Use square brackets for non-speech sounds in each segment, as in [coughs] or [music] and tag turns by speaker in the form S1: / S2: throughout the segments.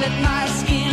S1: let my skin.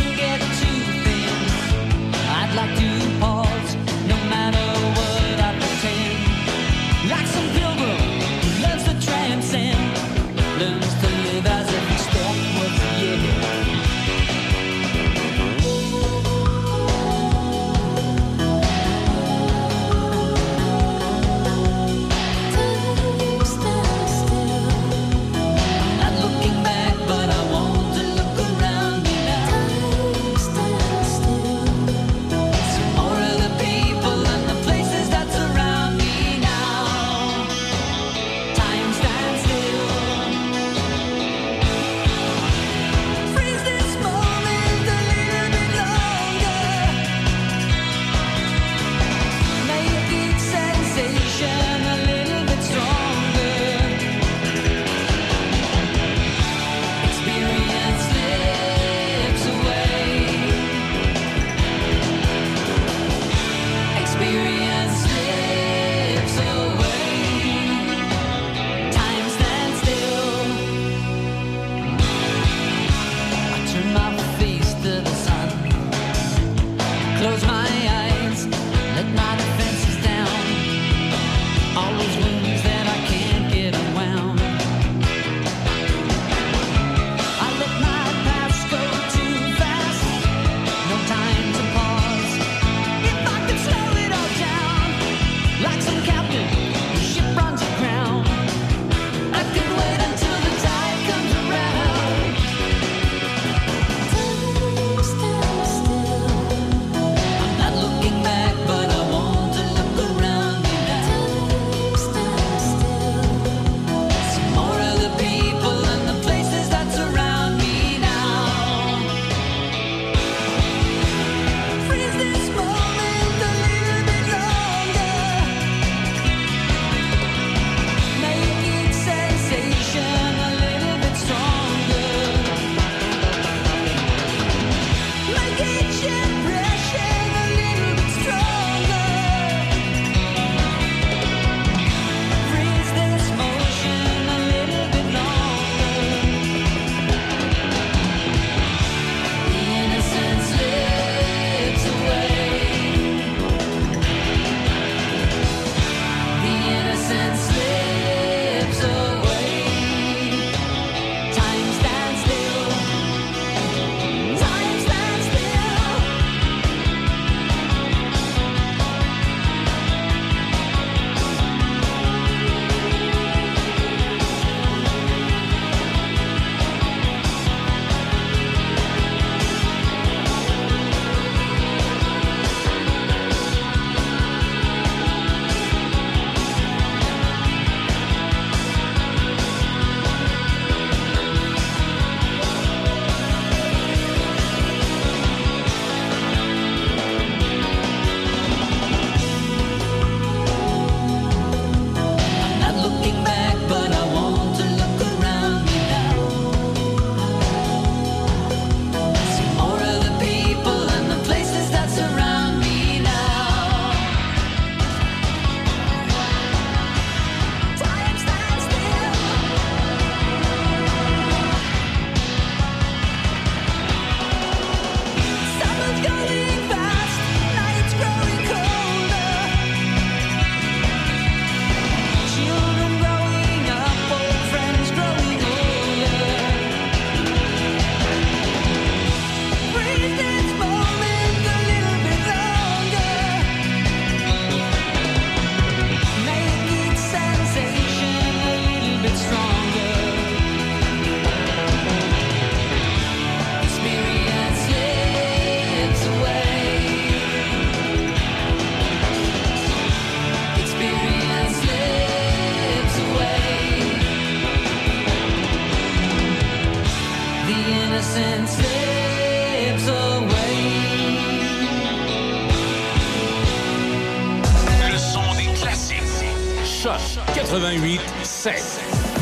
S1: 88 7.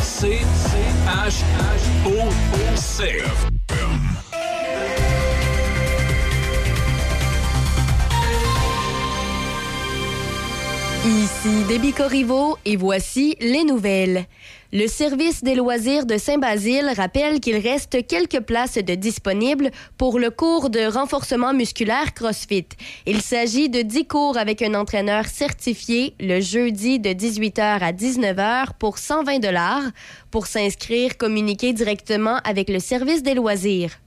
S1: C H O C.
S2: Ici Déby Corriveau et voici les nouvelles. Le service des loisirs de Saint-Basile rappelle qu'il reste quelques places de disponibles pour le cours de renforcement musculaire CrossFit. Il s'agit de 10 cours avec un entraîneur certifié le jeudi de 18h à 19h pour 120 dollars. Pour s'inscrire, communiquez directement avec le service des loisirs.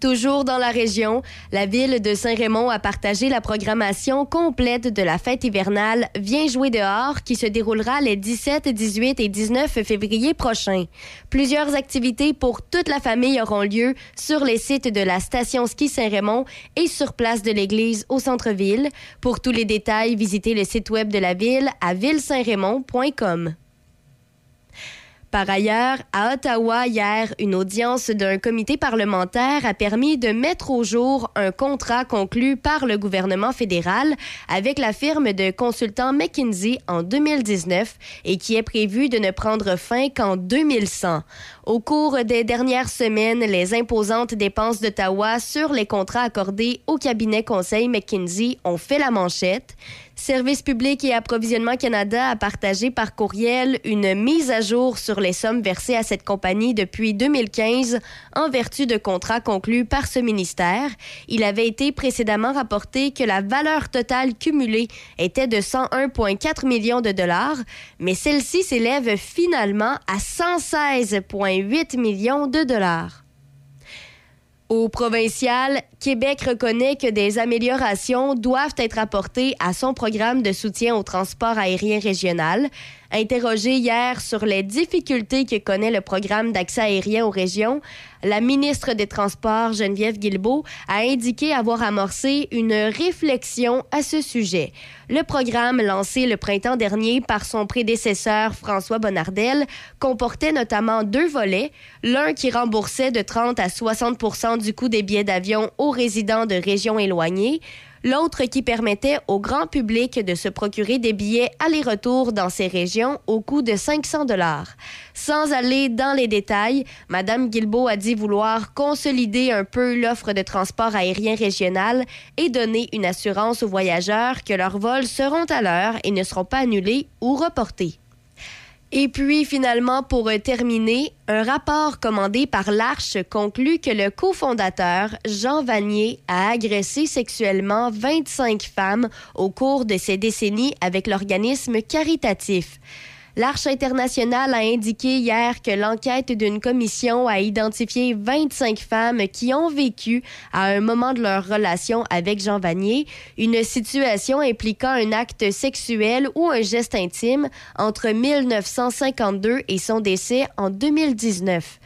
S2: Toujours dans la région, la ville de Saint-Raymond a partagé la programmation complète de la fête hivernale Viens jouer dehors qui se déroulera les 17, 18 et 19 février prochains. Plusieurs activités pour toute la famille auront lieu sur les sites de la station ski Saint-Raymond et sur place de l'église au centre-ville. Pour tous les détails, visitez le site web de la ville à villesaintraymond.com. Par ailleurs, à Ottawa, hier, une audience d'un comité parlementaire a permis de mettre au jour un contrat conclu par le gouvernement fédéral avec la firme de consultants McKinsey en 2019 et qui est prévu de ne prendre fin qu'en 2100. Au cours des dernières semaines, les imposantes dépenses d'Ottawa sur les contrats accordés au cabinet conseil McKinsey ont fait la manchette. Service public et approvisionnement Canada a partagé par courriel une mise à jour sur les sommes versées à cette compagnie depuis 2015 en vertu de contrats conclus par ce ministère. Il avait été précédemment rapporté que la valeur totale cumulée était de 101,4 millions de dollars, mais celle-ci s'élève finalement à 116,8 millions de dollars. Au provincial, Québec reconnaît que des améliorations doivent être apportées à son programme de soutien au transport aérien régional. Interrogée hier sur les difficultés que connaît le programme d'accès aérien aux régions, la ministre des Transports, Geneviève Guilbeault, a indiqué avoir amorcé une réflexion à ce sujet. Le programme, lancé le printemps dernier par son prédécesseur François Bonnardel, comportait notamment deux volets, l'un qui remboursait de 30 à 60% du coût des billets d'avion aux résidents de régions éloignées, l'autre qui permettait au grand public de se procurer des billets aller-retour dans ces régions au coût de 500 dollars. Sans aller dans les détails, Mme Guilbeault a dit vouloir consolider un peu l'offre de transport aérien régional et donner une assurance aux voyageurs que leurs vols seront à l'heure et ne seront pas annulés ou reportés. Et puis finalement, pour terminer, un rapport commandé par l'Arche conclut que le cofondateur, Jean Vanier, a agressé sexuellement 25 femmes au cours de ces décennies avec l'organisme caritatif. L'Arche internationale a indiqué hier que l'enquête d'une commission a identifié 25 femmes qui ont vécu, à un moment de leur relation avec Jean Vanier, une situation impliquant un acte sexuel ou un geste intime entre 1952 et son décès en 2019.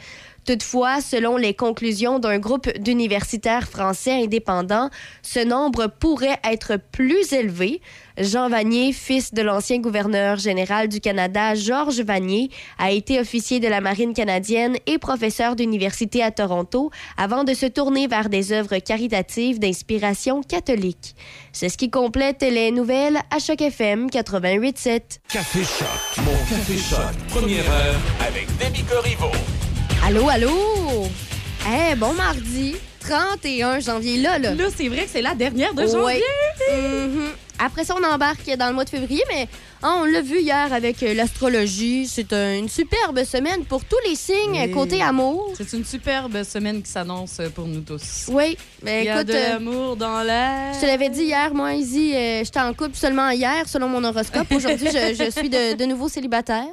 S2: Toutefois, selon les conclusions d'un groupe d'universitaires français indépendants, ce nombre pourrait être plus élevé. Jean Vanier, fils de l'ancien gouverneur général du Canada, Georges Vanier, a été officier de la marine canadienne et professeur d'université à Toronto avant de se tourner vers des œuvres caritatives d'inspiration catholique. C'est ce qui complète les nouvelles à Choc FM 88.7.
S1: Café Choc, mon Café Choc, première heure avec.
S2: Allô, allô? Eh, bon mardi, 31 janvier, là, là.
S3: Là, c'est vrai que c'est la dernière de janvier.
S2: Mhm. Après ça, on embarque dans le mois de février, mais hein, on l'a vu hier avec euh, l'astrologie. C'est un- une superbe semaine pour tous les signes
S3: Oui.
S2: côté amour.
S3: C'est une superbe semaine qui s'annonce pour nous tous.
S2: Oui, mais
S3: Il y a
S2: écoute,
S3: de
S2: euh,
S3: l'amour dans l'air.
S2: je te l'avais dit hier, moi, Izzy, euh, j'étais en couple seulement hier, selon mon horoscope. Aujourd'hui, je, je suis de, de nouveau célibataire.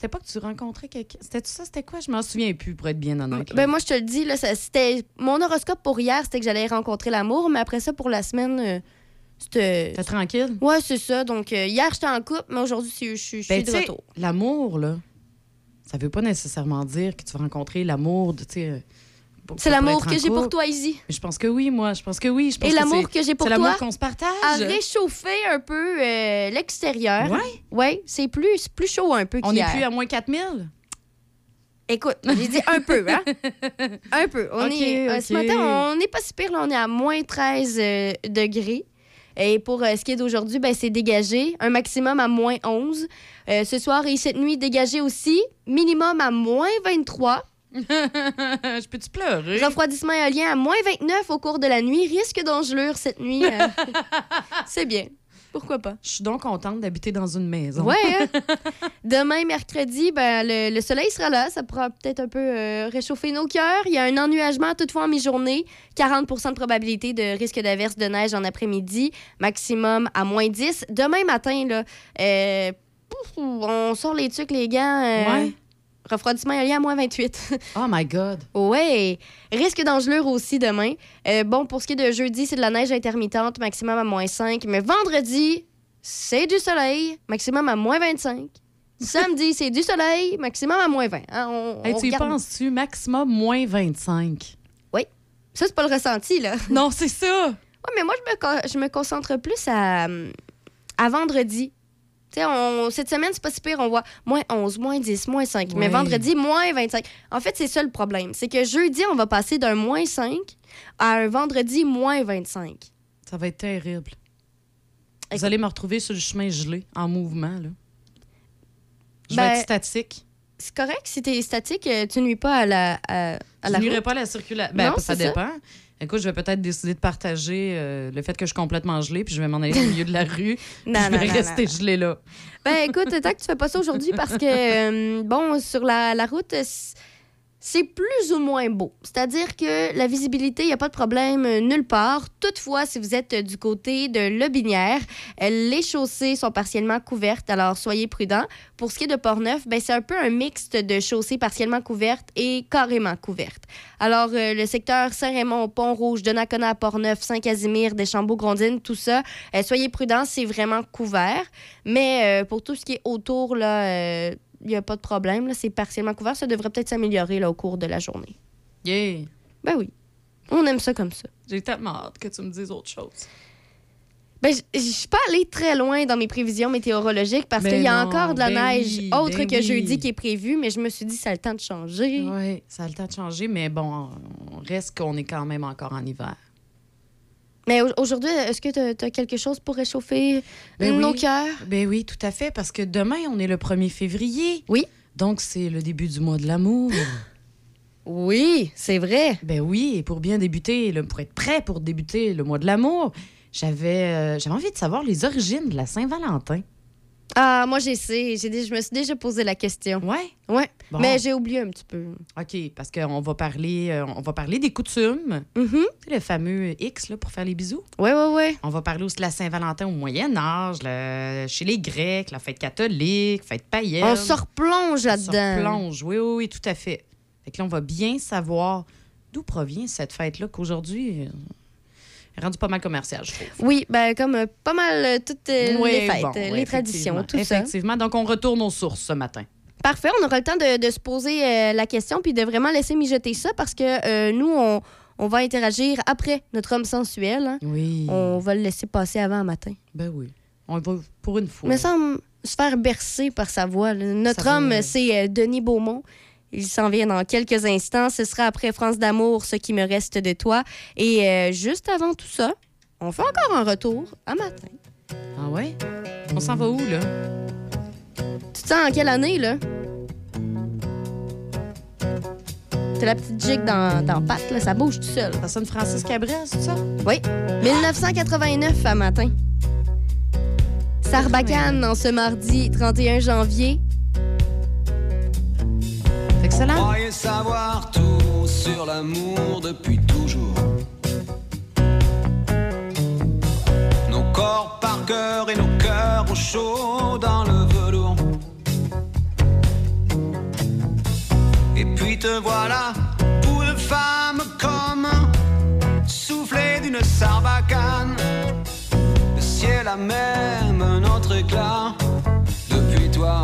S3: C'était pas que tu rencontrais quelqu'un. C'était ça? C'était quoi? Je m'en souviens plus, pour être bien honnête.
S2: Ben, moi, je te le dis, là, c'était mon horoscope pour hier, c'était que j'allais rencontrer l'amour, mais après ça, pour la semaine, euh, c'était.
S3: T'es tranquille?
S2: Ouais, c'est ça. Donc, euh, hier, j'étais en couple, mais aujourd'hui, je,
S3: Ben,
S2: suis
S3: tu
S2: de retour.
S3: l'amour, là, ça veut pas nécessairement dire que tu vas rencontrer l'amour de, tu sais... euh,
S2: C'est l'amour que j'ai pour toi, Izzy.
S3: Je pense que oui, moi. Je pense que oui. Je pense
S2: Et l'amour
S3: c'est-
S2: que j'ai pour
S3: C'est
S2: toi
S3: l'amour qu'on se partage.
S2: a réchauffé un peu euh, l'extérieur.
S3: Ouais.
S2: Oui, c'est plus, c'est plus chaud un peu
S3: On n'est plus à moins 4000?
S2: Écoute, j'ai dit un peu, hein? [laughs] un peu. On est, euh, Ce matin, on n'est pas si pire. Là, on est à moins 13 euh, degrés. Et pour euh, ce qui est d'aujourd'hui, ben, c'est dégagé. Un maximum à moins 11. Euh, ce soir et cette nuit, dégagé aussi. Minimum à moins 23. [laughs]
S3: je peux-tu pleurer?
S2: Refroidissement éolien à moins 29 au cours de la nuit. Risque d'engelure cette nuit. euh. [laughs] c'est bien. Pourquoi pas?
S3: Je suis donc contente d'habiter dans une maison.
S2: Ouais. hein? [laughs] Demain, mercredi, ben, le, le soleil sera là. Ça pourra peut-être un peu euh, réchauffer nos cœurs. Il y a un ennuagement toutefois en mi-journée. 40% de probabilité de risque d'averse de neige en après-midi. Maximum à moins 10. Demain matin, là, euh, pouf, on sort les trucs, les gants. euh,
S3: Ouais.
S2: Refroidissement aérien à moins 28. [laughs]
S3: Oh my God.
S2: Ouais. Risque d'engelure aussi demain. Euh, bon, pour ce qui est de jeudi, c'est de la neige intermittente, maximum à moins 5. Mais vendredi, c'est du soleil, maximum à moins 25. Samedi, [laughs] c'est du soleil, maximum à moins 20. Hein, on-
S3: Hey,
S2: on
S3: tu y penses-tu? Maximum moins 25.
S2: Ça, c'est pas le ressenti, là.
S3: Non, c'est ça.
S2: Ouais, mais moi, je me, je me concentre plus à, à vendredi. Tu on- cette semaine, c'est pas si pire. On voit moins 11, moins 10, moins 5. Mais vendredi, moins 25. En fait, c'est ça le problème. C'est que jeudi, on va passer d'un moins 5 à un vendredi, moins 25.
S3: Ça va être terrible.
S2: Écoute.
S3: Vous allez me retrouver sur le chemin gelé, en mouvement. Là. Je
S2: Ben,
S3: vais être statique.
S2: C'est correct si t'es statique, euh, tu nuis pas à la, à, à
S3: Je
S2: la route.
S3: pas à la circulation. Ben,
S2: Non,
S3: ça
S2: ça.
S3: Écoute, je vais peut-être décider de partager euh, le fait que je suis complètement gelée, puis je vais m'en aller au milieu de la rue. [laughs] puis je vais
S2: non,
S3: rester
S2: non.
S3: gelée là.
S2: Ben écoute, tant que tu fais pas ça aujourd'hui parce que, euh, bon, sur la, la route, c'est plus ou moins beau. C'est-à-dire que la visibilité, il n'y a pas de problème euh, nulle part. Toutefois, si vous êtes euh, du côté de Lobinière, euh, les chaussées sont partiellement couvertes, alors soyez prudents. Pour ce qui est de Portneuf, ben, c'est un peu un mixte de chaussées partiellement couvertes et carrément couvertes. Alors, le secteur Saint-Raymond, Pont-Rouge, Donnacona, Portneuf, Saint-Casimir, Deschambault, Grondines, tout ça, soyez prudents, c'est vraiment couvert. Mais pour tout ce qui est autour, là, il n'y a pas de problème. là, C'est partiellement couvert. Ça devrait peut-être s'améliorer là, au cours de la journée.
S3: Yeah.
S2: Ben oui. On aime ça comme ça.
S3: J'ai tellement hâte que tu me dises autre chose.
S2: Ben, je- suis pas allée très loin dans mes prévisions météorologiques parce
S3: Ben
S2: qu'il y a
S3: non,
S2: encore de la
S3: ben
S2: neige
S3: oui,
S2: autre
S3: ben
S2: que
S3: oui.
S2: jeudi qui est prévue, mais je me suis dit, ça a le temps de changer.
S3: Oui, ça a le temps de changer, mais bon, on reste qu'on est quand même encore en hiver.
S2: Mais au- aujourd'hui, est-ce que tu as, quelque chose pour réchauffer
S3: Ben
S2: nos
S3: oui.
S2: cœurs?
S3: Ben oui, tout à fait, parce que demain, on est le 1er février.
S2: Oui.
S3: Donc, c'est le début du mois de l'amour. [gasps]
S2: Oui, c'est vrai.
S3: ben oui, et pour bien débuter, le- pour être prêt pour débuter le mois de l'amour, j'avais euh, j'avais envie de savoir les origines de la Saint-Valentin.
S2: Ah, moi, j'ai sais. J'ai dit- Je me suis déjà posé la question.
S3: Ouais?
S2: Ouais.
S3: Bon.
S2: Mais j'ai oublié un petit peu.
S3: OK, parce qu'on va parler euh, on va parler des coutumes,
S2: Mhm.
S3: tu sais, le fameux X là, pour faire les bisous?
S2: Ouais, ouais, ouais.
S3: On va parler aussi de la Saint-Valentin au Moyen Âge, le- chez les Grecs, la fête catholique, fête païenne.
S2: On se replonge
S3: On se
S2: là-dedans.
S3: replonge. Oui, oui, oui, tout à fait. Fait que là, on va bien savoir d'où provient cette fête-là, qu'aujourd'hui, rendue pas mal commerciale, je trouve.
S2: Oui, ben comme euh, pas mal euh, toutes euh, les fêtes,
S3: bon,
S2: les traditions,
S3: effectivement.
S2: tout ça.
S3: Effectivement. Donc, on retourne aux sources ce matin.
S2: Parfait, on aura le temps de, de se poser euh, la question puis de vraiment laisser mijoter ça parce que euh, nous, on, on va interagir après notre homme sensuel. hein.
S3: Oui.
S2: On va le laisser passer avant un matin.
S3: Ben oui. On va pour une fois.
S2: Mais semble se faire bercer par sa voix. là. Notre
S3: Ça
S2: homme, c'est euh, Denis Beaumont. Il s'en vient dans quelques instants. Ce sera après France d'amour, ce qui me reste de toi. Et euh, juste avant tout ça, on fait encore un retour à matin.
S3: Ah ouais? On s'en va où, là?
S2: Tu te sens en quelle année, là? T'as la petite jig dans, dans patte, là, ça bouge tout seul.
S3: Ça sonne Francis Cabrel, c'est ça?
S2: Oui, 1989 à matin. Sarbacane en ce mardi 31 janvier.
S4: Croyez savoir tout sur l'amour depuis toujours. Nos corps par cœur et nos cœurs au chaud dans le velours. Et puis te voilà, pour de femmes comme soufflé d'une sarbacane. Le ciel a même un autre éclat depuis toi.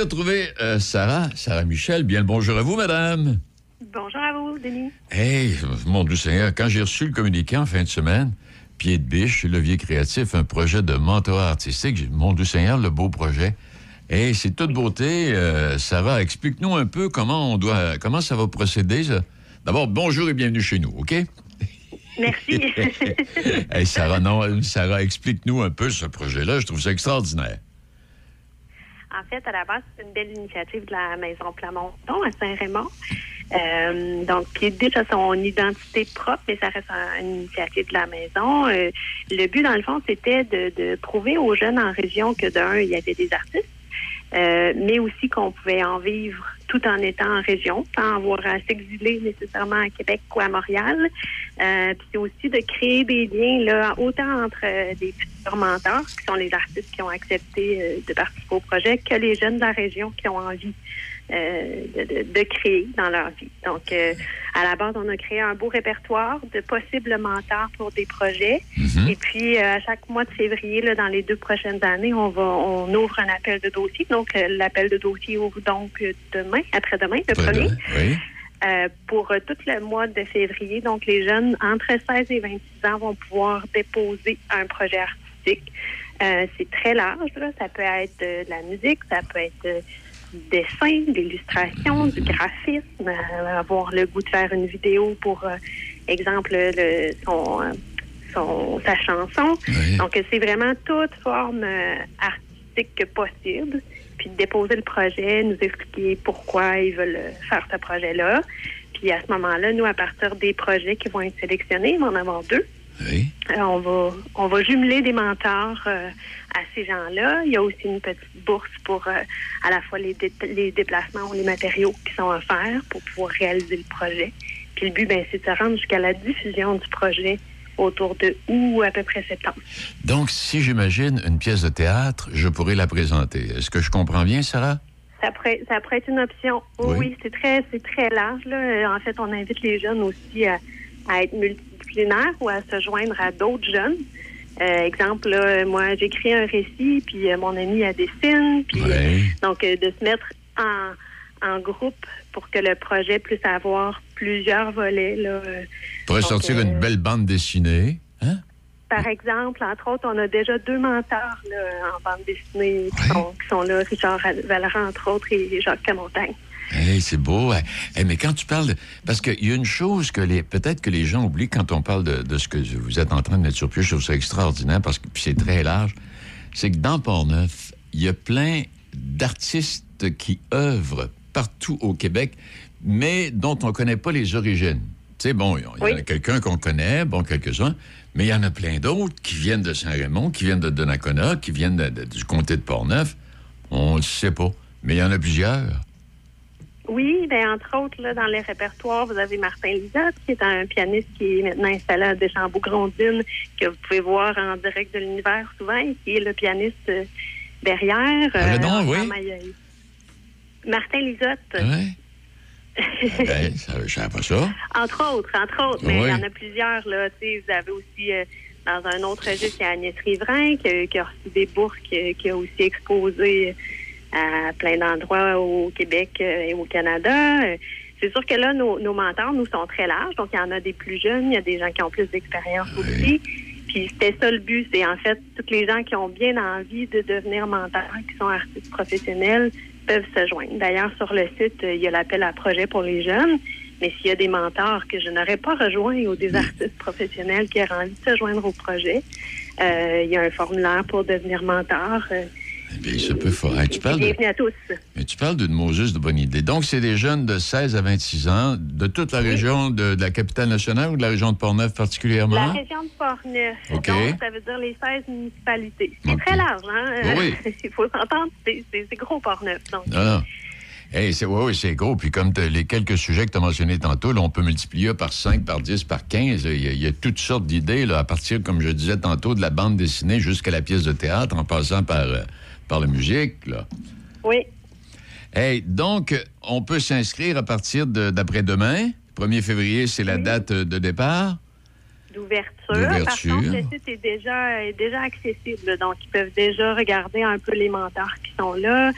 S5: Aller retrouver euh, Sarah, Sarah Michel. Bien le bonjour à vous, madame.
S6: Bonjour à vous, Denis.
S5: Hey, mon Dieu Seigneur, quand j'ai reçu le communiqué en fin de semaine, Pied de biche, Levier créatif, un projet de mentorat artistique, mon Dieu Seigneur, le beau projet. Hey, c'est toute beauté. Euh, Sarah, explique-nous un peu comment on doit, comment ça va procéder. ça. D'abord, bonjour et bienvenue chez nous, OK?
S6: Merci. [laughs]
S5: hey, Sarah, non, Sarah, explique-nous un peu ce projet-là. Je trouve ça extraordinaire.
S6: En fait, à la base, c'est une belle initiative de la Maison Plamondon à Saint-Raymond. Euh, donc, de Biche a son identité propre, mais ça reste un- une initiative de la maison. Euh, le but, dans le fond, c'était de, de prouver aux jeunes en région que d'un, il y avait des artistes, euh, mais aussi qu'on pouvait en vivre tout en étant en région, sans avoir à s'exiler nécessairement à Québec ou à Montréal. Euh, puis aussi de créer des liens là, autant entre euh, des futurs mentors, qui sont les artistes qui ont accepté euh, de participer au projet, que les jeunes de la région qui ont envie euh, de, de- de créer dans leur vie. Donc, euh, à la base, on a créé un beau répertoire de possibles mentors pour des projets. Et puis, euh, à chaque mois de février, là, dans les deux prochaines années, on va on ouvre un appel de dossier. Donc, l'appel de dossier ouvre donc demain, après-demain, le premier.
S5: Oui.
S6: Pour tout le mois de février. Donc, les jeunes entre 16 et 26 ans vont pouvoir déposer un projet artistique. C'est très large. Là. Ça peut être de la musique, ça peut être du dessin, de l'illustration, du graphisme, euh, avoir le goût de faire une vidéo pour, euh, exemple, le, son, euh, son, sa chanson.
S5: Oui.
S6: Donc, c'est vraiment toute forme euh, artistique possible. Puis de déposer le projet, nous expliquer pourquoi ils veulent faire ce projet-là. Puis à ce moment-là, nous, à partir des projets qui vont être sélectionnés, il va en avoir deux.
S5: Oui.
S6: Euh, on va on va jumeler des mentors euh, à ces gens-là. Il y a aussi une petite bourse pour euh, à la fois les, dé- les déplacements ou les matériaux qui sont offerts pour pouvoir réaliser le projet. Puis le but, ben, c'est de se rendre jusqu'à la diffusion du projet autour de août à peu près septembre.
S5: Donc, si j'imagine une pièce de théâtre, je pourrais la présenter. Est-ce que je comprends bien, Sarah?
S6: Ça pourrait, ça pourrait être une option. Oui,
S5: Oui.
S6: oui, c'est très, c'est très large. Là. En fait, on invite les jeunes aussi à, à être ou à se joindre à d'autres jeunes. Euh, exemple, là, moi, j'écris un récit, puis euh, mon ami elle dessine, puis euh, donc de se mettre en, en groupe pour que le projet puisse avoir plusieurs volets. Là.
S5: Sortir une belle bande dessinée. Hein?
S6: Par exemple, entre autres, on a déjà deux mentors là, en bande dessinée qui, sont, qui sont là, Richard Valera, entre autres, et Jacques Camontagne.
S5: Hey, c'est beau. Hey, mais quand tu parles de... Parce qu'il y a une chose que les... Peut-être que les gens oublient quand on parle de, de ce que vous êtes en train de mettre sur pied. Je trouve ça extraordinaire parce que c'est très large. C'est que dans Port-Neuf, il y a plein d'artistes qui œuvrent partout au Québec, mais dont on ne connaît pas les origines. Tu sais, bon, il y en a quelqu'un qu'on connaît, bon, quelques-uns, mais il y en a plein d'autres qui viennent de Saint-Raymond, qui viennent de Donnacona, qui viennent de- de- du comté de Port-Neuf. On ne le sait pas, mais il y en a plusieurs.
S6: Oui, ben entre autres, là, dans les répertoires, vous avez Martin Lisotte, qui est un pianiste qui est maintenant installé à Deschambault-Grondines, que vous pouvez voir en direct de l'univers souvent, et qui est le pianiste euh, derrière.
S5: Ah, le nom, oui.
S6: Martin Lisotte,
S5: Ouais. [laughs] ben, ça, je savais pas ça.
S6: entre autres, entre autres, mais
S5: Oui.
S6: il y en a plusieurs, là, vous avez aussi euh, Dans un autre registre, il y a Agnès Riverain qui, a- qui a reçu des bourses, qui, qui a aussi exposé à plein d'endroits au Québec euh, et au Canada. Euh, C'est sûr que là, nos, nos mentors, nous, sont très larges. Donc, il y en a des plus jeunes, il y a des gens qui ont plus d'expérience aussi. Puis c'était ça le but, c'est en fait tous les gens qui ont bien envie de devenir menteurs, qui sont artistes professionnels, peuvent se joindre. D'ailleurs, sur le site, euh, il y a l'appel à projet pour les jeunes. Mais s'il y a des mentors que je n'aurais pas rejoints ou des artistes professionnels qui auraient envie de se joindre au projet, euh, il y a un formulaire pour devenir mentor. Euh,
S5: Eh bien, ça peut faire. Hey, tu parles de-
S6: bienvenue à tous.
S5: Mais tu parles d'une Moses de bonne idée. Donc, c'est des jeunes de 16 à 26 ans, de toute la région de, de la capitale nationale ou de la région de Portneuf particulièrement?
S6: La région de Portneuf.
S5: OK.
S6: Donc, ça veut dire les 16 municipalités. C'est très large, hein?
S5: Oui, [laughs]
S6: Il faut s'entendre, c'est gros Portneuf. Donc,
S5: Non, non. Hey, c'est, c'est gros. Puis comme les quelques sujets que tu as mentionnés tantôt, là, on peut multiplier par 5, par 10, par 15. Il y a, il y a toutes sortes d'idées, là, à partir, comme je disais tantôt, de la bande dessinée jusqu'à la pièce de théâtre, en passant par, euh, par la musique. Là.
S6: oui.
S5: Hey, donc, on peut s'inscrire à partir de- d'après-demain. 1er février, c'est la date de départ.
S6: d'ouverture. Par contre, le site est déjà, est déjà accessible. Donc, ils peuvent déjà regarder un peu les mentors qui sont là,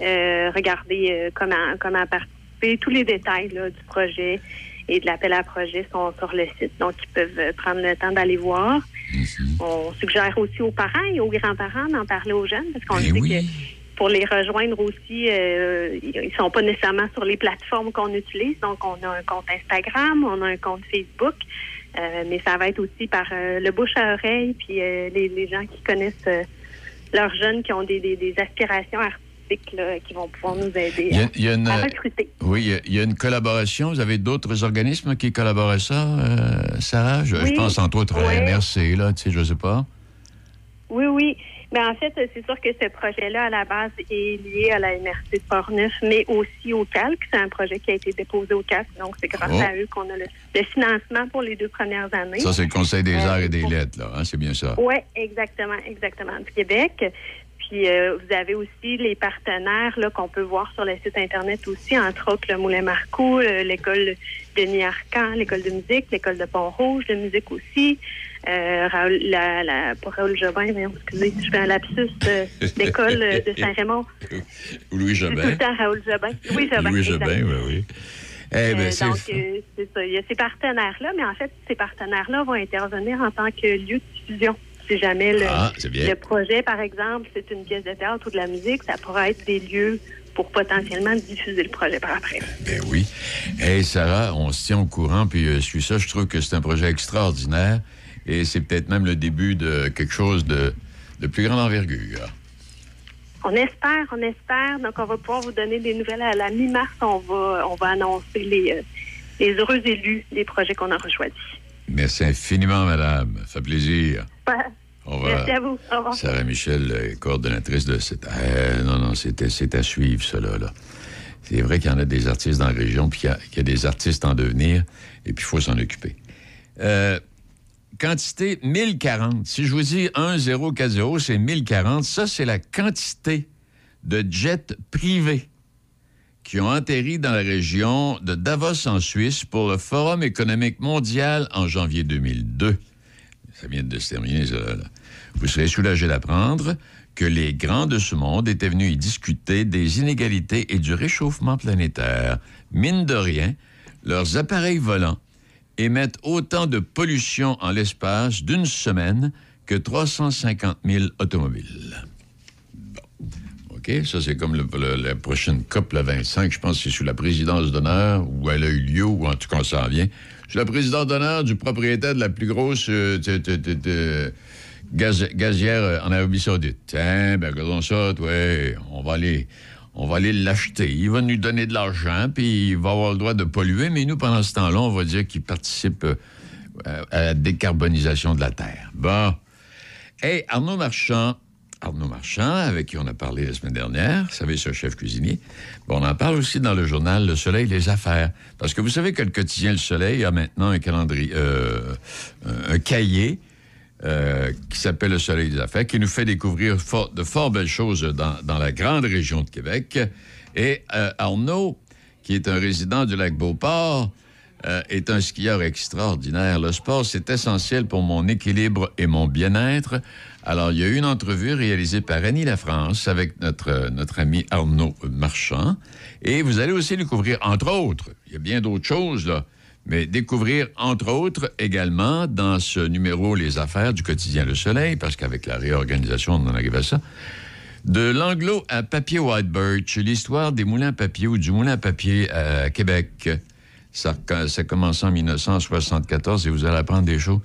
S6: euh, regarder euh, comment, comment participer. Tous les détails là, du projet et de l'appel à projet sont sur le site. Donc, ils peuvent euh, prendre le temps d'aller voir. On suggère aussi aux parents et aux grands-parents d'en parler aux jeunes parce qu'on
S5: Ben oui.
S6: que pour les rejoindre aussi, euh, ils sont pas nécessairement sur les plateformes qu'on utilise. Donc, on a un compte Instagram, on a un compte Facebook, euh, mais ça va être aussi par euh, le bouche à oreille, puis euh, les, les gens qui connaissent leurs jeunes qui ont des, des- des aspirations artistiques là, qui vont pouvoir nous aider
S5: Il y a-
S6: à-
S5: une-
S6: à, recruter.
S5: Oui, il y a- il y, a une collaboration. Vous avez d'autres organismes qui collaborent à ça, euh, Sarah? Je, je
S6: Oui.
S5: pense entre autres à
S6: Ouais.
S5: MRC, là, tu sais, je sais pas.
S6: Oui, oui. Mais en fait, c'est sûr que ce projet-là, à la base, est lié à la MRC de Portneuf, mais aussi au CALC. C'est un projet qui a été déposé au CALC. Donc, c'est grâce
S5: Oh.
S6: à eux qu'on a le, le financement pour les deux premières années.
S5: Ça, c'est le Conseil des
S6: Euh,
S5: arts et des lettres, là. hein, c'est bien ça.
S6: Oui, exactement, exactement, du Québec. Puis euh, vous avez aussi les partenaires là qu'on peut voir sur le site internet aussi, entre autres le Moulin Marcoux, euh, l'école Denis Arcan, l'école de musique, l'école de Pont-Rouge de musique aussi, euh, Raoul, la, la, pas Raoul Jobin, mais excusez, je fais un lapsus, euh, [laughs] l'école de Saint-Raymond. [laughs]
S5: Louis
S6: C'est tout
S5: Jobin.
S6: le temps Raoul Jobin. Oui, Jobin.
S5: Louis. Jobin, oui, oui. Eh ben,
S6: Euh,
S5: c'est
S6: donc, euh, c'est ça. Il y a ces partenaires-là, mais en fait, ces partenaires-là vont intervenir en tant que lieu de diffusion. Si jamais le,
S5: Ah,
S6: le projet, par exemple, c'est une pièce de théâtre ou de la musique, ça pourrait être des lieux pour potentiellement diffuser le projet par après.
S5: Ben oui. Hey, Sarah, on se tient au courant, puis euh, je suis ça. Je trouve que c'est un projet extraordinaire et c'est peut-être même le début de quelque chose de, de plus grande envergure.
S6: On espère, on espère. Donc, on va pouvoir vous donner des nouvelles à la mi-mars. On va, on va annoncer les, euh, les heureux élus des projets qu'on aura choisis.
S5: Merci infiniment, madame. Ça fait plaisir.
S6: Merci à vous. Au revoir.
S5: Sarah Michel, coordonnatrice de cette. Euh, non, non, c'était- c'est à suivre, cela. Là. C'est vrai qu'il y en a des artistes dans la région, puis qu'il y a- qu'il y, a des artistes en devenir, et puis il faut s'en occuper. Euh, quantité 1040. Si je vous dis 1040, c'est 1040. Ça, c'est la quantité de jets privés qui ont atterri dans la région de Davos en Suisse pour le Forum économique mondial en janvier 2002. Ça vient de se terminer, ça. là. Vous serez soulagé d'apprendre que les grands de ce monde étaient venus y discuter des inégalités et du réchauffement planétaire. Mine de rien, leurs appareils volants émettent autant de pollution en l'espace d'une semaine que 350 000 automobiles. Bon. OK? Ça, c'est comme la prochaine COP, le 25. Je pense que c'est sous la présidence d'honneur, où elle a eu lieu, ou en tout cas, on s'en vient. Sous la présidence d'honneur du propriétaire de la plus grosse euh, gaz- gazière euh, en Arabie Saoudite. Tiens, ben, regardons ça, toi, on va aller... On va aller l'acheter. Il va nous donner de l'argent, puis il va avoir le droit de polluer, mais nous, pendant ce temps-là, on va dire qu'il participe euh, à la décarbonisation de la Terre. Bon. Hey, Arnaud Marchand, Arnaud Marchand, avec qui on a parlé la semaine dernière, vous savez, ce chef cuisinier. Bon, on en parle aussi dans le journal Le Soleil, les affaires. Parce que vous savez que le quotidien Le Soleil a maintenant un calendrier, euh, un cahier euh, qui s'appelle Le Soleil des affaires, qui nous fait découvrir de fort belles choses dans, la grande région de Québec. Et euh, Arnaud, qui est un résident du lac Beauport, euh, est un skieur extraordinaire. Le sport, c'est essentiel pour mon équilibre et mon bien-être. Alors, il y a eu une entrevue réalisée par Annie Lafrance avec notre, notre ami Arnaud Marchand. Et vous allez aussi découvrir, entre autres, il y a bien d'autres choses, là, mais découvrir, entre autres, également, dans ce numéro Les Affaires du quotidien Le Soleil, parce qu'avec la réorganisation, on en arrive à ça, de l'anglo à papier White Birch, l'histoire des moulins à papier ou du moulin à papier à Québec. Ça, ça a commencé en 1974 et vous allez apprendre des choses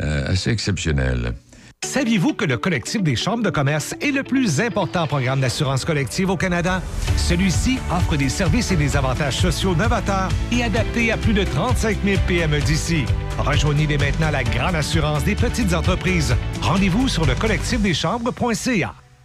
S5: euh, assez exceptionnelles.
S7: Saviez-vous que le collectif des chambres de commerce est le plus important programme d'assurance collective au Canada? Celui-ci offre des services et des avantages sociaux novateurs et adaptés à plus de 35 000 PME d'ici. Rejoignez dès maintenant la grande assurance des petites entreprises. Rendez-vous sur le collectifdeschambres.ca.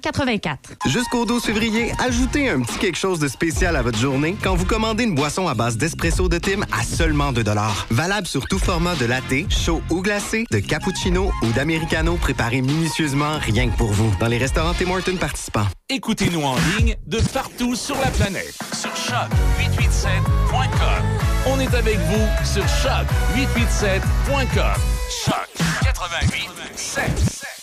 S3: 84.
S8: Jusqu'au 12 février, ajoutez un petit quelque chose de spécial à votre journée quand vous commandez une boisson à base d'espresso de Tim à seulement 2 Valable sur tout format de latte, chaud ou glacé, de cappuccino ou d'americano préparé minutieusement rien que pour vous dans les restaurants Tim Hortons participants.
S9: Écoutez-nous en ligne de partout sur la planète sur choc887.com. On est avec vous sur choc887.com. Choc 88 7.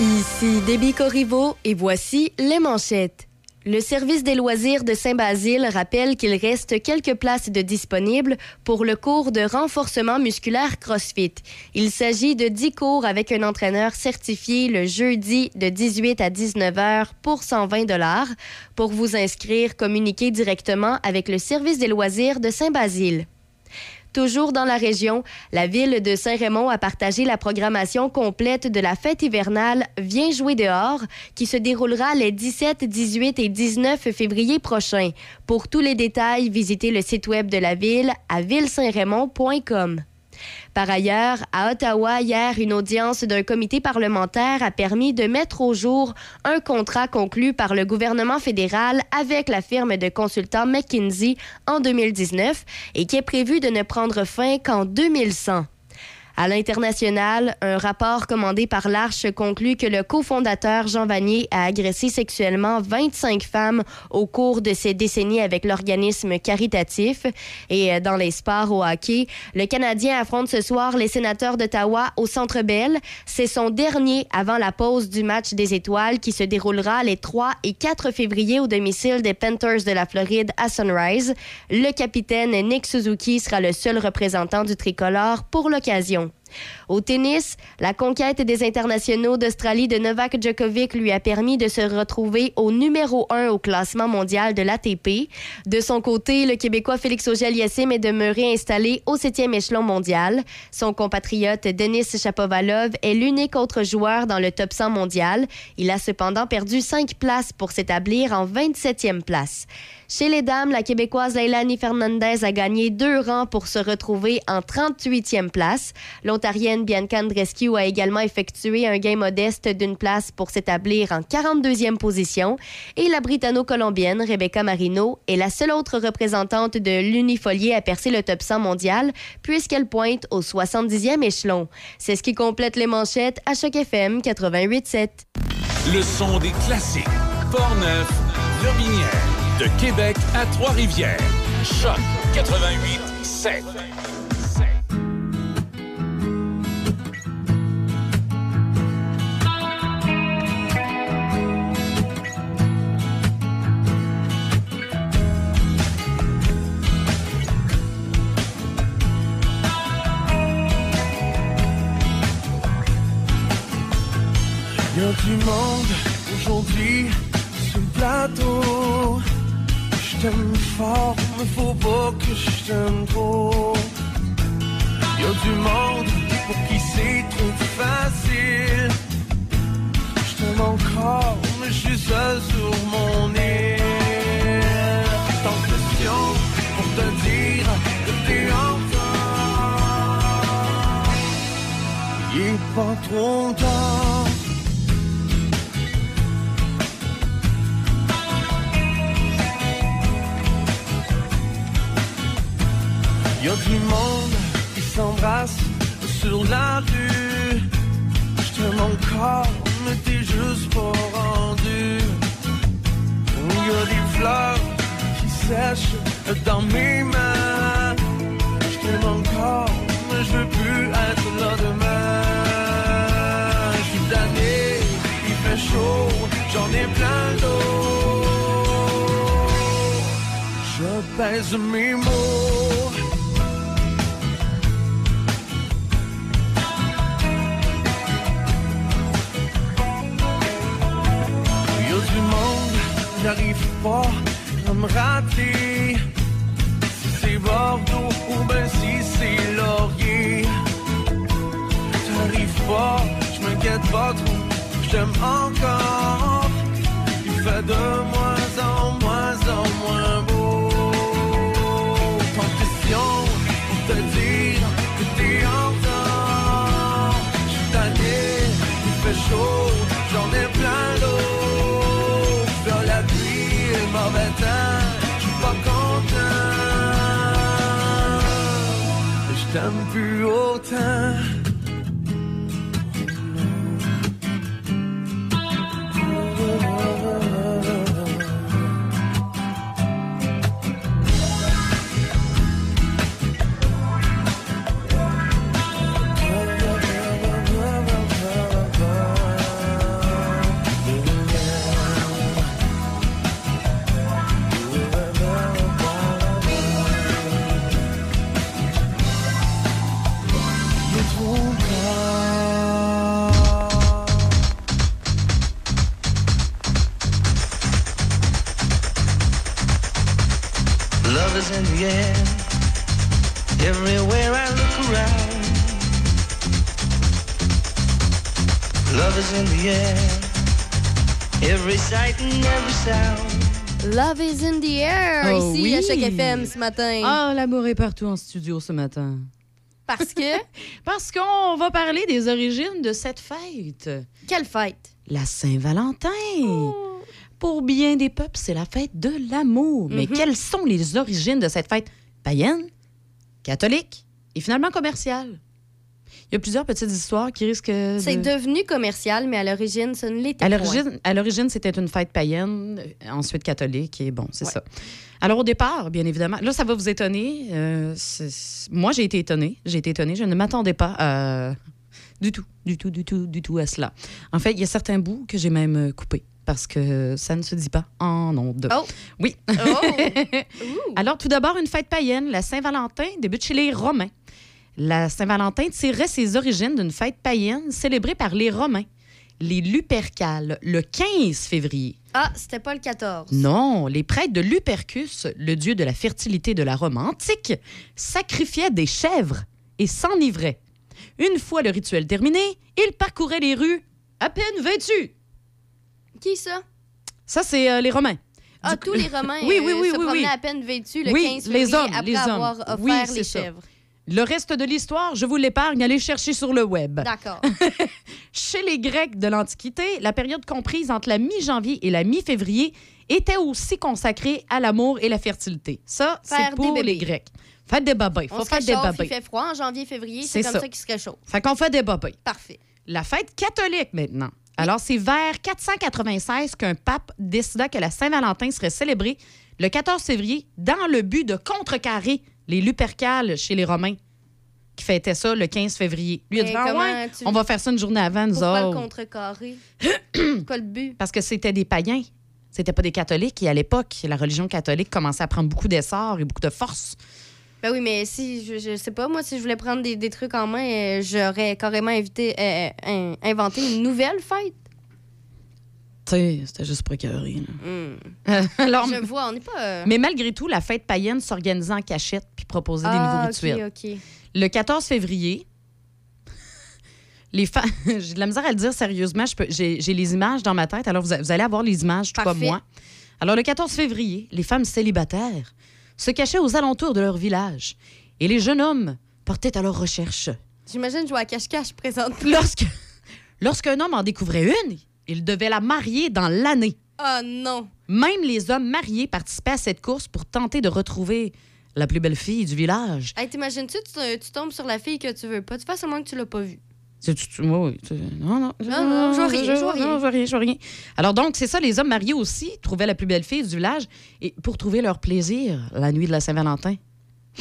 S2: Ici Déby Corriveau et voici les manchettes. Le service des loisirs de Saint-Basile rappelle qu'il reste quelques places de disponibles pour le cours de renforcement musculaire CrossFit. Il s'agit de 10 cours avec un entraîneur certifié le jeudi de 18 à 19 heures pour 120 dollars. Pour vous inscrire, communiquez directement avec le service des loisirs de Saint-Basile. Toujours dans la région, la ville de Saint-Raymond a partagé la programmation complète de la fête hivernale Viens jouer dehors, qui se déroulera les 17, 18 et 19 février prochains. Pour tous les détails, visitez le site web de la ville à villesaintraymond.com. Par ailleurs, à Ottawa, hier, une audience d'un comité parlementaire a permis de mettre au jour un contrat conclu par le gouvernement fédéral avec la firme de consultants McKinsey en 2019 et qui est prévu de ne prendre fin qu'en 2100. À l'international, un rapport commandé par l'Arche conclut que le cofondateur Jean Vanier a agressé sexuellement 25 femmes au cours de ces décennies avec l'organisme caritatif. Et euh, dans les sports au hockey, le Canadien affronte ce soir les sénateurs d'Ottawa au Centre Bell. C'est son dernier avant la pause du match des étoiles qui se déroulera les 3 et 4 février au domicile des Panthers de la Floride à Sunrise. Le capitaine Nick Suzuki sera le seul représentant du tricolore pour l'occasion. Au tennis, la conquête des internationaux d'Australie de Novak Djokovic lui a permis de se retrouver au numéro 1 au classement mondial de l'ATP. De son côté, le Québécois Félix Auger-Aliassime est demeuré installé au septième échelon mondial. Son compatriote Denis Chapovalov est l'unique autre joueur dans le top 100 mondial. Il a cependant perdu 5 places pour s'établir en 27e place. Chez les dames, la Québécoise Leilani Fernandez a gagné deux rangs pour se retrouver en 38e place. L'Ontarienne Bianca Andrescu a également effectué un gain modeste d'une place pour s'établir en 42e position. Et la Britanno-Colombienne Rebecca Marino est la seule autre représentante de l'unifolier à percer le top 100 mondial puisqu'elle pointe au 70e échelon. C'est ce qui complète les manchettes à Choc FM 88.7.
S9: Le son des classiques. Portneuf, Lobinière. De Québec à Trois-Rivières. Choc 88 7.
S10: Il y du monde aujourd'hui sur le plateau den form faut pas que je t'aime trop. Y'a du monde pour qui c'est trop facile. Je t'aime encore, mais je suis seul sur mon île. Tant de questions pour te dire que t'es encore. Il est pas trop tard. Y a du monde qui s'embrasse sur la rue. Je t'aime encore, mais t'es juste pas rendu. Y a des fleurs qui sèchent dans mes mains. Je t'aime encore, mais je veux plus être là demain. Je suis tanné, il fait chaud, j'en ai plein d'eau. Je pèse mes mots. Bordeaux ou ben si c'est Laurier. T'arrives pas, je m'inquiète pas trop, je t'aime encore. Il fait de moins en moins en moins beau. Je t'aime plus autant.
S11: Love is in the air,
S3: Oh
S2: ici
S3: oui.
S2: à Choc FM ce matin.
S3: Ah, l'amour est partout en studio ce matin.
S2: Parce que? [laughs]
S3: Parce qu'on va parler des origines de cette fête.
S2: Quelle fête?
S3: La Saint-Valentin.
S2: Oh.
S3: Pour bien des peuples, c'est la fête de l'amour. Mais
S2: Mhm.
S3: quelles sont les origines de cette fête? Païenne, catholique et finalement commerciale? Il y a plusieurs petites histoires qui risquent de...
S2: C'est devenu commercial, mais à l'origine, ça ne l'était pas.
S3: à l'origine, c'était une fête païenne, euh, ensuite catholique, et bon, c'est ça. Alors, au départ, bien évidemment, là, ça va vous étonner. euh, moi, j'ai été étonnée. J'ai été étonnée. Je ne m'attendais pas à- du tout, du tout, du tout, du tout à cela. En fait, il y a certains bouts que j'ai même euh, coupés parce que ça ne se dit pas en ondes.
S2: Oh!
S3: Oui. [laughs] Alors, tout d'abord, une fête païenne, la Saint-Valentin, débute chez les Romains. La Saint-Valentin tirait ses origines d'une fête païenne célébrée par les Romains, les Lupercales, le 15 février.
S2: Ah, c'était pas le 14.
S3: Non, les prêtres de Lupercus, le dieu de la fertilité de la Rome antique, sacrifiaient des chèvres et s'enivraient. Une fois le rituel terminé, ils parcouraient les rues à peine vêtus.
S2: Qui ça?
S3: Ça, c'est euh, les Romains.
S2: Ah,
S3: Du
S2: tous les Romains [laughs]
S3: Oui,
S2: euh,
S3: oui, oui,
S2: se
S3: oui,
S2: promenaient à peine vêtus le
S3: Oui,
S2: 15
S3: les
S2: février
S3: hommes,
S2: après
S3: les hommes.
S2: avoir offert
S3: Oui,
S2: les
S3: ça. Le reste de l'histoire, je vous l'épargne, allez chercher sur le web.
S2: D'accord. [laughs]
S3: Chez les Grecs de l'Antiquité, la période comprise entre la mi-janvier et la mi-février était aussi consacrée à l'amour et la fertilité. Ça, c'est pour les. Grecs. Faites des babés.
S2: On
S3: Faut
S2: se
S3: faire des
S2: il fait froid en janvier, février,
S3: C'est
S2: c'est comme
S3: ça.
S2: ça, qu'il se réchauffe.
S3: Fait qu'on fait des babés.
S2: Parfait.
S3: La fête catholique maintenant. Alors, c'est vers 496 qu'un pape décida que la Saint-Valentin serait célébrée le 14 février dans le but de contrecarrer les Lupercales chez les Romains qui fêtaient ça le 15 février. Lui, il a dit Ah
S2: comment
S3: ouais,
S2: tu-
S3: on va faire ça une journée avant, nous
S2: Pourquoi le
S3: autres.
S2: contrecarrer? [clears throat] C'est quoi le but?
S3: Parce que c'était des païens. C'était pas des catholiques. Et à l'époque, la religion catholique commençait à prendre beaucoup d'essor et beaucoup de force.
S2: Ben oui, mais si, je, je sais pas, moi, si je voulais prendre des, des trucs en main, euh, j'aurais carrément invité, euh, euh, inventé une nouvelle fête.
S3: Sais, c'était juste pour écœurer, là.
S2: Hmm. [laughs]
S3: Alors,
S2: je vois, on n'est pas. euh,
S3: mais malgré tout, la fête païenne s'organisait en cachette puis proposait des
S2: ah,
S3: nouveaux
S2: ok,
S3: rituels. Le 14 février, [laughs] les femmes. [laughs] J'ai de la misère à le dire sérieusement. J'ai les images dans ma tête. Alors, vous, allez avoir les images, tout comme moi. Alors, le 14 février, les femmes célibataires se cachaient aux alentours de leur village et les jeunes hommes partaient à leur recherche.
S2: J'imagine jouer à cache-cache présente.
S3: Lorsque, lorsqu'un homme en découvrait une, il devait la marier dans l'année.
S2: Oh non.
S3: Même les hommes mariés participaient à cette course pour tenter de retrouver la plus belle fille du village.
S2: Hey, t'imagines-tu, tu, tu tombes sur la fille que tu veux pas? Tu fais seulement que tu l'as pas vue.
S3: Tu- tu- tu- non, non,
S2: Non, non, je vois rien, je vois rien.
S3: je je rien. Alors donc, c'est ça, les hommes mariés aussi trouvaient la plus belle fille du village et pour trouver leur plaisir la nuit de la Saint-Valentin.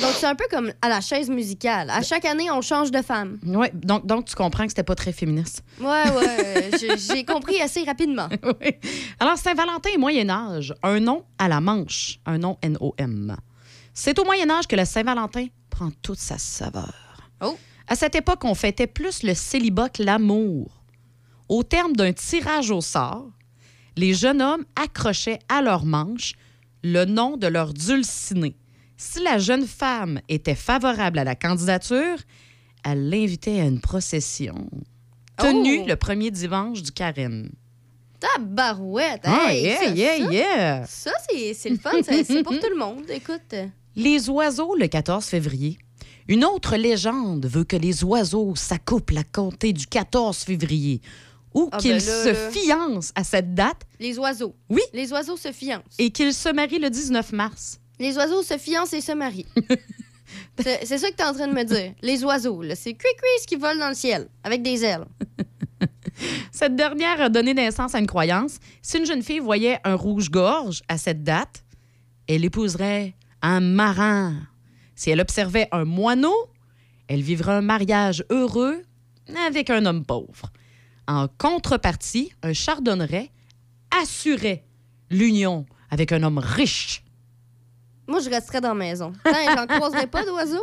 S2: Donc, c'est un peu comme à la chaise musicale. À chaque année, on change de femme.
S3: Oui, donc, donc tu comprends que c'était pas très féministe.
S2: Ouais, ouais. [laughs] j'ai- compris assez rapidement. [laughs]
S3: Oui. Alors, Saint-Valentin et Moyen-Âge, un nom à la manche, un nom N-O-M. C'est au Moyen-Âge que le Saint-Valentin prend toute sa saveur.
S2: Oh.
S3: À cette époque, on fêtait plus le célibat que l'amour. Au terme d'un tirage au sort, les jeunes hommes accrochaient à leur manche le nom de leur dulciné. Si la jeune femme était favorable à la candidature, elle l'invitait à une procession tenue
S2: Oh.
S3: le premier dimanche du carême.
S2: Tabarouette.
S3: Ah,
S2: hey,
S3: yeah,
S2: ça,
S3: yeah,
S2: ça,
S3: yeah.
S2: Ça, c'est le fun. C'est pour tout le monde. Écoute.
S3: Les oiseaux le 14 février. Une autre légende veut que les oiseaux s'accouplent à compter du 14 février ou
S2: Ah,
S3: qu'ils
S2: ben
S3: se
S2: là.
S3: fiancent à cette date
S2: Les oiseaux.
S3: Oui.
S2: Les oiseaux se fiancent.
S3: et qu'ils se marient le 19 mars.
S2: Les oiseaux se fiancent et se marient. [laughs] c'est ça que tu es en train de me dire. Les oiseaux, c'est cuicui qui volent dans le ciel avec des ailes. [laughs]
S3: Cette dernière a donné naissance à une croyance. Si une jeune fille voyait un rouge-gorge à cette date, elle épouserait un marin. Si elle observait un moineau, elle vivrait un mariage heureux avec un homme pauvre. En contrepartie, un chardonneret assurait l'union avec un homme riche.
S2: Moi, je resterais dans la maison. [laughs] J'en croiserais pas d'oiseaux.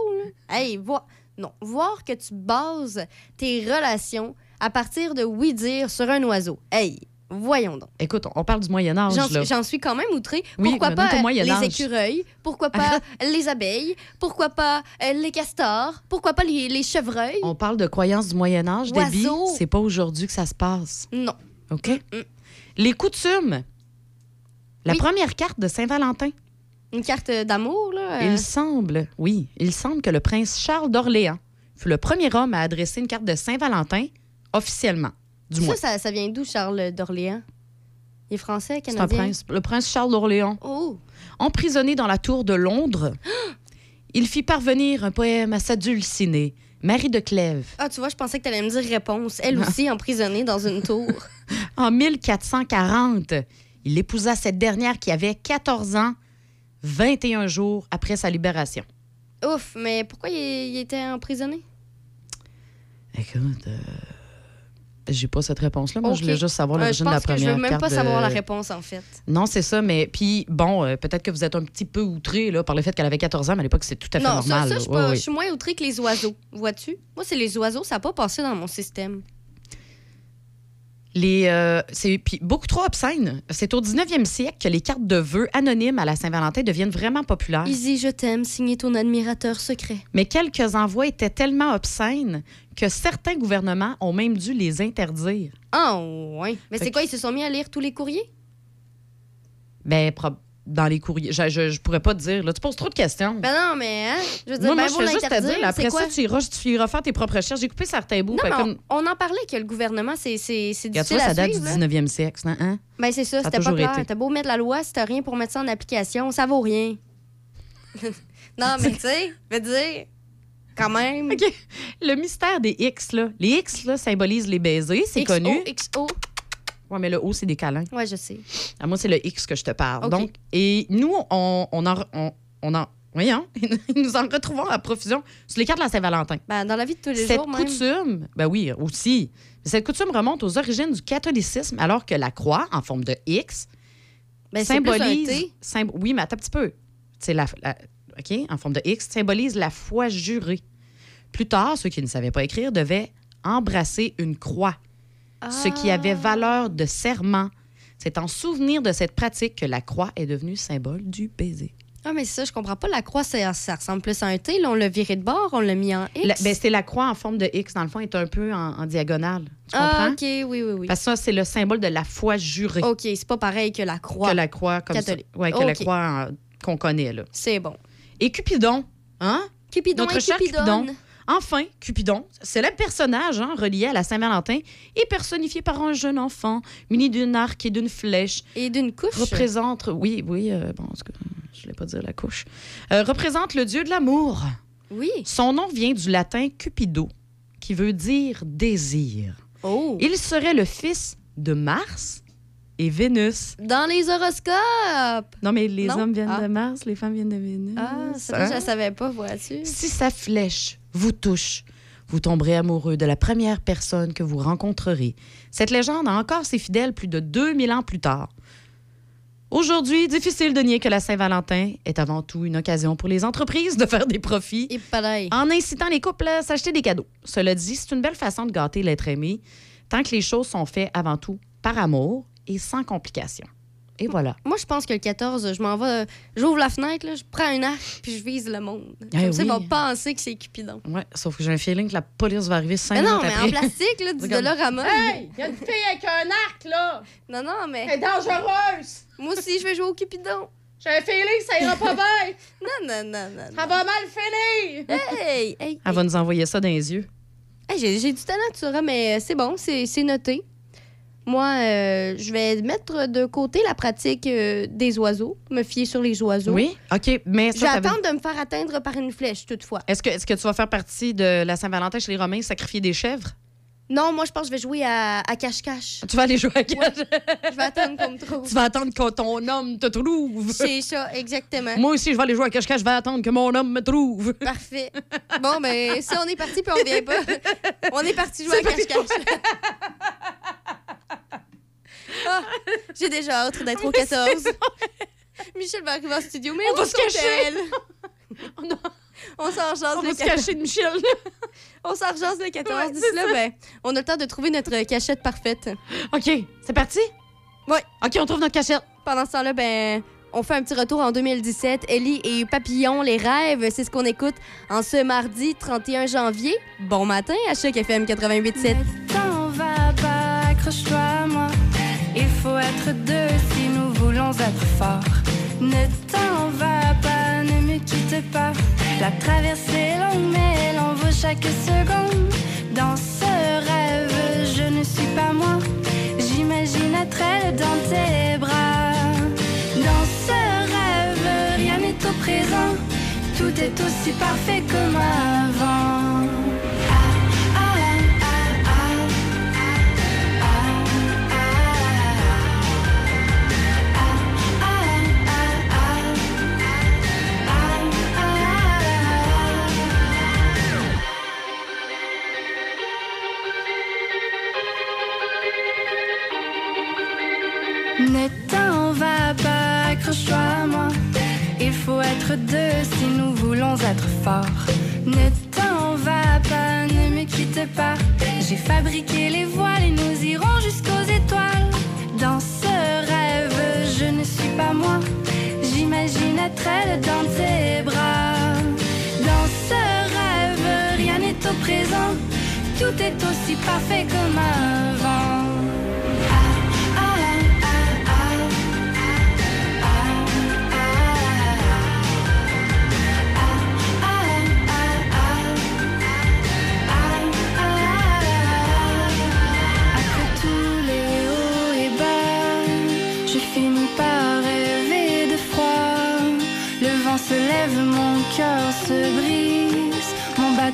S2: là. Hey, voir... Non, voir que tu bases tes relations à partir de oui-dire sur un oiseau. Hey, voyons donc.
S3: Écoute, on parle du Moyen Âge.
S2: J'en
S3: là.
S2: suis, j'en suis quand même outrée.
S3: Oui,
S2: pourquoi pas euh, les écureuils? Pourquoi pas [laughs] les abeilles? Pourquoi pas euh, les castors? Pourquoi pas les, les chevreuils?
S3: On parle de croyances du Moyen Âge, Debbie. C'est pas aujourd'hui que ça se passe.
S2: Non.
S3: OK? Les coutumes. La
S2: Oui.
S3: première carte de Saint-Valentin.
S2: Une carte d'amour, là? euh,
S3: Il semble, oui, il semble que le prince Charles d'Orléans fut le premier homme à adresser une carte de Saint-Valentin officiellement, du moins.
S2: ça, ça, ça vient d'où, Charles d'Orléans? Il est français,
S3: C'est un
S2: canadien?
S3: prince. Le prince Charles d'Orléans.
S2: Oh!
S3: Emprisonné dans la tour de Londres, [gasps] il fit parvenir un poème à sa dulcinée, Marie de Clèves.
S2: Ah, tu vois, je pensais que tu allais me dire réponse. Elle aussi emprisonnée dans une tour. [laughs]
S3: En 1440, il épousa cette dernière qui avait 14 ans, 21 jours après sa libération.
S2: Ouf, mais pourquoi il, il était emprisonné?
S3: Écoute, euh, j'ai pas cette réponse-là. Moi, je voulais juste savoir
S2: Euh,
S3: l'origine de
S2: je
S3: la
S2: pense que
S3: première
S2: je veux même pas
S3: de-
S2: savoir la réponse, en fait.
S3: Non, c'est ça, mais puis bon, euh, peut-être que vous êtes un petit peu outré là, par le fait qu'elle avait 14 ans, mais à l'époque, c'est tout à fait
S2: non, ça,
S3: normal.
S2: ça, je suis
S3: Ouais,
S2: moins outrée que les oiseaux. Vois-tu? Moi, c'est les oiseaux, ça n'a pas passé dans mon système.
S3: Les, euh, c'est puis beaucoup trop obscène. C'est au 19e siècle que les cartes de vœux anonymes à la Saint-Valentin deviennent vraiment populaires.
S2: Easy, je t'aime, signé ton admirateur secret.
S3: Mais quelques envois étaient tellement obscènes que certains gouvernements ont même dû les interdire.
S2: Ah, ouais. Mais c'est quoi, ils se sont mis à lire tous les courriers?
S3: Ben, prob- dans les courriers. Je, je, je pourrais pas te dire. Là. Tu poses trop de questions.
S2: Ben non, mais, hein? Je veux dire,
S3: moi, moi
S2: ben,
S3: je fais juste
S2: l'interdire,
S3: dire. là, Après ça, tu iras, tu iras faire tes propres recherches. J'ai coupé certains bouts.
S2: Non, mais
S3: comme-
S2: on, on en parlait que le gouvernement, c'est difficile à
S3: ça date
S2: suivre,
S3: du
S2: là.
S3: 19e siècle. ça, Hein?
S2: Ben c'est ça, c'était pas clair. T'as beau mettre la loi, si t'as rien pour mettre ça en application, ça vaut rien. [laughs] non, mais tu sais, je veux dire, quand même. [laughs]
S3: OK. Le mystère des X, là. Les X, là, symbolisent les baisers, c'est connu.
S2: XO.
S3: Ouais, mais le O, c'est des câlins.
S2: Ouais, je sais.
S3: Ah, moi, c'est le X que je te parle. Donc, et nous, on, on en. On, on en voyons, [laughs] nous en retrouvons à profusion sur les cartes de la Saint-Valentin.
S2: Ben, dans la vie de tous les
S3: Cette
S2: jours, même.
S3: coutume, ben oui, aussi. Cette coutume remonte aux origines du catholicisme, alors que la croix, en forme de X,
S2: Ben, c'est plus un
S3: symbolise. Symb- oui, mais attends un petit peu. C'est la, la- OK, en forme de X, symbolise la foi jurée. Plus tard, ceux qui ne savaient pas écrire devaient embrasser une croix, ce qui avait
S2: Ah.
S3: valeur de serment. C'est en souvenir de cette pratique que la croix est devenue symbole du baiser.
S2: Ah, mais c'est ça, je comprends pas. La croix, ça, ça ressemble plus à un T. Là, on l'a viré de bord, on l'a mis en X.
S3: Ben, c'est la croix en forme de X, dans le fond, est un peu en, en diagonale. Tu
S2: ah,
S3: comprends?
S2: OK, oui, oui, oui.
S3: Parce que ça, c'est le symbole de la foi jurée.
S2: OK, c'est pas pareil que la croix.
S3: Que la croix comme
S2: Catholique.
S3: ça. Ouais, que la croix euh, qu'on connaît, là.
S2: C'est bon.
S3: Et Cupidon, hein?
S2: Cupidon
S3: Notre
S2: et
S3: cher
S2: Cupidonne.
S3: Cupidon Enfin, Cupidon, célèbre personnage hein, relié à la Saint-Valentin, est personnifié par un jeune enfant muni d'un arc et d'une flèche.
S2: Et d'une couche?
S3: Représente, oui, oui, euh, bon, je ne voulais pas dire la couche. Euh, représente le dieu de l'amour.
S2: Oui.
S3: Son nom vient du latin Cupido, qui veut dire désir.
S2: Oh.
S3: Il serait le fils de Mars et Vénus.
S2: Dans les horoscopes.
S3: Non, mais les
S2: Non?
S3: hommes viennent
S2: Ah.
S3: de Mars, les femmes viennent de Vénus.
S2: Ah, ça, je ne savais pas, vois-tu?
S3: Si sa flèche vous touche, vous tomberez amoureux de la première personne que vous rencontrerez. Cette légende a encore ses fidèles plus de 2000 ans plus tard. Aujourd'hui, difficile de nier que la Saint-Valentin est avant tout une occasion pour les entreprises de faire des profits
S2: Et pareil.
S3: en incitant les couples à s'acheter des cadeaux. Cela dit, c'est une belle façon de gâter l'être aimé, tant que les choses sont faites avant tout par amour et sans complications. Et voilà.
S2: Moi, je pense que le 14, je m'en vais, j'ouvre la fenêtre, là, je prends un arc, puis je vise le monde.
S3: Eh
S2: Comme ça, ils vont penser que c'est Cupidon.
S3: Ouais, sauf que j'ai un feeling que la police va arriver cinq
S2: Mais non,
S3: minutes
S2: mais en plastique, là, [laughs] du. Dollarama.
S3: Hey, il y a une fille avec un arc, là!
S2: Non, non, mais
S3: Elle est dangereuse!
S2: moi aussi, je vais jouer au Cupidon.
S3: J'ai un feeling que ça ira pas bien! [laughs]
S2: Non, non, non, non.
S3: Ça va mal finir!
S2: Hey, hey,
S3: Elle va nous envoyer ça dans les yeux.
S2: Hey, j'ai, du talent, tu sauras, mais c'est bon, c'est, c'est noté. Moi, euh, je vais mettre de côté la pratique euh, des oiseaux, me fier sur les oiseaux.
S3: Oui? OK, mais
S2: Je
S3: ça,
S2: attendre de me faire atteindre par une flèche, toutefois.
S3: Est-ce que, est que tu vas faire partie de la Saint-Valentin chez les Romains, sacrifier des chèvres?
S2: Non, moi, je pense que je vais jouer à, à cache-cache.
S3: Tu vas aller jouer à
S2: Je vais attendre qu'on me trouve.
S3: Tu vas attendre que ton homme te trouve.
S2: C'est ça, exactement.
S3: Moi aussi, je vais aller jouer à cache-cache, je vais attendre que mon homme me trouve.
S2: Parfait. Bon, ben, si on est parti puis on revient pas, on est parti jouer à cache-cache. Ah, [laughs] J'ai déjà hâte d'être au 14. [laughs] Michel va arriver en studio, mais
S3: On va se cacher.
S2: cacher. [laughs] On s'en
S3: On
S2: le
S3: va se
S2: 14.
S3: cacher de Michel.
S2: On s'en le 14.
S3: Ouais,
S2: D'ici là, ben, on a le temps de trouver notre cachette parfaite.
S3: OK, c'est parti?
S2: Ouais.
S3: OK, on trouve notre cachette.
S2: Pendant ce temps-là, ben, on fait un petit retour en 2017. Ellie et Papillon, les rêves, c'est ce qu'on écoute en ce mardi 31 janvier. Bon matin à Choc FM 88.7.
S12: T'en va pas, accroche-toi à moi. Il faut être deux si nous voulons être forts. Ne t'en va pas, ne me quitte pas. La traversée est longue, mais elle en vaut chaque seconde. Dans ce rêve, je ne suis pas moi. J'imagine être elle dans tes bras. Dans ce rêve, rien n'est au présent. Tout est aussi parfait comme avant. Être forts. Ne t'en va pas, ne me quitte pas. J'ai fabriqué les voiles et nous irons jusqu'aux étoiles. Dans ce rêve, je ne suis pas moi. J'imagine être elle dans tes bras. Dans ce rêve, rien n'est au présent. Tout est aussi parfait comme avant.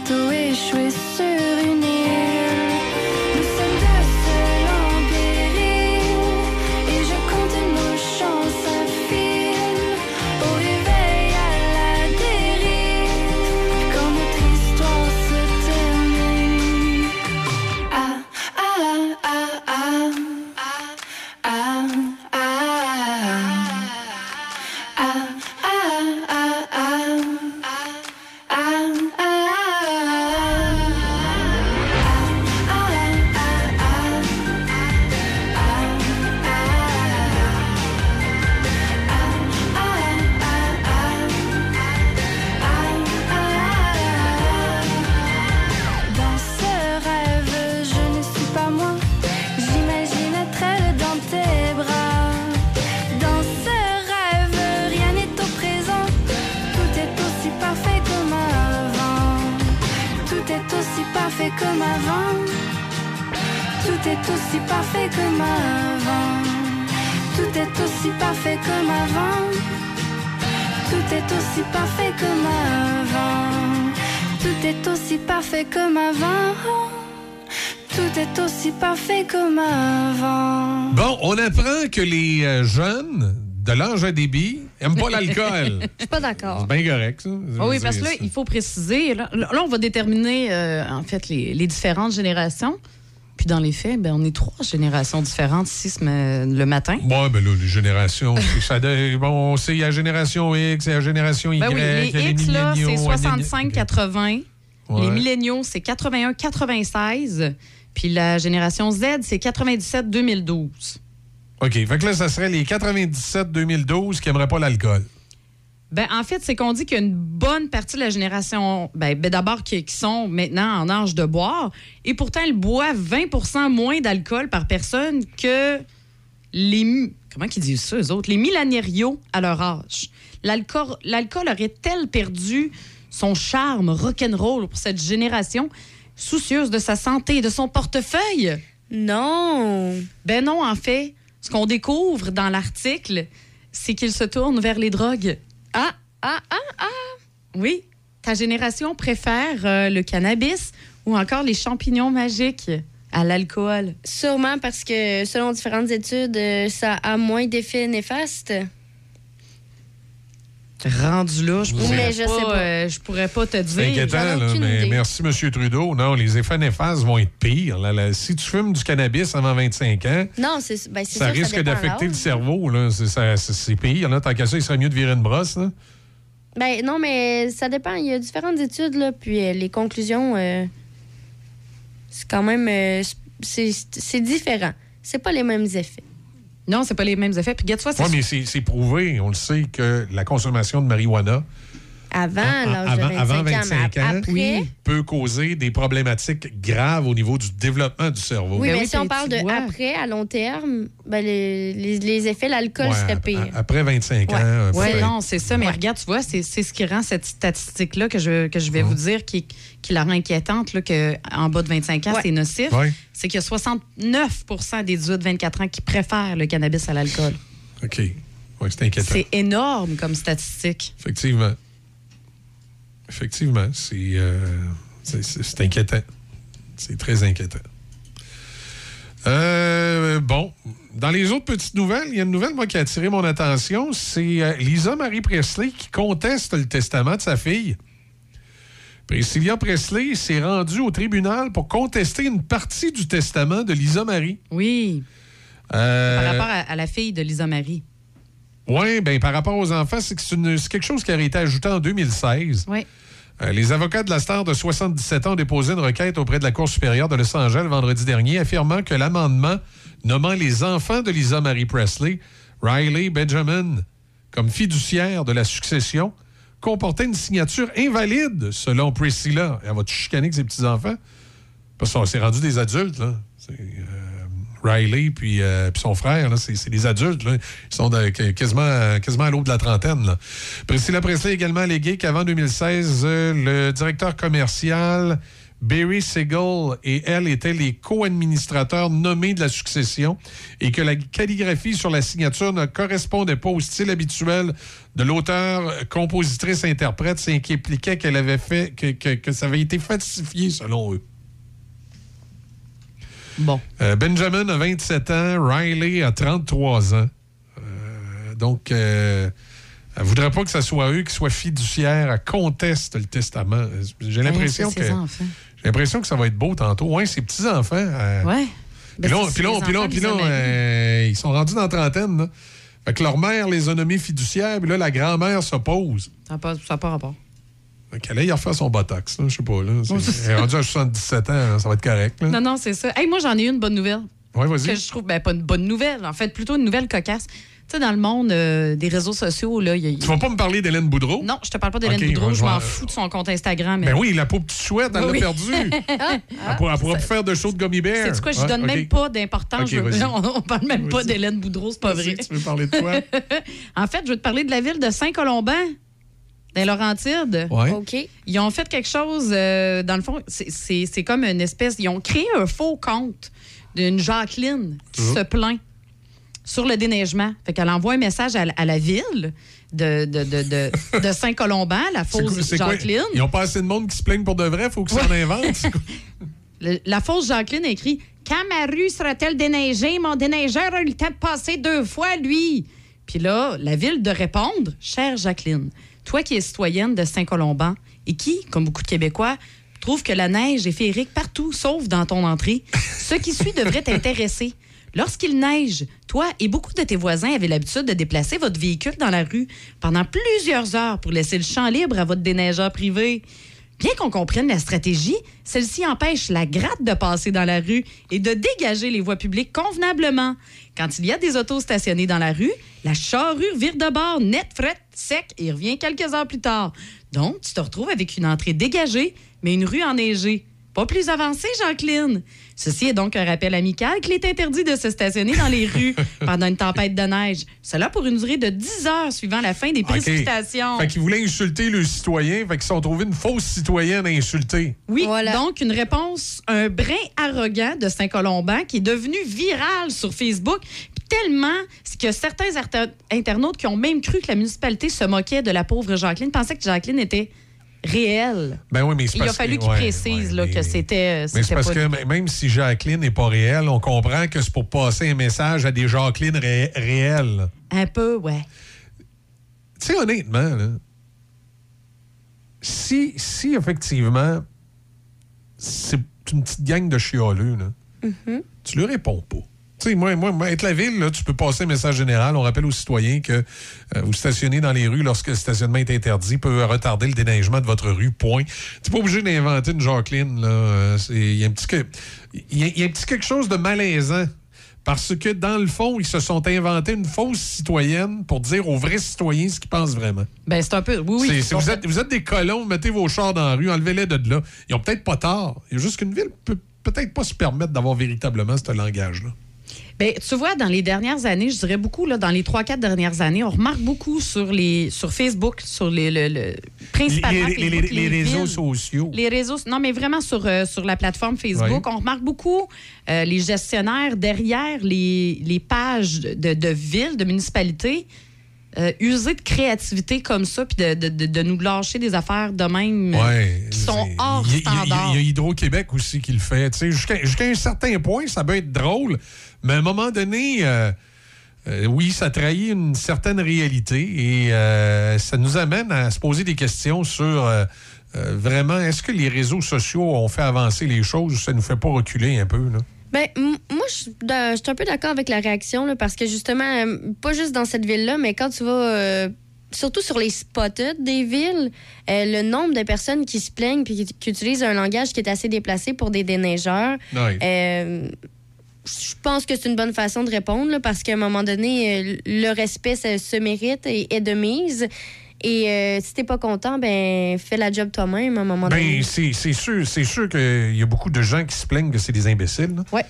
S12: to wish with Tout est aussi parfait comme avant. Tout est aussi parfait comme avant. Tout est aussi parfait comme avant. Tout est aussi parfait comme avant.
S13: Bon, on apprend que les euh, jeunes de l'âge à débit aiment pas l'alcool. [laughs]
S2: Je suis pas d'accord.
S13: C'est bien correct, ça.
S3: Ah oui, parce que là, il faut préciser. Là, là, on va déterminer, euh, en fait, les, les différentes générations. Puis dans les faits, ben, on est trois générations différentes ici le matin.
S13: Ouais, ben là, les générations. [laughs] ça, bon, on sait, il y a la génération X, il y a la génération Y.
S3: Ben oui,
S13: y a
S3: les X, là, c'est
S13: milléniaux,
S3: 65-80.
S13: Ouais.
S3: Les milléniaux, c'est 81-96. Puis la génération Z, c'est 97-2012.
S13: OK, fait que là, ça serait les 97-2012 qui n'aimeraient pas l'alcool.
S3: Ben, en fait, c'est qu'on dit qu'il y a une bonne partie de la génération, ben, ben, d'abord, qui, qui sont maintenant en âge de boire, et pourtant, ils boivent 20% moins d'alcool par personne que les... Comment qu'ils disent ça, eux autres? Les millénarios à leur âge. L'alcool l'alcool aurait-elle perdu son charme rock'n'roll pour cette génération soucieuse de sa santé et de son portefeuille?
S2: Non.
S3: Ben non, en fait, ce qu'on découvre dans l'article, c'est qu'il se tourne vers les drogues.
S2: Ah, ah, ah, ah.
S3: Oui, ta génération préfère euh, le cannabis ou encore les champignons magiques à l'alcool?
S2: Sûrement parce que selon différentes études, euh, ça a moins d'effets néfastes.
S3: Rendu là, je pourrais,
S2: Mais je
S3: pas,
S2: sais pas.
S3: euh, je pourrais pas te
S13: C'est
S3: dire.
S13: inquiétant, là, mais
S2: idée.
S13: merci, M. Trudeau. Non, les effets néfastes vont être pires. là, là. Si tu fumes du cannabis avant 25 ans,
S2: Non, ben,
S13: ça
S2: sûr,
S13: risque d'affecter le cerveau. là. C'est pire. Là. Tant qu'à ça, il serait mieux de virer une brosse. Là.
S2: Ben non, mais ça dépend. Il y a différentes études, là, puis euh, les conclusions, euh, c'est quand même... euh, c'est différent. C'est pas les mêmes effets.
S3: Non, c'est pas les mêmes effets. Puis, regarde, toi, c'est
S13: Oui, mais c'est c'est prouvé. On le sait que la consommation de marijuana
S2: Avant
S13: Ah,
S2: l'âge de
S13: avant-
S2: 25,
S13: avant
S2: ans,
S13: 25 ans,
S2: après...
S3: Oui.
S13: peut causer des problématiques graves au niveau du développement du cerveau.
S2: Oui,
S3: Ben
S2: mais
S3: oui,
S2: si on parle de
S3: vois.
S2: après, à long terme, ben les, les- les effets, l'alcool
S13: Ouais,
S2: serait
S13: ap-
S2: pire.
S13: Après 25
S2: Ouais.
S13: ans. euh,
S3: Oui, non, c'est ça. Mais regarde, tu vois, c'est c'est ce qui rend cette statistique-là que je, que je vais vous dire qui, qui la rend inquiétante, là, que en bas de 25 ans,
S2: Ouais.
S3: c'est nocif.
S13: Ouais.
S3: C'est qu'il y a 69% des 18-24 ans qui préfèrent le cannabis à l'alcool.
S13: OK. Oui, c'est inquiétant.
S3: C'est énorme comme statistique.
S13: Effectivement. Effectivement, c'est euh, inquiétant. C'est très inquiétant. Euh, bon, dans les autres petites nouvelles, il y a une nouvelle moi, qui a attiré mon attention. C'est euh, Lisa Marie Presley qui conteste le testament de sa fille. Priscilla Presley s'est rendue au tribunal pour contester une partie du testament de Lisa Marie.
S3: Oui,
S13: Euh,
S3: par rapport à, à la fille de Lisa Marie.
S13: Oui, ben par rapport aux enfants, c'est que c'est une- c'est quelque chose qui a été ajouté en 2016.
S3: Oui.
S13: Euh, les avocats de la star de 77 ans ont déposé une requête auprès de la Cour supérieure de Los Angeles vendredi dernier, affirmant que l'amendement nommant les enfants de Lisa Marie Presley, Riley Benjamin, comme fiduciaire de la succession, comportait une signature invalide, selon Priscilla. Elle va te chicaner avec ses petits-enfants? Parce qu'on s'est rendu des adultes, là. Euh, Riley puis, euh, puis son frère, c'est, des adultes. Ils sont quasiment, quasiment à l'aube de la trentaine. Là. Priscilla Presley a également allégué qu'avant 2016, euh, le directeur commercial Barry Siegel et elle étaient les co-administrateurs nommés de la succession et que la calligraphie sur la signature ne correspondait pas au style habituel de l'auteur, compositrice, interprète, ce qui impliquait qu'elle avait fait que, que- que ça avait été falsifié selon eux.
S3: Bon.
S13: Euh, Benjamin a 27 ans, Riley a 33 ans. Euh, donc, euh, elle ne voudrait pas que ce soit eux qui soient fiduciaires, elle conteste le testament. J'ai l'impression que j'ai l'impression que ça va être beau tantôt. Ouais, ses petits enfants.
S3: Ouais.
S13: Puis
S3: Ben,
S13: là,
S3: c'est-
S13: puis là,
S3: c'est
S13: puis là,
S3: les
S13: puis là,
S3: enfants de Lisa Marie.
S13: ils sont rendus dans la trentaine. Là. Fait que leur mère les a nommés fiduciaires, puis là, la grand-mère s'oppose.
S3: Ça n'a pas, rapport.
S13: Fait qu'elle aille refaire son botox, je sais pas. Là. C'est Elle est rendue à 77 ans, là, ça va être correct. Là.
S3: Non, non, c'est ça. Hey, moi, j'en ai une bonne nouvelle.
S13: Ouais, vas-y.
S3: Que je trouve, ben, pas une bonne nouvelle, en fait, plutôt une nouvelle cocasse. Tu sais, dans le monde euh, des réseaux sociaux, là, il y a.
S13: Tu vas pas me parler d'Hélène Boudreau?
S3: Non, je te parle pas d'Hélène Boudreau, je m'en fous de son compte Instagram. mais-
S13: Ben oui, la peau petite chouette, elle
S3: Oui,
S13: l'a
S3: oui.
S13: perdu. [laughs] elle pourra, elle pourra plus faire de show de gummy bear.
S3: C'est quoi, je
S13: Ouais,
S3: donne même pas d'importance. Veux- on, on parle même pas d'Hélène Boudreau, c'est pas vrai.
S13: Tu veux parler de quoi? [laughs]
S3: En fait, je veux te parler de la ville de Saint-Colomban. Dans Laurentides.
S13: Ouais.
S2: OK.
S3: Ils ont fait quelque chose, euh, dans le fond, c'est comme une espèce. Ils ont créé un faux compte d'une Jacqueline qui
S13: Mhm.
S3: se plaint sur le déneigement. Fait qu'elle envoie un message à, la- à la ville de, de, de, de, Saint-Colomban, la [laughs] fausse
S13: quoi?
S3: Jacqueline.
S13: Ils n'ont pas assez de monde qui se plaigne pour de vrai, faut qu'ils s'en inventent. Quoi? [laughs]
S3: Le- la fausse Jacqueline écrit Quand ma rue sera-t-elle déneigée? Mon déneigeur a eu le temps de passer deux fois, lui. Puis là, la ville de répondre Chère Jacqueline, toi qui es citoyenne de Saint-Colomban et qui, comme beaucoup de Québécois, trouve que la neige est féerique partout, sauf dans ton entrée, ce qui suit devrait t'intéresser. Lorsqu'il neige, toi et beaucoup de tes voisins avaient l'habitude de déplacer votre véhicule dans la rue pendant plusieurs heures pour laisser le champ libre à votre déneigeur privé. Bien qu'on comprenne la stratégie, celle-ci empêche la gratte de passer dans la rue et de dégager les voies publiques convenablement. Quand il y a des autos stationnées dans la rue, la charrue vire de bord, net, fret, sec et revient quelques heures plus tard. Donc, tu te retrouves avec une entrée dégagée, mais une rue enneigée. Pas plus avancée, Jacqueline. Ceci est donc un rappel amical qu'il est interdit de se stationner dans les rues [laughs] pendant une tempête de neige. Cela pour une durée de 10 heures suivant la fin des précipitations.
S13: Fait qu'ils voulaient insulter le citoyen, fait qu'ils se sont trouvés une fausse citoyenne à insulter.
S3: Oui, donc une réponse, un brin arrogant de Saint-Colomban qui est devenu viral sur Facebook. Puis Tellement que certains internautes qui ont même cru que la municipalité se moquait de la pauvre Jacqueline pensaient que Jacqueline était réelle.
S13: Ben oui, mais
S3: Il a fallu qu'il
S13: ouais,
S3: précise là, que c'était
S13: Mais
S3: c'était
S13: c'est parce
S3: pas
S13: que
S3: lui.
S13: même si Jacqueline n'est pas réelle, on comprend que c'est pour passer un message à des Jacqueline ré- réelles.
S3: un peu, ouais.
S13: Tu sais, honnêtement, là, si, si effectivement c'est une petite gang de chialeux, là,
S2: Mhm.
S13: tu lui réponds pas. Tu sais, moi, moi, être la ville, là, tu peux passer un message général. On rappelle aux citoyens que euh, vous stationnez dans les rues lorsque le stationnement est interdit peut retarder le déneigement de votre rue, point. Tu n'es pas obligé d'inventer une Jacqueline. là. Euh, Il y, a un petit que- y a- il y a un petit quelque chose de malaisant. Parce que, dans le fond, ils se sont inventés une fausse citoyenne pour dire aux vrais citoyens ce qu'ils pensent vraiment.
S3: Ben, c'est un peu. Oui, oui.
S13: Vous, êtes, vous êtes des colons, mettez vos chars dans la rue, enlevez-les de là. Ils ont peut-être pas tort. Il y a juste qu'une ville peut peut-être pas se permettre d'avoir véritablement ce langage-là.
S3: Ben, tu vois, dans les dernières années, je dirais beaucoup, là, dans les trois, quatre dernières années, on remarque beaucoup sur, les, sur Facebook, sur les, le, le- principalement
S13: Les- les-
S3: Facebook,
S13: les- les réseaux
S3: villes.
S13: sociaux.
S3: Les réseaux, non, mais vraiment sur, euh, sur la plateforme Facebook, on remarque beaucoup euh, les gestionnaires derrière les, les pages de, de villes, de municipalités, euh, user de créativité comme ça, puis de, de- de- de nous lâcher des affaires de même euh,
S13: Ouais,
S3: qui sont hors
S13: y a- il y a-
S3: standard.
S13: Il y a Hydro-Québec aussi qui le fait. Jusqu'à un certain point, ça peut être drôle, mais à un moment donné, euh, euh, oui, ça trahit une certaine réalité et ça nous amène à se poser des questions sur vraiment, est-ce que les réseaux sociaux ont fait avancer les choses ou ça nous fait pas reculer un peu? Là?
S2: Ben, moi, je suis un peu d'accord avec la réaction, là, parce que justement, euh, pas juste dans cette ville-là, mais quand tu vas, euh, surtout sur les spotted des villes, euh, le nombre de personnes qui se plaignent puis qui, qui utilisent un langage qui est assez déplacé pour des déneigeurs, euh, je pense que c'est une bonne façon de répondre, là, parce qu'à un moment donné, le respect se mérite et est de mise. Et euh, si t'es pas content, ben fais la job toi-même à un moment donné.
S13: Ben, c'est sûr, c'est sûr qu'il y a beaucoup de gens qui se plaignent que c'est des imbéciles.
S2: Ouais.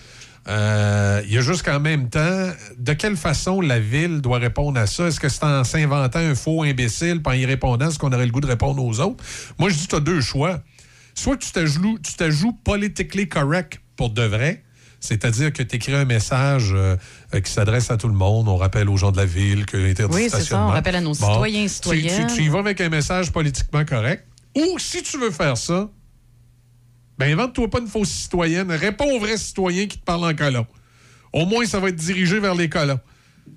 S13: Euh, Il y a juste qu'en même temps, de quelle façon la ville doit répondre à ça? Est-ce que c'est en s'inventant un faux imbécile, puis en y répondant ce qu'on aurait le goût de répondre aux autres? Moi, je dis tu as deux choix. Soit tu t'ajoues, tu politically correct pour de vrai, c'est-à-dire que tu écris un message euh, euh, qui s'adresse à tout le monde. On rappelle aux gens de la ville que l'interdit
S3: Oui, c'est ça. On rappelle à nos citoyens et
S13: Tu-
S3: citoyennes.
S13: Tu, tu y vas avec un message politiquement correct. Ou si tu veux faire ça, ben invente-toi pas une fausse citoyenne. Réponds aux vrais citoyens qui te parlent en colon. Au moins, ça va être dirigé vers les colons.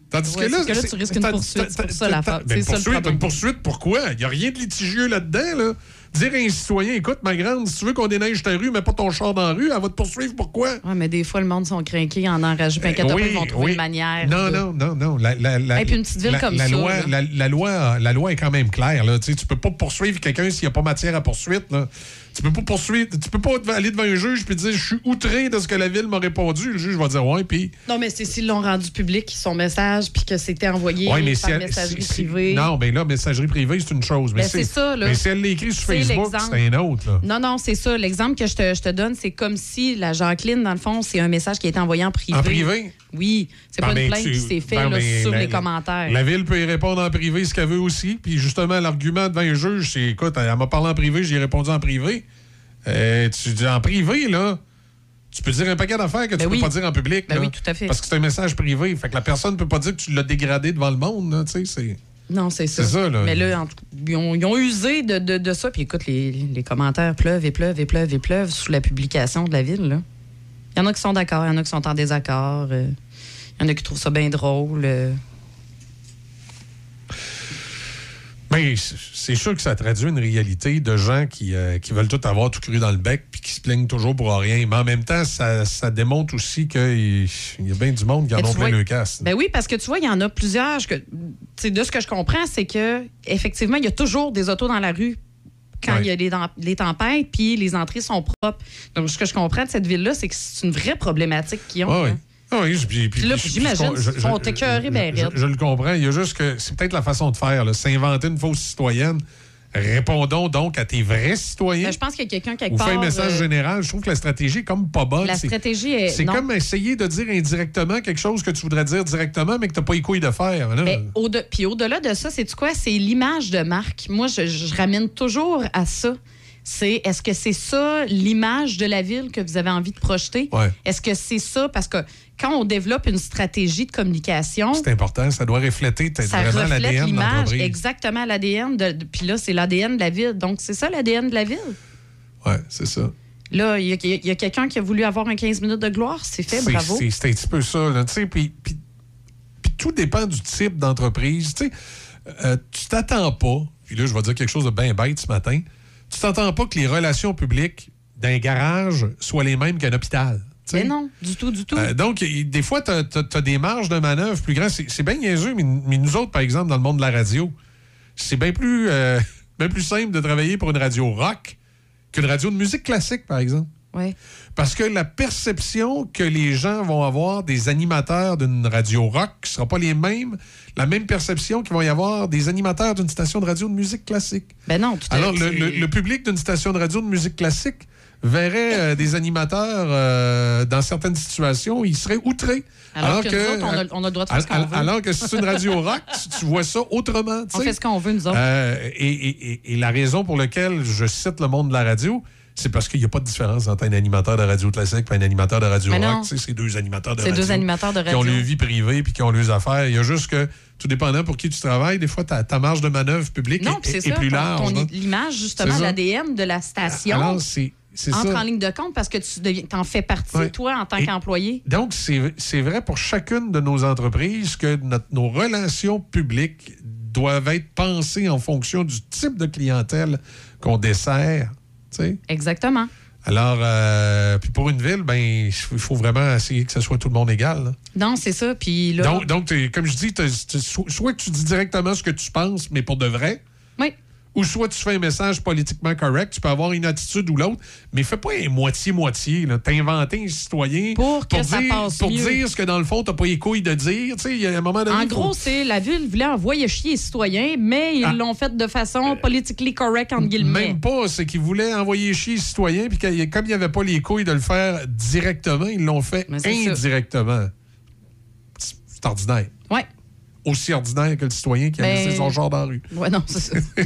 S13: Tandis
S3: Ouais,
S13: que là,
S3: que là, tu risques une poursuite. C'est pour ça l'affaire.
S13: ben, poursuite, une poursuite, pourquoi? Il n'y a rien de litigieux là-dedans, là. Dire à un citoyen, écoute, ma grande, si tu veux qu'on déneige ta rue, mets pas ton char dans la rue, elle va te poursuivre, pourquoi?
S3: Ouais, mais des fois, le monde sont craqués en enragés. Puis inquiète-toi,
S13: Oui,
S3: ils vont trouver
S13: oui.
S3: une manière.
S13: Non,
S3: de-
S13: non, non, non. La, la, la-
S3: Et puis une petite ville
S13: la-
S3: comme
S13: la
S3: ça,
S13: Loi, la, la loi, la loi est quand même claire. Là. Tu sais, tu peux pas poursuivre quelqu'un s'il n'y a pas matière à poursuite. Là. Tu peux pas poursuivre, tu peux pas aller devant un juge puis dire je suis outré de ce que la ville m'a répondu. Le juge va dire ouais, puis.
S3: Non, mais c'est s'ils l'ont rendu public, son message, puis que c'était envoyé
S13: Ouais, mais
S3: par
S13: si elle-
S3: messagerie
S13: si- si-
S3: privée.
S13: Non, ben là, messagerie privée, c'est une chose. Mais
S3: Ben, c'est ça, là.
S13: Mais si elle l'écrit sur Facebook, c'est un autre. Là.
S3: Non, non, c'est ça. L'exemple que je te, je te donne, c'est comme si la Jacqueline, dans le fond, c'est un message qui a été envoyé en privé.
S13: En privé?
S3: Oui. C'est
S13: Ben,
S3: pas
S13: mais
S3: une plainte
S13: tu-
S3: qui s'est faite
S13: ben,
S3: sur
S13: la-
S3: les commentaires.
S13: La ville peut y répondre en privé ce qu'elle veut aussi. Puis justement, l'argument devant un juge, c'est écoute, elle m'a parlé en privé, j'ai répondu en privé. Euh, tu dis en privé, là. Tu peux dire un paquet d'affaires que tu
S3: Ben
S13: peux pas dire en public.
S3: Ben
S13: là.
S3: oui, tout à fait.
S13: Parce que c'est un message privé. Fait que la personne ne peut pas dire que tu l'as dégradé devant le monde. Là, tu sais, c'est...
S3: Non, c'est ça.
S13: C'est ça, là.
S3: Mais là, en tout- ils, ont, ils ont usé de, de- de ça. Puis écoute, les, les commentaires pleuvent et pleuvent et pleuvent et pleuvent sous la publication de la ville. là. Il y en a qui sont d'accord, il y en a qui sont en désaccord. euh, Il y en a qui trouvent ça bien drôle. euh.
S13: Mais c'est c'est sûr que ça traduit une réalité de gens qui, euh, qui veulent tout avoir tout cru dans le bec puis qui se plaignent toujours pour rien. Mais en même temps, ça, ça démontre aussi qu'il y a bien du monde qui en ont plein le casse.
S3: Ben oui, parce que tu vois, il y en a plusieurs. Que, de ce que je comprends, c'est que effectivement, il y a toujours des autos dans la rue quand
S13: Ouais.
S3: il y a les, les tempêtes, puis les entrées sont propres. Donc, ce que je comprends de cette ville-là, c'est que c'est une vraie problématique qu'ils ont. Hein.
S13: Ah oui, puis, puis-
S3: là, j'imagine,
S13: je- je-
S3: ils sont
S13: je-
S3: écœurés ben
S13: je- le comprends. Il y a juste que c'est peut-être la façon de faire. S'inventer une fausse citoyenne. Répondons donc à tes vrais citoyens.
S3: Ben, je pense qu'il y a quelqu'un quelque
S13: Ou
S3: part.
S13: fais un message
S3: euh,
S13: général. Je trouve que la stratégie est comme pas bonne.
S3: La
S13: C'est-
S3: stratégie est-
S13: C'est comme essayer de dire indirectement quelque chose que tu voudrais dire directement, mais que tu n'as pas les couilles de faire.
S3: Mais au de- puis au-delà de ça, c'est quoi? C'est l'image de marque. Moi, je, je ramène toujours à ça. C'est est-ce que c'est ça l'image de la ville que vous avez envie de projeter?
S13: Ouais.
S3: Est-ce que c'est ça? Parce que quand on développe une stratégie de communication,
S13: C'est important. Ça doit refléter
S3: ça
S13: vraiment l'ADN de
S3: l'image, exactement l'ADN. De, de- puis là, c'est l'ADN de la ville. Donc, c'est ça l'ADN de la ville.
S13: Oui, c'est ça.
S3: Là, il y a, quelqu'un qui a voulu avoir un 15 minutes de gloire? C'est fait, bravo.
S13: C'est un petit peu ça. là, tu sais, Puis puis- puis tout dépend du type d'entreprise. Tu sais, euh, tu t'attends pas, puis là, je vais dire quelque chose de bien bête ce matin, tu t'attends pas que les relations publiques d'un garage soient les mêmes qu'un hôpital.
S3: Mais non, du tout, du tout.
S13: Euh, donc, y- des fois, tu as, des marges de manœuvre plus grandes. C'est c'est bien niaiseux, mais, mais nous autres, par exemple, dans le monde de la radio, c'est bien plus, euh, [laughs] bien plus simple de travailler pour une radio rock qu'une radio de musique classique, par exemple. Parce que la perception que les gens vont avoir des animateurs d'une radio rock ne sera pas les mêmes, la même perception qu'ils vont y avoir des animateurs d'une station de radio de musique classique.
S3: Ben non, tout à
S13: Alors,
S3: fait.
S13: le, le- le public d'une station de radio de musique classique verrait euh, des animateurs euh, dans certaines situations, ils seraient outrés.
S3: Alors que nous autres, on a- on a le droit de faire ce qu'on
S13: alors-
S3: veut.
S13: Alors que si c'est une radio [laughs] rock, tu, tu vois ça autrement.
S3: On fait ce qu'on veut, nous autres.
S13: Euh, et, et- et- et la raison pour laquelle je cite le monde de la radio, c'est parce qu'il n'y a pas de différence entre un animateur de radio classique et un animateur de radio
S3: Mais
S13: rock. C'est deux animateurs de
S3: C'est
S13: radio.
S3: deux animateurs de
S13: Qui ont
S3: radio.
S13: leur vie privée puis qui ont leurs affaires. Il y a juste que, tout dépendant pour qui tu travailles, des fois, ta, ta marge de manœuvre publique
S3: Non,
S13: est,
S3: ça.
S13: plus large.
S3: L'image, justement, l'ADN de la station
S13: Alors, c'est
S3: entre
S13: ça.
S3: en ligne de compte parce que tu deviens, en fais partie,
S13: Ouais.
S3: toi, en tant qu'employé.
S13: Donc, c'est c'est vrai pour chacune de nos entreprises que notre- nos relations publiques doivent être pensées en fonction du type de clientèle qu'on dessert.
S3: Exactement.
S13: Alors, euh, puis pour une ville, ben, il faut vraiment essayer que ce soit tout le monde égal. là.
S3: Non, c'est ça. Puis là.
S13: Donc, donc t'es- comme je dis, so- soit que tu dis directement ce que tu penses, mais pour de vrai.
S3: Oui.
S13: Ou soit tu fais un message politiquement correct, tu peux avoir une attitude ou l'autre, mais fais pas un moitié-moitié. T'as inventé un citoyen
S3: Pour que ça
S13: dire,
S3: passe
S13: pour
S3: mieux.
S13: dire ce que dans le fond, t'as pas les couilles de dire. Y a un moment donné.
S3: En
S13: faut-
S3: gros, c'est la ville voulait envoyer chier les citoyens, mais ils
S13: Ah.
S3: l'ont fait de façon politically correct, entre guillemets.
S13: Même pas, c'est qu'ils voulaient envoyer chier les citoyens, puis comme il n'y avait pas les couilles de le faire directement, ils l'ont fait indirectement. C'est c'est ordinaire.
S3: Ouais.
S13: Aussi ordinaire que le citoyen qui a
S3: Ben-
S13: laissé son genre dans la rue.
S3: Ouais, non, c'est ça. [laughs]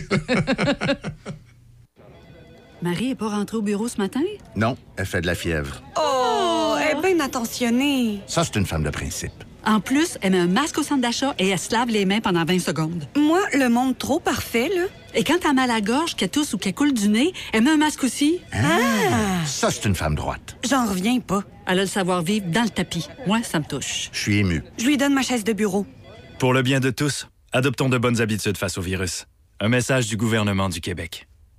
S14: Marie est pas rentrée au bureau ce matin?
S15: Non, elle fait de la fièvre.
S14: Oh, elle est bien attentionnée.
S15: Ça, c'est une femme de principe.
S14: En plus, elle met un masque au centre d'achat et elle se lave les mains pendant 20 secondes.
S16: Moi, le monde trop parfait, là.
S14: Et quand t'as mal à la gorge, qu'elle tousse ou qu'elle coule du nez, elle met un masque aussi.
S16: Ah!
S15: Ça, c'est une femme droite.
S16: J'en reviens pas.
S14: Elle a le savoir-vivre dans le tapis. Moi, ça me touche.
S15: Je suis ému.
S16: Je lui donne ma chaise de bureau.
S17: Pour le bien de tous, adoptons de bonnes habitudes face au virus. Un message du gouvernement du Québec.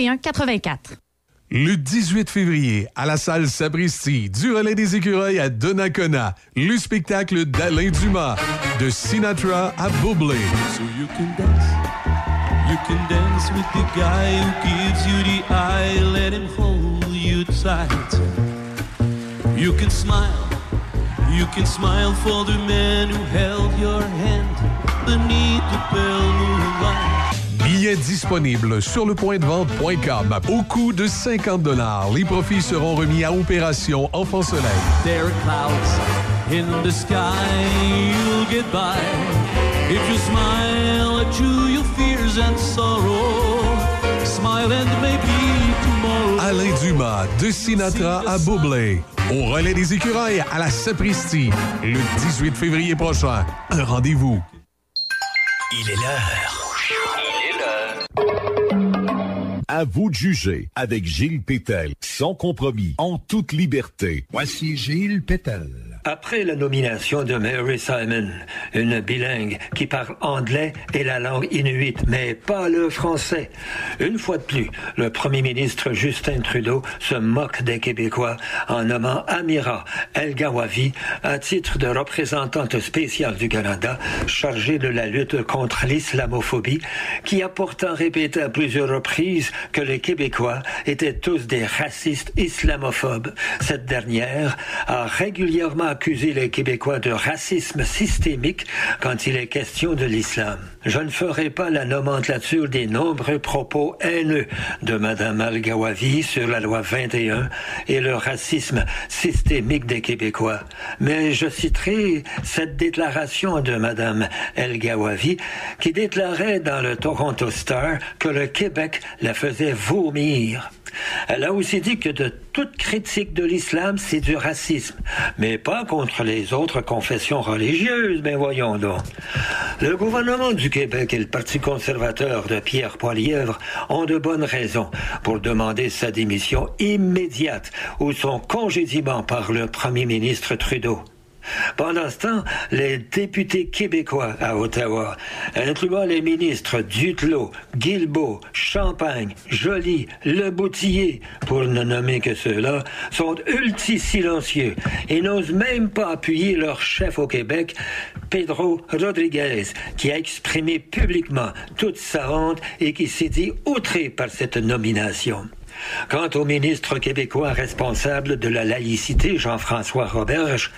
S18: 525-3184.
S13: Le 18 février, à la salle Sabristi, du relais des écureuils à Donnacona, le spectacle d'Alain Dumas, de Sinatra à Bublé.
S19: So you can dance, you can dance with the guy who gives you the eye, let him hold you tight. You can smile, you can smile for the man who held your hand beneath the pale moonlight.
S13: Billets disponibles sur le point de vente.com au coût de 50 Les profits seront remis à Opération Enfant Soleil.
S19: There are clouds in the sky, you'll get by. If you smile at you, your fears and sorrow. Smile and maybe tomorrow.
S13: Alain Dumas, de Sinatra à Bublé. Au relais des écureuils à la Sapristi, le 18 février prochain. Un rendez-vous.
S20: Il est l'heure. À vous de juger avec Gilles Pétel, sans compromis, en toute liberté. Voici Gilles Pétel.
S21: Après la nomination de Mary Simon, une bilingue qui parle anglais et la langue inuite, mais pas le français, une fois de plus, le premier ministre Justin Trudeau se moque des Québécois en nommant Amira El Gawavi à titre de représentante spéciale du Canada chargée de la lutte contre l'islamophobie, qui a pourtant répété à plusieurs reprises que les Québécois étaient tous des racistes islamophobes. Cette dernière a régulièrement accusé les Québécois de racisme systémique quand il est question de l'islam. Je ne ferai pas la nomenclature des nombreux propos haineux de Mme Al-Gawavi sur la loi 21 et le racisme systémique des Québécois, mais je citerai cette déclaration de Mme El-Gawavi qui déclarait dans le Toronto Star que le Québec la faisait vomir. Elle a aussi dit que toute critique de l'islam, c'est du racisme, mais pas contre les autres confessions religieuses, mais voyons donc. Le gouvernement du Québec et le Parti conservateur de Pierre Poilièvre ont de bonnes raisons pour demander sa démission immédiate ou son congédiement par le premier ministre Trudeau. Pendant ce temps, les députés québécois à Ottawa, incluant les ministres Duclos, Guilbeault, Champagne, Joly, Leboutillier, pour ne nommer que ceux-là, sont ultra-silencieux et n'osent même pas appuyer leur chef au Québec, Pedro Rodriguez, qui a exprimé publiquement toute sa honte et qui s'est dit outré par cette nomination. Quant au ministre québécois responsable de la laïcité, Jean-François Roberge,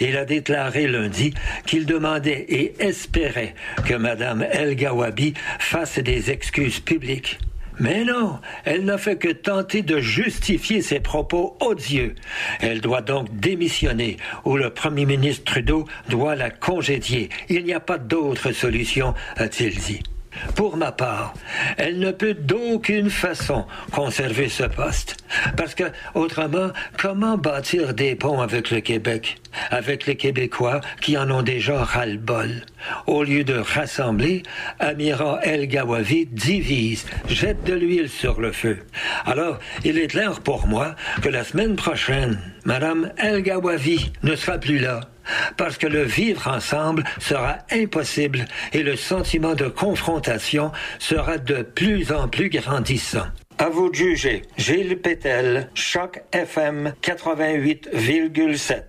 S21: il a déclaré lundi qu'il demandait et espérait que Mme El Gawabi fasse des excuses publiques. Mais non, elle n'a fait que tenter de justifier ses propos odieux. Elle doit donc démissionner ou le premier ministre Trudeau doit la congédier. Il n'y a pas d'autre solution, a-t-il dit. Pour ma part, elle ne peut d'aucune façon conserver ce poste. Parce que, autrement, comment bâtir des ponts avec le Québec, avec les Québécois qui en ont déjà ras-le-bol? Au lieu de rassembler, Amira El Gawavi divise, jette de l'huile sur le feu. Alors, il est clair pour moi que la semaine prochaine, Madame El Gawavi ne sera plus là parce que le vivre ensemble sera impossible et le sentiment de confrontation sera de plus en plus grandissant. À vous de juger. Gilles Pétel, Choc FM 88,7.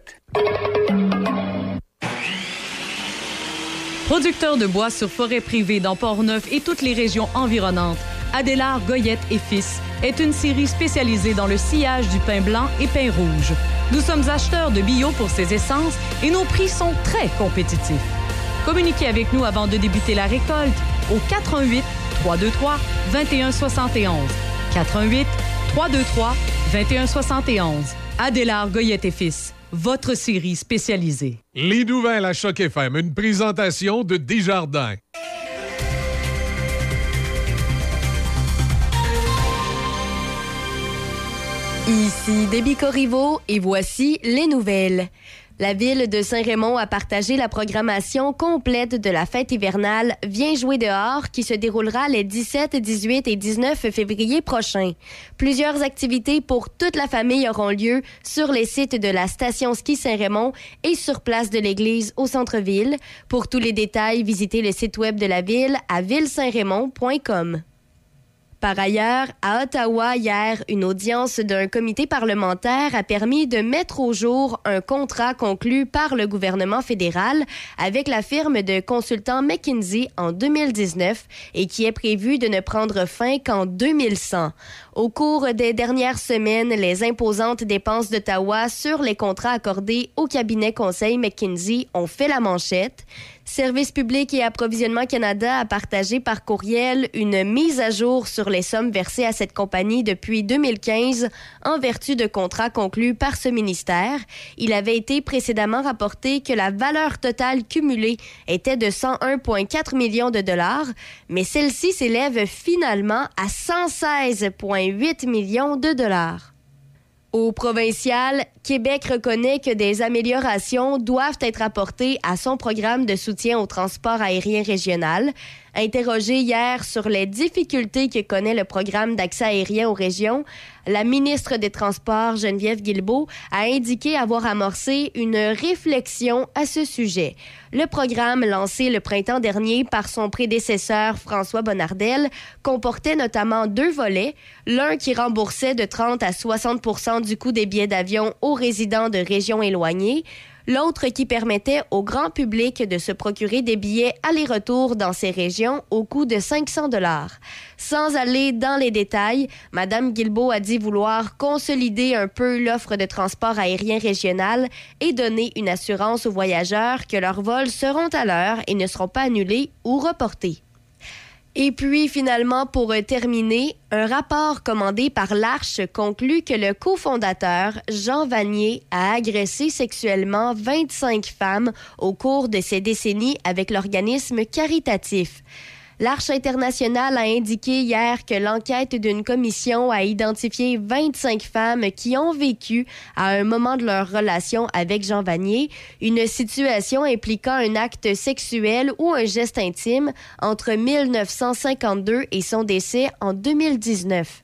S18: Producteur de bois sur forêt privée dans Port-Neuf et toutes les régions environnantes, Adélard Goyette et Fils est une série spécialisée dans le sillage du pain blanc et pain rouge. Nous sommes acheteurs de bio pour ces essences et nos prix sont très compétitifs. Communiquez avec nous avant de débuter la récolte au 88 323 2171. 88 323 2171. Adélard Goyette et Fils, votre série spécialisée.
S13: Les nouvelles à Choc FM, une présentation de Desjardins.
S2: Ici Déby Corriveau et voici les nouvelles. La ville de Saint-Raymond a partagé la programmation complète de la fête hivernale Viens jouer dehors qui se déroulera les 17, 18 et 19 février prochains. Plusieurs activités pour toute la famille auront lieu sur les sites de la station ski Saint-Raymond et sur place de l'église au centre-ville. Pour tous les détails, visitez le site web de la ville à villesaintraymond.com. Par ailleurs, à Ottawa, hier, une audience d'un comité parlementaire a permis de mettre au jour un contrat conclu par le gouvernement fédéral avec la firme de consultants McKinsey en 2019 et qui est prévu de ne prendre fin qu'en 2100. Au cours des dernières semaines, les imposantes dépenses d'Ottawa sur les contrats accordés au cabinet conseil McKinsey ont fait la manchette. Service public et approvisionnement Canada a partagé par courriel une mise à jour sur les sommes versées à cette compagnie depuis 2015 en vertu de contrats conclus par ce ministère. Il avait été précédemment rapporté que la valeur totale cumulée était de 101,4 millions de dollars, mais celle-ci s'élève finalement à 116,8 millions de dollars. Au provincial, Québec reconnaît que des améliorations doivent être apportées à son programme de soutien au transport aérien régional. Interrogée hier sur les difficultés que connaît le programme d'accès aérien aux régions, la ministre des Transports, Geneviève Guilbeault, a indiqué avoir amorcé une réflexion à ce sujet. Le programme, lancé le printemps dernier par son prédécesseur François Bonnardel, comportait notamment deux volets, l'un qui remboursait de 30 à 60% du coût des billets d'avion aux résidents de régions éloignées, l'autre qui permettait au grand public de se procurer des billets aller-retour dans ces régions au coût de 500 dollars. Sans aller dans les détails, Madame Guilbeault a dit vouloir consolider un peu l'offre de transport aérien régional et donner une assurance aux voyageurs que leurs vols seront à l'heure et ne seront pas annulés ou reportés. Et puis finalement, pour terminer, un rapport commandé par l'Arche conclut que le cofondateur, Jean Vanier, a agressé sexuellement 25 femmes au cours de ces décennies avec l'organisme caritatif. L'Arche internationale a indiqué hier que l'enquête d'une commission a identifié 25 femmes qui ont vécu, à un moment de leur relation avec Jean Vanier, une situation impliquant un acte sexuel ou un geste intime entre 1952 et son décès en 2019.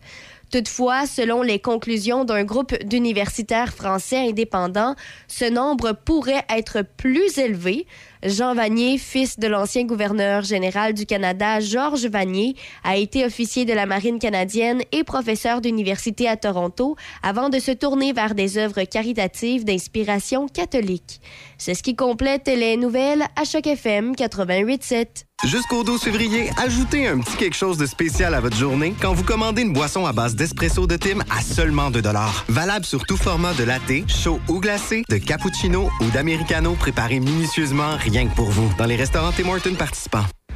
S2: Toutefois, selon les conclusions d'un groupe d'universitaires français indépendants, ce nombre pourrait être plus élevé. Jean Vanier, fils de l'ancien gouverneur général du Canada, Georges Vanier, a été officier de la Marine canadienne et professeur d'université à Toronto avant de se tourner vers des œuvres caritatives d'inspiration catholique. C'est ce qui complète les nouvelles à Choc FM 88.7.
S8: Jusqu'au 12 février, ajoutez un petit quelque chose de spécial à votre journée quand vous commandez une boisson à base d'espresso de Tim à seulement 2 Valable sur tout format de latte, chaud ou glacé, de cappuccino ou d'americano préparé minutieusement rien que pour vous dans les restaurants Tim Hortons participants.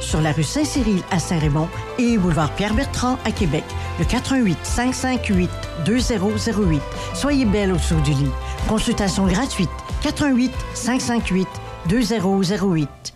S22: Sur la rue Saint-Cyril à Saint-Raymond et boulevard Pierre-Bertrand à Québec. Le 88 558 2008. Soyez belle au saut du lit. Consultation gratuite. 88 558 2008.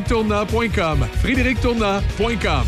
S13: frédérictournant.com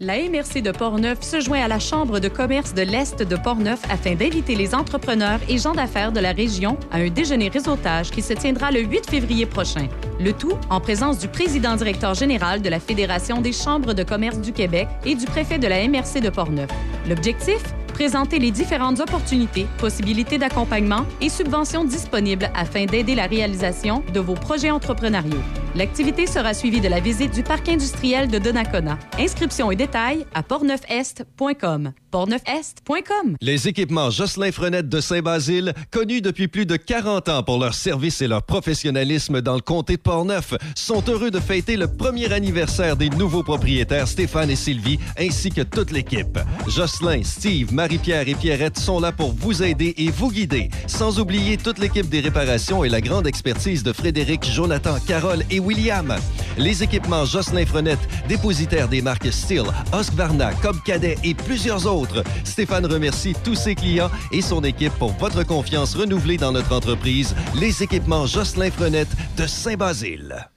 S18: La MRC de Portneuf se joint à la Chambre de commerce de l'Est de Portneuf afin d'inviter les entrepreneurs et gens d'affaires de la région à un déjeuner réseautage qui se tiendra le 8 février prochain. Le tout en présence du président-directeur général de la Fédération des chambres de commerce du Québec et du préfet de la MRC de Portneuf. L'objectif? Présenter les différentes opportunités, possibilités d'accompagnement et subventions disponibles afin d'aider la réalisation de vos projets entrepreneuriaux. L'activité sera suivie de la visite du parc industriel de Donnacona. Inscriptions et détails à portneufest.com. portneufest.com.
S23: Les équipements Jocelyn Frenette de Saint-Basile, connus depuis plus de 40 ans pour leur service et leur professionnalisme dans le comté de Portneuf, sont heureux de fêter le premier anniversaire des nouveaux propriétaires Stéphane et Sylvie, ainsi que toute l'équipe. Jocelyn, Steve, Marie-Pierre et Pierrette sont là pour vous aider et vous guider, sans oublier toute l'équipe des réparations et la grande expertise de Frédéric, Jonathan, Carole et William. Les équipements Jocelyn Frenette, dépositaires des marques Steel, Husqvarna, Cobb Cadet et plusieurs autres. Stéphane remercie tous ses clients et son équipe pour votre confiance renouvelée dans notre entreprise, les équipements Jocelyn Frenette de Saint-Basile.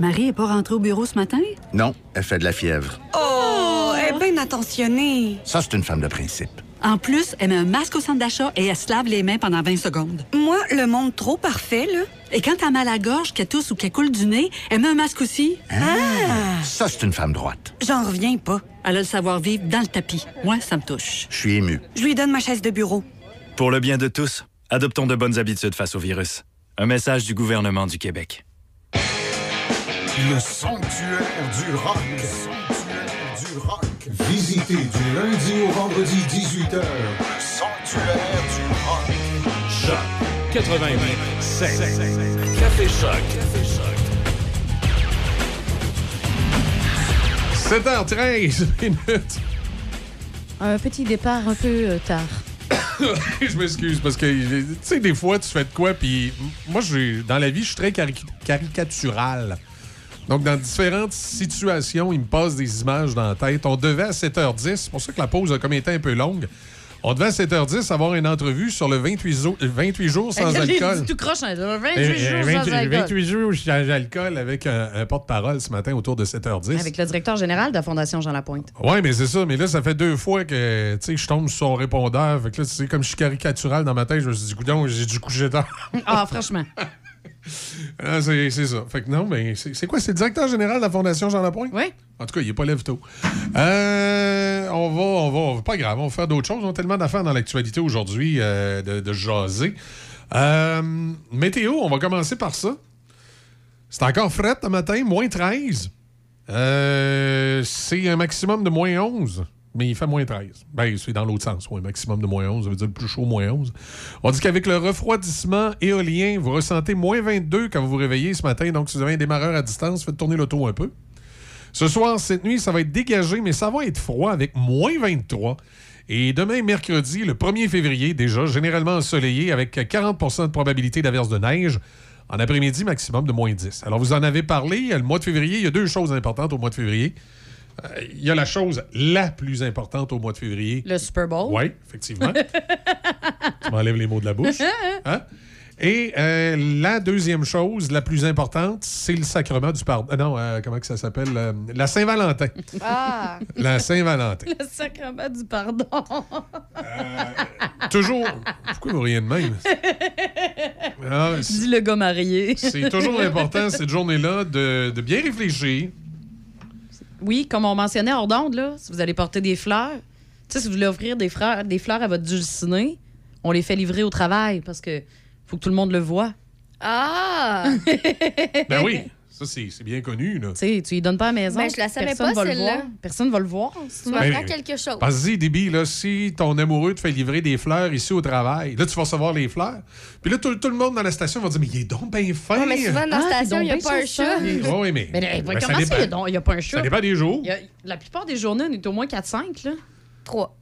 S14: Marie est pas rentrée au bureau ce matin?
S15: Non, elle fait de la fièvre.
S16: Oh, elle est bien attentionnée.
S15: Ça, c'est une femme de principe.
S14: En plus, elle met un masque au centre d'achat et elle se lave les mains pendant 20 secondes.
S16: Moi, le monde trop parfait, là.
S14: Et quand t'as mal à la gorge, qu'elle tousse ou qu'elle coule du nez, elle met un masque aussi.
S16: Ah!
S15: Ça, c'est une femme droite.
S16: J'en reviens pas.
S14: Elle a le savoir-vivre dans le tapis. Moi, ça me touche.
S15: Je suis ému.
S16: Je lui donne ma chaise de bureau.
S17: Pour le bien de tous, adoptons de bonnes habitudes face au virus. Un message du gouvernement du Québec.
S24: Le sanctuaire du rock. Le sanctuaire du rock. Du lundi au vendredi 18h. Sanctuaire du rock.
S1: Choc 88 7. Café Choc.
S13: 7h13 [laughs] minutes.
S3: Un petit départ un peu euh, tard. [coughs]
S13: je m'excuse parce que, tu sais, des fois, tu fais de quoi, puis moi, j'ai- dans la vie, je suis très cari- caricatural. Donc, dans différentes situations, il me passe des images dans la tête. On devait à 7h10, c'est pour ça que la pause a comme été un peu longue. On devait à 7h10 avoir une entrevue sur le 28, zo- 28 jours sans alcool.
S3: tout croche, hein, 28
S13: Euh,
S3: jours
S13: euh,
S3: sans
S13: 28
S3: alcool.
S13: 28 jours sans alcool avec un, un porte-parole ce matin autour de 7h10.
S3: Avec le directeur général de la Fondation Jean Lapointe.
S13: Ouais, mais c'est ça. Mais là, ça fait deux fois que je tombe sur son répondeur. Fait que là, tu sais, comme je suis caricatural dans ma tête, je me suis dit, coudonc, j'ai dû coucher tard.
S3: Ah, franchement. [laughs] [laughs]
S13: Ah, c'est ça. Fait que non, mais c'est c'est quoi? C'est le directeur général de la Fondation Jean Lapointe?
S3: Oui.
S13: En tout cas, il n'est pas lève tôt. Euh, on, va, on, va, on va- Pas grave, on va faire d'autres choses. On a tellement d'affaires dans l'actualité aujourd'hui euh, de, de jaser. Euh, météo, on va commencer par ça. C'est encore fret ce matin, moins 13. Euh, c'est un maximum de moins 11, mais il fait moins 13. Ben, c'est dans l'autre sens. Un maximum de moins 11, ça veut dire plus chaud, moins 11. On dit qu'avec le refroidissement éolien, vous ressentez moins 22 quand vous vous réveillez ce matin. Donc, si vous avez un démarreur à distance, faites tourner l'auto un peu. Ce soir, cette nuit, ça va être dégagé, mais ça va être froid avec moins 23. Et demain, mercredi, le 1er février, déjà, généralement ensoleillé avec 40% de probabilité d'averse de neige. En après-midi, maximum de moins 10. Alors, vous en avez parlé. Le mois de février, il y a deux choses importantes au mois de février. Euh, Il y a la chose la plus importante au mois de février.
S3: Le Super Bowl.
S13: Oui, effectivement. [laughs] tu m'enlèves les mots de la bouche. [laughs] Hein? Et euh, la deuxième chose, la plus importante, c'est le sacrement du pardon. Ah non, euh, comment que ça s'appelle? Euh, la Saint-Valentin.
S3: Ah! [laughs]
S13: La Saint-Valentin.
S3: Le sacrement du pardon.
S13: Toujours. Pourquoi vous riez de même? Ah,
S3: Dis le gars marié.
S13: c'est toujours important, cette journée-là, de, de bien réfléchir.
S3: Oui, comme on mentionnait hors d'onde, là, si vous allez porter des fleurs, tu sais, si vous voulez offrir des fleurs, des fleurs à votre dulciné, on les fait livrer au travail parce que faut que tout le monde le voit.
S2: Ah! [laughs]
S13: Ben oui, ça, c'est bien connu. Là.
S3: sais, tu lui donnes pas à la maison.
S2: Ben, je la savais pas, celle-là.
S3: Personne va le voir.
S2: Tu m'apprends ben, quelque chose.
S13: Vas-y, Déby, là, si ton amoureux te fait livrer des fleurs ici au travail, là, tu vas recevoir les fleurs. Puis là, tout, le monde dans la station va dire Mais il est donc bien fin.
S2: Mais souvent, dans la
S3: ah,
S2: station, il n'y ben,
S3: a
S2: pas un chat.
S13: oui, mais.
S3: mais comment ça, il n'y a, pas un chat?
S13: Ça dépend des jours.
S3: La plupart des journées, on est au moins 4-5.
S2: 3.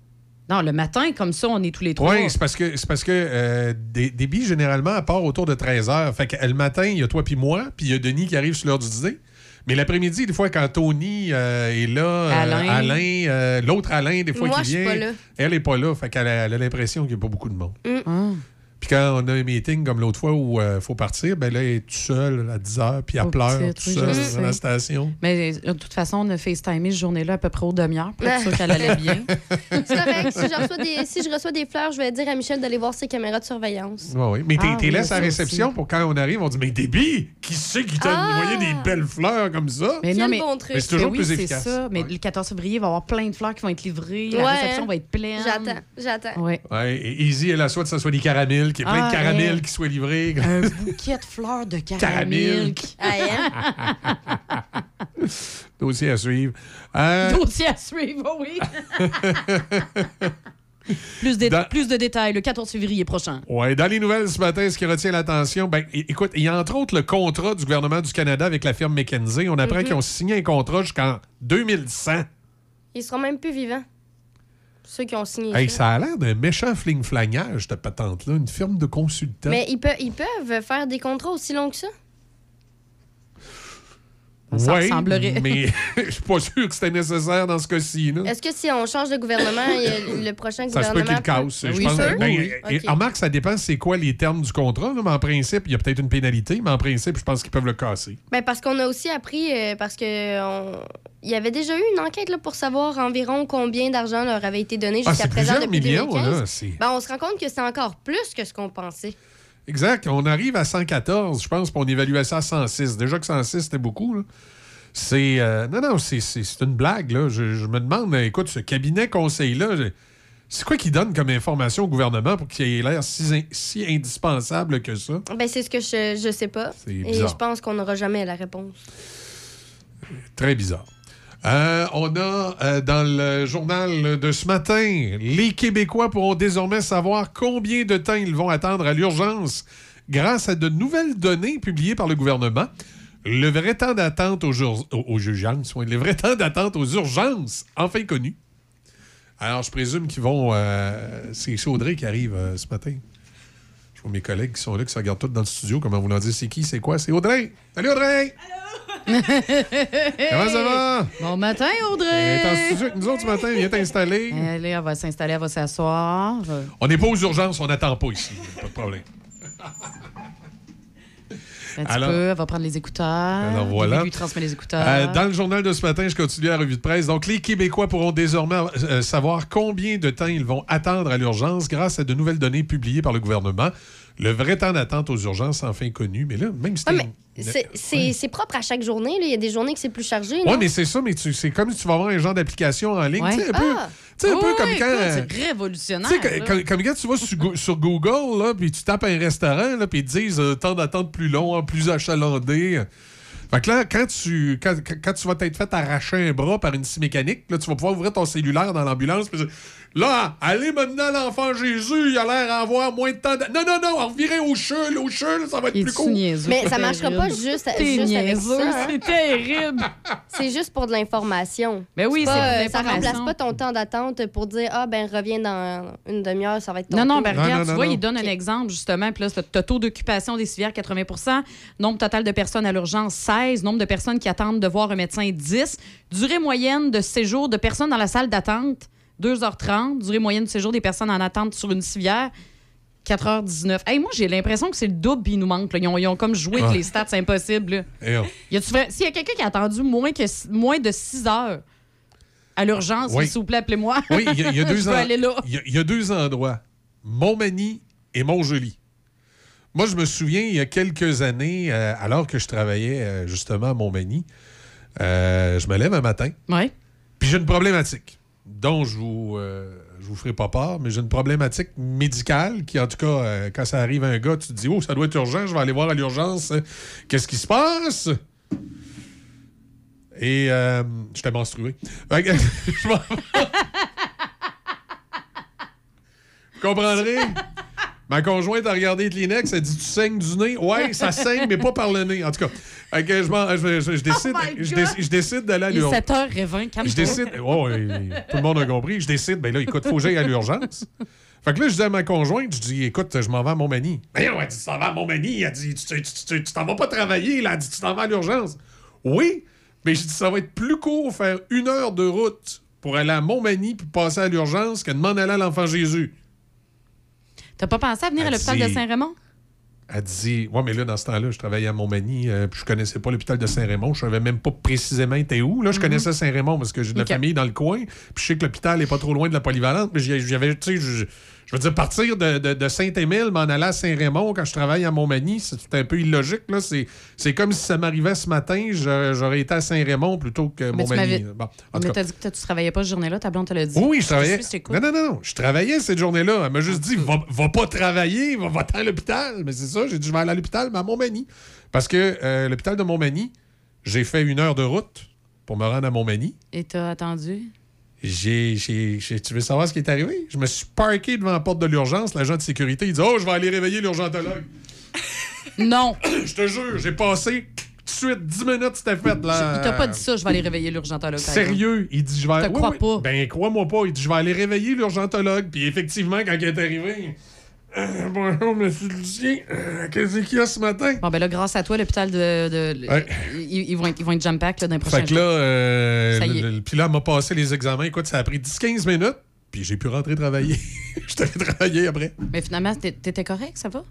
S3: Non, le matin, comme ça, on est tous les trois.
S13: Oui, c'est parce que, c'est parce que euh, des, des billes, généralement, à part autour de 13 h. Fait que le matin, il y a toi puis moi, puis il y a Denis qui arrive sur l'heure du dîner. Mais l'après-midi, des fois, quand Tony euh, est là, euh,
S3: Alain.
S13: Alain, euh, l'autre Alain, des fois,
S2: Moi,
S13: qui vient,
S2: pas là.
S13: elle est pas là. Fait qu'elle a, elle a l'impression qu'il n'y a pas beaucoup de monde.
S2: Mm.
S13: Puis quand on a un meeting comme l'autre fois où il faut partir, ben là, elle est toute seule à 10 h, puis elle
S3: Oh,
S13: pleure
S3: petite,
S13: toute
S3: oui,
S13: seule
S3: je
S13: dans la station.
S3: Mais euh, de toute façon, on a FaceTimé cette journée-là à peu près aux demi-heures pour être sûr qu'elle allait [laughs] bien.
S2: C'est correct. Si je, reçois des, si je reçois des fleurs, je vais dire à Michel d'aller voir ses caméras de surveillance.
S13: Ouais, oui. Mais t'es
S3: Ah, oui,
S13: laisse à la réception pour quand on arrive, on dit Mais Déby, qui c'est qui t'a
S2: Ah!
S13: envoyé des belles fleurs comme ça?
S3: Mais non, mais,
S2: bon truc.
S13: Mais c'est toujours
S3: Mais
S13: plus
S3: oui, c'est
S13: efficace.
S3: ça. Mais le 14 février, il va y avoir plein de fleurs qui vont être livrées. La
S2: Ouais,
S3: réception va être pleine.
S2: J'attends, j'attends.
S3: Ouais.
S13: Ouais, et Easy, elle a soit que ce soit des caramels qu'il y ait plein
S3: Ah,
S13: de caramel
S3: ouais.
S13: qui soit livré.
S3: Un bouquet de fleurs de caramel.
S2: Ah, hein?
S13: Dossier à suivre. Euh,
S3: Dossier à suivre, oui. [laughs] plus, de,
S13: Dans-
S3: plus de détails le 14 février prochain.
S13: Ouais, dans les nouvelles ce matin, ce qui retient l'attention, ben, écoute, il y a entre autres le contrat du gouvernement du Canada avec la firme McKinsey. On apprend
S2: Mhm.
S13: qu'ils ont signé un contrat jusqu'en 2100.
S2: Ils seront même plus vivants. Ceux qui ont signé
S13: Hey,
S2: ça.
S13: ça a l'air d'un méchant fling-flangage, cette patente-là. Une firme de consultants.
S2: Mais ils, ils peuvent faire des contrats aussi longs que ça?
S3: Ça
S13: Ouais,
S3: ressemblerait.
S13: mais [laughs] je suis pas sûr que c'était nécessaire dans ce cas-ci.
S2: Est-ce que si on change de gouvernement, le prochain
S13: Ça se peut
S2: gouvernement...
S13: qu'il le casse.
S2: peut-
S13: Je
S2: Oui,
S13: pense,
S2: sûr?
S13: ben,
S2: Oui,
S13: et-
S2: ok.
S13: et remarque, ça dépend c'est quoi les termes du contrat. là, mais en principe, il y a peut-être une pénalité, mais en principe, je pense qu'ils peuvent le casser.
S2: Ben, parce qu'on a aussi appris, euh, parce que on- il y avait déjà eu une enquête là, pour savoir environ combien d'argent leur avait été donné
S13: Ah,
S2: jusqu'à
S13: c'est
S2: présent
S13: plusieurs
S2: depuis
S13: millions,
S2: 2015.
S13: là, c'est-
S2: Ben, on se rend compte que c'est encore plus que ce qu'on pensait.
S13: Exact. On arrive à 114, je pense, puis on évalue ça à 106. Déjà que 106, c'était beaucoup. là. C'est. euh, non, non, c'est- c'est c'est une blague. Là. Je, je me demande, écoute, ce cabinet conseil-là, je- c'est quoi qu'il donne comme information au gouvernement pour qu'il ait l'air si, in- si indispensable que ça?
S2: Ben, c'est ce que je, je sais pas.
S13: C'est
S2: Et je pense qu'on n'aura jamais la réponse.
S13: Très bizarre. Euh, on a euh, dans le journal de ce matin, les Québécois pourront désormais savoir combien de temps ils vont attendre à l'urgence grâce à de nouvelles données publiées par le gouvernement. Le vrai temps d'attente aux, ur- aux- urgences, le vrai [laughs] temps d'attente aux urgences, enfin connu. Alors, je présume qu'ils vont. euh, c'est Audrey qui arrive ce matin. Je vois mes collègues qui sont là, qui se regardent tous dans le studio. Comment vous leur dire c'est qui, c'est quoi? C'est Audrey! Salut Audrey! [laughs] Comment ça va?
S3: Bon matin,
S13: Elle
S3: Audrey.
S13: est en studio avec nous autres ce matin, viens t'installer.
S3: Elle, est- elle va s'installer, elle va s'asseoir.
S13: On n'est pas aux urgences, on n'attend pas ici. Pas de problème.
S3: Un petit
S13: Alors-
S3: peu, elle va prendre les écouteurs.
S13: Alors, voilà.
S3: Lui, lui transmet les écouteurs.
S13: Euh, dans le journal de ce matin, je continue la revue de presse. Donc, les Québécois pourront désormais euh, savoir combien de temps ils vont attendre à l'urgence grâce à de nouvelles données publiées par le gouvernement. Le vrai temps d'attente aux urgences, enfin connu. Mais là, même si
S2: Ouais, c'est- propre à chaque journée. là. Il y a des journées que c'est plus chargé.
S13: Ouais,
S2: non?
S13: mais c'est ça, mais tu- c'est comme si tu vas avoir un genre d'application en ligne.
S3: Ouais.
S13: Tu sais, un peu,
S2: Ah!
S13: peu
S3: Oui,
S13: comme
S3: oui,
S13: quand. euh,
S3: C'est révolutionnaire.
S13: Quand, quand- quand tu vas sur, Go- [laughs] sur Google, là, puis tu tapes un restaurant, là, puis ils te disent euh, temps d'attente plus long, plus achalandé. Fait que là, quand tu, quand, quand- quand tu vas t'être fait arracher un bras par une scie mécanique, là, tu vas pouvoir ouvrir ton cellulaire dans l'ambulance. Là, allez maintenant, l'enfant Jésus, il a l'air à avoir moins de temps. d'a- Non, non, non, revirez au chul, au chul, ça va être
S3: Il
S13: plus court.
S3: niaiseux,
S2: Mais
S3: c'est
S2: ça marchera pas juste, juste avec
S3: niaiseux,
S2: ça. hein.
S3: C'est terrible. [laughs]
S2: C'est juste pour de l'information.
S3: Mais oui,
S2: C'est Ça remplace pas ton temps d'attente pour dire Ah, ben, reviens dans une demi-heure, ça va être ton
S3: Non, non, ben
S13: Non,
S3: regarde,
S13: non,
S3: tu
S13: non,
S3: vois,
S13: non.
S3: il donne un exemple, justement. Puis là, tu as taux d'occupation des civières 80% nombre total de personnes à l'urgence 16, nombre de personnes qui attendent de voir un médecin 10, durée moyenne de séjour de personnes dans la salle d'attente 2h30, durée moyenne de séjour des personnes en attente sur une civière 4h19. Hey, moi, j'ai l'impression que c'est le double, puis il nous manque. là. Ils, ont, ils ont comme joué avec les stats, c'est impossible. là.
S13: Et,
S3: Y a-tu vrai- S'il y a quelqu'un qui a attendu moins, que, moins de 6 heures à l'urgence,
S13: Oui.
S3: s'il vous plaît, appelez-moi.
S13: Oui, il y, y [laughs] en- y y a deux endroits. Montmagny et Montjoli. Moi, je me souviens, il y a quelques années, euh, alors que je travaillais euh, justement à Montmagny, euh, je me lève un matin,
S3: Ouais.
S13: puis j'ai une problématique dont je vous, euh, vous ferai pas part, mais j'ai une problématique médicale qui, en tout cas, euh, quand ça arrive à un gars, tu te dis, oh, ça doit être urgent, je vais aller voir à l'urgence. euh, Qu'est-ce qui se passe? Et euh, j'étais menstrué. [laughs] Vous comprendrez? Ma conjointe a regardé Kleenex, elle dit Tu saignes du nez? Ouais, ça [laughs] saigne, mais pas par le nez. En tout cas, je, m'en- je- je- je décide,
S3: Oh
S13: je, décide- je décide d'aller à l'urgence.
S3: 7h20, calme
S13: Je décide. Oh, oui, tout le monde a compris. Je décide, ben là, écoute, faut que j'aille à l'urgence. Fait que là, je dis à ma conjointe, je dis, écoute, je m'en vais à Montmagny. Ben non, elle dit, tu t'en vas à Montmagny. Elle dit, tu t'en vas pas travailler, là. Elle dit, tu t'en vas à l'urgence. Oui, mais je dis, ça va être plus court faire une heure de route pour aller à Montmagny puis passer à l'urgence que de m'en aller à l'Enfant Jésus.
S3: T'as pas pensé à venir à l'hôpital
S13: dit-
S3: de Saint-Raymond?
S13: Elle dit Ouais, mais là, dans ce temps-là, je travaillais à Montmagny, euh, puis je connaissais pas l'hôpital de Saint-Raymond. Je savais même pas précisément était où. Là, je
S3: Mhm.
S13: connaissais Saint-Raymond parce que j'ai de la famille dans le coin. Puis je sais que l'hôpital est pas trop loin de la polyvalente. Mais j'y- j'avais, tu sais, veux dire, partir de, de- de Saint-Émile, m'en aller à Saint-Raymond quand je travaille à Montmagny, c'est un peu illogique. Là. C'est, c'est comme si ça m'arrivait ce matin, j'aurais, été à Saint-Raymond plutôt que
S3: Mais tu
S13: Montmagny.
S3: m'avais-
S13: Bon, en tout
S3: Mais t'as dit que tu travaillais pas ce journée-là, ta blonde te l'a dit.
S13: Oui, je travaillais.
S3: suis, je
S13: non, non, non, non. Je travaillais cette journée-là. Elle m'a juste dit va, va pas travailler, va, va à l'hôpital. Mais c'est ça, j'ai dit je vais aller à l'hôpital, mais à Montmagny. Parce que euh, l'hôpital de Montmagny, j'ai fait une heure de route pour me rendre à Montmagny.
S3: Et t'as attendu?
S13: J'ai, tu veux savoir ce qui est arrivé? Je me suis parké devant la porte de l'urgence. L'agent de sécurité, il dit Oh, je vais aller réveiller l'urgentologue. [coughs]
S3: Non. [coughs]
S13: je te jure, j'ai passé tout de suite 10 minutes, c'était fait. Là.
S3: Il t'a pas dit ça, je vais aller réveiller l'urgentologue.
S13: Sérieux, il dit je vais
S3: te
S13: Oui,
S3: crois
S13: oui.
S3: pas.
S13: Ben crois-moi pas, il dit je vais aller réveiller l'urgentologue. Puis effectivement, quand il est arrivé, Euh, bonjour monsieur Lucien, Euh, qu'est-ce qu'il y a ce matin?
S3: Bon, ben là, grâce à toi, l'hôpital de. de-
S13: Ouais.
S3: ils, ils vont être, ils vont être jam-pack là, dans les prochains
S13: Fait que là, euh, le- m'a passé les examens. Écoute, ça a pris 10-15 minutes. Puis j'ai pu rentrer travailler. [laughs] J'étais allé travailler après.
S3: Mais finalement, t'é- t'étais correct, ça va?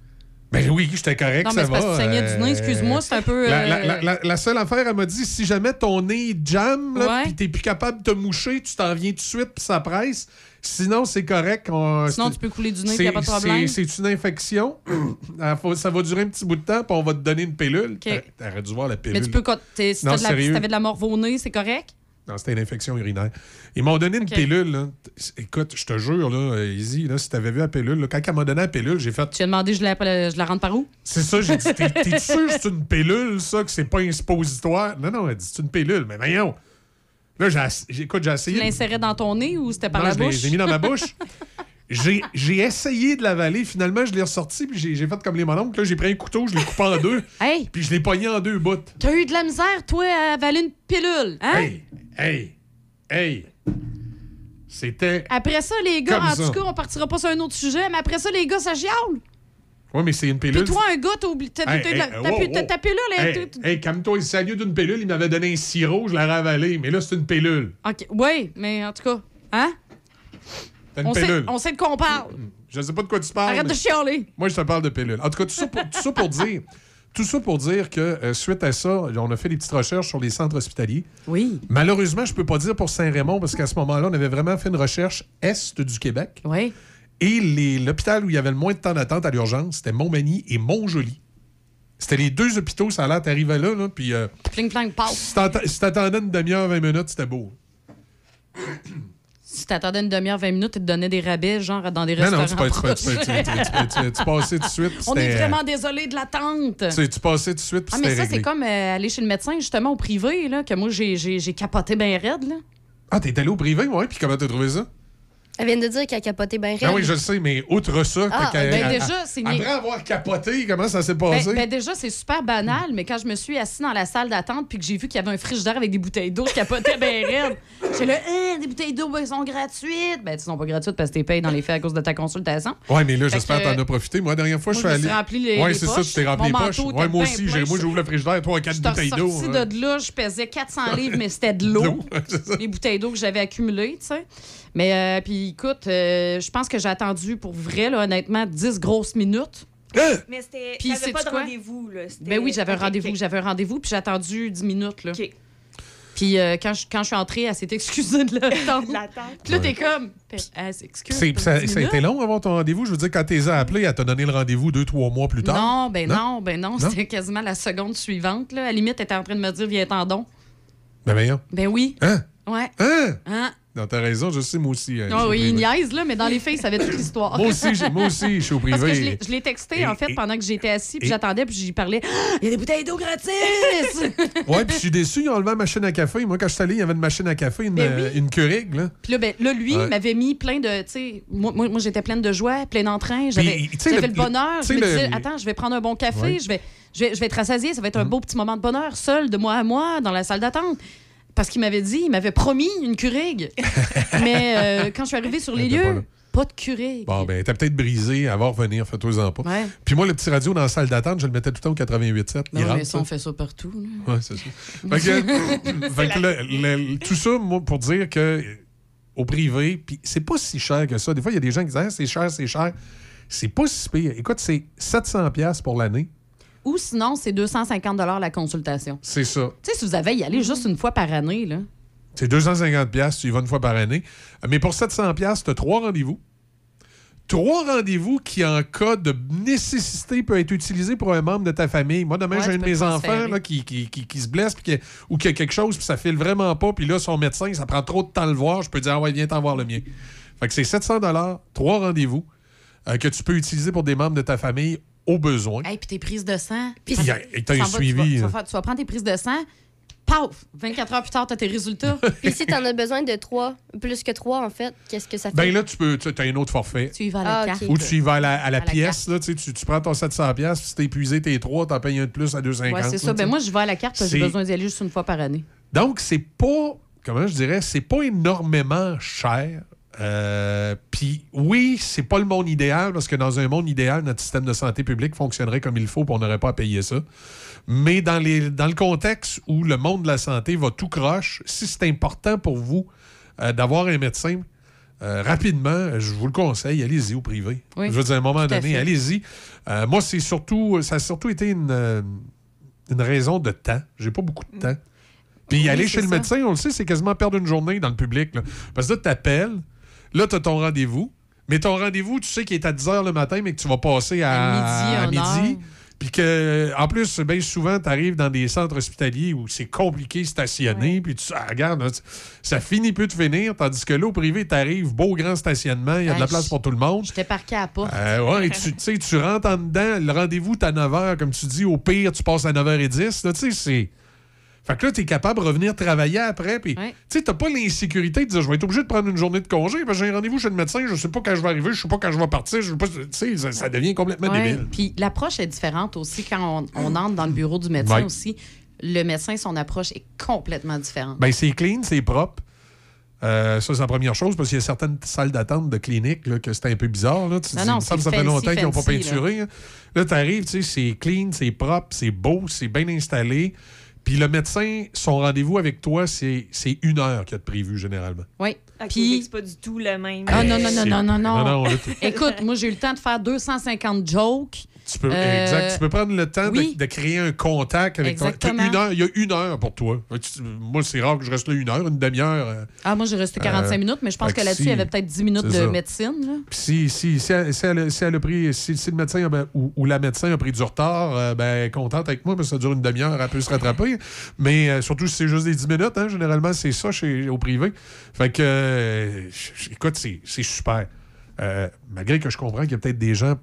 S13: Ben oui, j'étais correct,
S3: Non,
S13: ça
S3: mais c'est parce
S13: va.
S3: que tu saignais du nez,
S13: euh,
S3: excuse-moi, c'est un peu,
S13: La,
S3: euh,
S13: la- la- la- la seule affaire, elle m'a dit, si jamais ton nez jam, là, puis t'es plus capable de te moucher, tu t'en viens tout de suite, puis ça presse. Sinon, c'est correct. on-
S3: Sinon, tu peux couler du nez,
S13: c'est-
S3: puis y a pas de problème.
S13: c'est- C'est une infection. [clears throat] Ça va durer un petit bout de temps, puis on va te donner une pilule. T'a- T'aurais dû voir la pilule.
S3: Mais tu peux, si t'avais de la morve au nez, c'est correct?
S13: Non, c'était une infection urinaire. Ils m'ont donné une pilule. là. Écoute, je te jure, là, Izzy, là, si t'avais vu la pilule, là, quand elle m'a donné la pilule, j'ai fait.
S3: Tu as demandé, je la, je la rentre par où?
S13: C'est ça, j'ai dit, t'es [laughs] t'es sûr que c'est une pilule, ça, que c'est pas un suppositoire? Non, non, elle dit, c'est une pilule. Mais voyons. Là, j'ai j'ai- écoute, j'ai
S3: Tu
S13: essayé.
S3: l'insérais dans ton nez ou c'était par
S13: Non,
S3: la
S13: je
S3: bouche?
S13: je l'ai mis dans ma [laughs] bouche. J'ai essayé de l'avaler. Finalement, je l'ai ressorti, puis j'ai fait comme les mononcles. Là, j'ai pris un couteau, je l'ai coupé en deux,
S3: Hey!
S13: puis je l'ai pogné en deux bouts.
S3: T'as eu de la misère, toi, à avaler une pilule, hein?
S13: Hey, hey, hey. C'était.
S3: Après ça, les gars, en
S13: ça.
S3: tout cas, on partira pas sur un autre sujet, mais après ça, les gars, ça chiale.
S13: Ouais, mais c'est une pilule.
S3: Puis toi, un gars, t'as oublié. T'as pilule,
S13: Hey, hey, calme-toi, il s'est d'une pilule, il m'avait donné un sirop, je l'ai ravalé. Mais là, c'est une pilule.
S3: OK. Oui, mais en tout cas, hein?
S13: T'as une
S3: On sait,
S13: pilule.
S3: on sait de quoi on parle.
S13: Je sais pas de quoi tu parles.
S3: Arrête
S13: mais-
S3: de chialer.
S13: Moi, je te parle de pilule. En tout cas, tout ça pour, tout ça pour dire. Tout ça pour dire que euh, suite à ça, on a fait des petites recherches sur les centres hospitaliers.
S3: Oui.
S13: Malheureusement, je peux pas dire pour Saint-Raymond parce qu'à ce moment-là, on avait vraiment fait une recherche est du Québec.
S3: Oui.
S13: Et les- l'hôpital où il y avait le moins de temps d'attente à l'urgence, c'était Montmagny et Montjoli. C'était les deux hôpitaux, ça a l'air, t'arrivais là, là, puis euh,
S3: Pling, plang, passe.
S13: si t'atta- si t'attendais une demi-heure, 20 minutes, c'était beau.
S3: Si t'attendais une demi-heure, 20 minutes, ils te donnaient des rabais, genre dans des
S13: Non,
S3: restaurants.
S13: non, tu, peux- tu, peux- tu, peux- [laughs] passais tout de suite.
S3: On est vraiment désolé de l'attente.
S13: Tu, tu passais tout de suite,
S3: Ah, mais ça, c'est comme euh, aller chez le médecin, justement, au privé, là, que moi, j'ai capoté bien raide, là.
S13: Ah, t'es allé au privé, ouais, puis comment t'as trouvé ça?
S2: Elle vient de dire qu'elle a capoté bien
S13: Ah
S2: raide.
S13: oui, je le sais, mais outre ça,
S2: Ah,
S3: ben
S13: elle-
S3: déjà, c'est
S13: après avoir capoté, comment ça s'est
S3: Ben,
S13: passé?
S3: ben déjà, c'est super banal, mais quand je me suis assis dans la salle d'attente puis que j'ai vu qu'il y avait un frigidaire avec des bouteilles d'eau, je capotais bien [laughs] raide. J'ai le Hein, des bouteilles d'eau, ben, elles sont gratuites? Ben, elles sont pas gratuites parce que tu payes dans les faits à cause de ta consultation.
S13: Ouais, mais là, j'espère que t'en as profité. Moi, la dernière fois,
S3: Moi,
S13: je
S3: je
S13: suis allé.
S3: rempli les-
S13: ouais, c'est ça, tu t'es rempli les poches. Ouais, moi aussi, moi, j'ouvre le frigidaire, 3 4
S3: Je suis
S13: bouteilles d'eau.
S3: ressortie
S13: hein.
S3: de là, je pesais 400 [laughs] livres, mais c'était de l'eau. [laughs] Les bouteilles d'eau que j'avais accumulées, tu sais. Mais, euh, puis écoute, euh, je pense que j'ai attendu pour vrai, là, honnêtement, 10 grosses minutes.
S25: Mais c'était.
S3: Puis
S25: pas de rendez-vous, là.
S3: Ben oui, j'avais un rendez-vous, j'avais un rendez-vous, puis j'ai attendu 10 minutes, là. Puis euh, quand, je, quand je suis entrée, elle s'est excusée de l'attendre. [laughs] Puis là, t'es comme, elle s'excuse.
S13: Ça,
S3: 10
S13: ça a été long avant ton rendez-vous. Je veux dire, quand t'es appelé, elle t'a donné le rendez-vous deux, trois mois plus tard.
S3: Non, ben non, ben non, c'était quasiment la seconde suivante. Là. À la limite, elle était en train de me dire, viens t'en donc.
S13: Ben voyons.
S3: Ben oui.
S13: Hein?
S3: Ouais.
S13: Hein?
S3: Hein?
S13: Non, t'as raison, je sais, moi aussi. au
S3: oui, il
S13: privé.
S3: niaise, là, mais dans les faits, il savait toute l'histoire.
S13: Moi aussi, moi aussi, je suis au
S3: Parce que
S13: privé.
S3: je l'ai- texté, en fait,
S13: et-
S3: pendant que j'étais assis, puis j'attendais, puis j'y parlais. Ah, Il y a des bouteilles d'eau gratis! [laughs]
S13: Ouais, puis je suis déçu, ils ont enlevé la machine à café. Moi, quand je suis allé, il y avait une machine à café, une,
S3: Ben
S13: euh, une Keurig, là.
S3: Puis là, ben, là, lui,
S13: Ouais.
S3: il m'avait mis plein de. Tu sais, moi, moi, moi, j'étais pleine de joie, pleine d'entrain. J'avais
S13: le-
S3: le, bonheur. Je me
S13: le-
S3: disais, attends, je vais prendre un bon café,
S13: Ouais.
S3: je, vais, je, vais, je vais être rassasiée, ça va être un beau petit moment de bonheur, seul, de moi à moi, dans la salle d'attente. Parce qu'il m'avait dit, il m'avait promis une Keurig. [laughs] Mais euh, quand je suis arrivée sur les lieux, pas de Keurig.
S13: Bon, ben, t'as peut-être brisé, à va revenir, fais-toi-en pas.
S3: Ouais.
S13: Puis moi, le petit radio dans la salle d'attente, je le mettais tout le temps au 88.7.
S3: Ben
S13: Il
S3: oui,
S13: rentre,
S3: mais ça, on fait ça partout.
S13: Ouais, c'est ça. Fait que, [laughs] fait que le- le- tout ça, moi, pour dire que au privé, puis c'est pas si cher que ça. Des fois, il y a des gens qui disent Ah, c'est cher, c'est cher. C'est pas si pire. Écoute, c'est 700 pièces pour l'année.
S3: Ou sinon, c'est 250 la consultation.
S13: C'est ça.
S3: Tu sais, si vous avez à y aller juste une fois par année, là.
S13: C'est 250 pièces, tu y vas une fois par année. Mais pour 700 pièces, tu as trois rendez-vous. Trois rendez-vous qui, en cas de nécessité, peut être utilisé pour un membre de ta famille. Moi, demain,
S3: Ouais,
S13: j'ai un de mes enfants là, qui, qui- qui- qui se blesse qui- ou qui a quelque chose, puis ça file vraiment pas, puis là, son médecin, ça prend trop de temps à le voir. Je peux dire, ah ouais, viens t'en voir le mien. Fait que c'est 700 trois rendez-vous euh, que tu peux utiliser pour des membres de ta famille au besoin.
S3: Hey, puis tes prises de sang.
S13: Puis et t'as
S3: tu
S13: un suivi,
S3: Tu vas, tu vas tu vas prendre tes prises de sang. Paf! 24 heures plus tard, tu as tes résultats. [laughs]
S2: Puis si t'en as besoin de trois, plus que trois, en fait, qu'est-ce que ça fait?
S13: Ben là, tu peux, tu as un autre forfait.
S3: Tu y vas à la
S2: Ah,
S3: carte.
S13: Ou tu y vas à la, à la
S3: À la
S13: pièce, là, tu, sais, tu, tu prends ton 700$, pièces, puis si t'es épuisé tes trois, t'en payes un de plus à 250$.
S3: Ouais, c'est ça.
S13: là,
S3: Ben
S13: tu
S3: moi, je vais à la carte parce que j'ai besoin d'y aller juste une fois par année.
S13: Donc, c'est pas, comment je dirais, c'est pas énormément cher. Euh, Puis oui, c'est pas le monde idéal parce que dans un monde idéal, notre système de santé publique fonctionnerait comme il faut, puis on n'aurait pas à payer ça. Mais dans, les, dans le contexte où le monde de la santé va tout croche, si c'est important pour vous euh, d'avoir un médecin, euh, rapidement, je vous le conseille, allez-y au privé.
S3: Oui,
S13: je veux dire, à un moment donné, allez-y. Moi, c'est surtout, ça a surtout été une, une raison de temps. J'ai pas beaucoup de temps. Puis
S3: Oui,
S13: aller chez le médecin, on le sait, c'est quasiment perdre une journée dans le public. là. Parce que là, tu t'appelles, là, tu as ton rendez-vous. Mais ton rendez-vous, tu sais qu'il est à 10 h le matin, mais que tu vas passer à,
S3: À midi,
S13: à. Puis que, en plus, bien souvent, tu arrives dans des centres hospitaliers où c'est compliqué de stationner. Puis tu ah, regarde, ça finit plus de finir. Tandis que là, au privé, tu arrives, beau grand stationnement, il y a de la
S3: Hey,
S13: place pour tout le monde.
S3: J'étais parqué à la porte.
S13: Euh, ouais, tu tu sais, tu rentres en dedans, le rendez-vous, t'es à 9h, comme tu dis, au pire, tu passes à 9h10. Là, tu sais, c'est. Fait que là, t'es capable de revenir travailler après. Puis, tu sais, t'as pas l'insécurité de dire, je vais être obligé de prendre une journée de congé, parce que j'ai un rendez-vous chez le médecin, je sais pas quand je vais arriver, je sais pas quand je vais partir, je sais pas. Tu sais, ça, ça devient complètement
S3: Ouais.
S13: débile.
S3: Puis l'approche est différente aussi quand on, on entre dans le bureau du médecin
S13: Ouais.
S3: aussi. Le médecin, son approche est complètement différente.
S13: Ben, c'est clean, c'est propre. Euh, ça, c'est la première chose, parce qu'il y a certaines salles d'attente de clinique là, que c'était un peu bizarre. Là. Tu
S3: Non,
S13: dis, ça
S3: c'est
S13: fait longtemps qu'ils n'ont pas peinturé. Là, là tu arrives, tu sais, c'est clean, c'est propre, c'est beau, c'est bien installé. Puis le médecin, son rendez-vous avec toi, c'est c'est une heure qu'il a de prévu généralement.
S3: Oui. Puis-
S25: c'est pas du tout le même.
S3: Ah non, non, non, non, non, non.
S13: non, non, là, tu-
S3: Écoute, moi, j'ai eu le temps de faire 250 jokes.
S13: Tu peux,
S3: Euh,
S13: exact, tu peux prendre le temps de-
S3: oui.
S13: de, créer un contact avec
S3: Exactement.
S13: Une heure, il y a une heure pour toi. Moi, c'est rare que je reste là une heure, une demi-heure. euh,
S3: Ah, moi, j'ai resté 45
S13: Euh,
S3: minutes, mais je pense que là-dessus,
S13: si-
S3: il y avait peut-être 10 minutes de
S13: ça.
S3: médecine.
S13: si, si, si, elle, si elle a- si elle a pris, si, le médecin a- ben, ou, ou la médecin a pris du retard, euh, ben, elle est contente avec moi parce que ça dure une demi-heure, elle peut se rattraper. Mais euh, surtout si c'est juste des 10 minutes, hein, généralement, c'est ça chez, au privé. Fait que, euh, écoute, c'est c'est super. Euh, malgré que je comprends qu'il y a peut-être des gens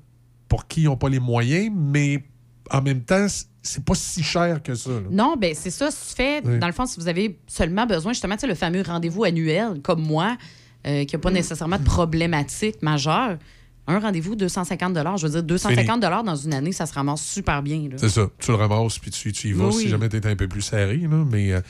S13: pour qui ils n'ont pas les moyens, mais en même temps, c'est pas si cher que ça. là.
S3: Non, ben c'est ça. Fais,
S13: Oui.
S3: dans le fond, si vous avez seulement besoin, justement, le fameux rendez-vous annuel, comme moi, euh, qui n'a pas nécessairement de problématique majeure, un rendez-vous, 250 Je veux dire, 250 dans une année, ça se ramasse super bien.
S13: C'est ça. Tu le ramasses puis tu, tu y vas
S3: Oui,
S13: si
S3: oui.
S13: jamais tu es un peu plus serré. là. Mais, euh,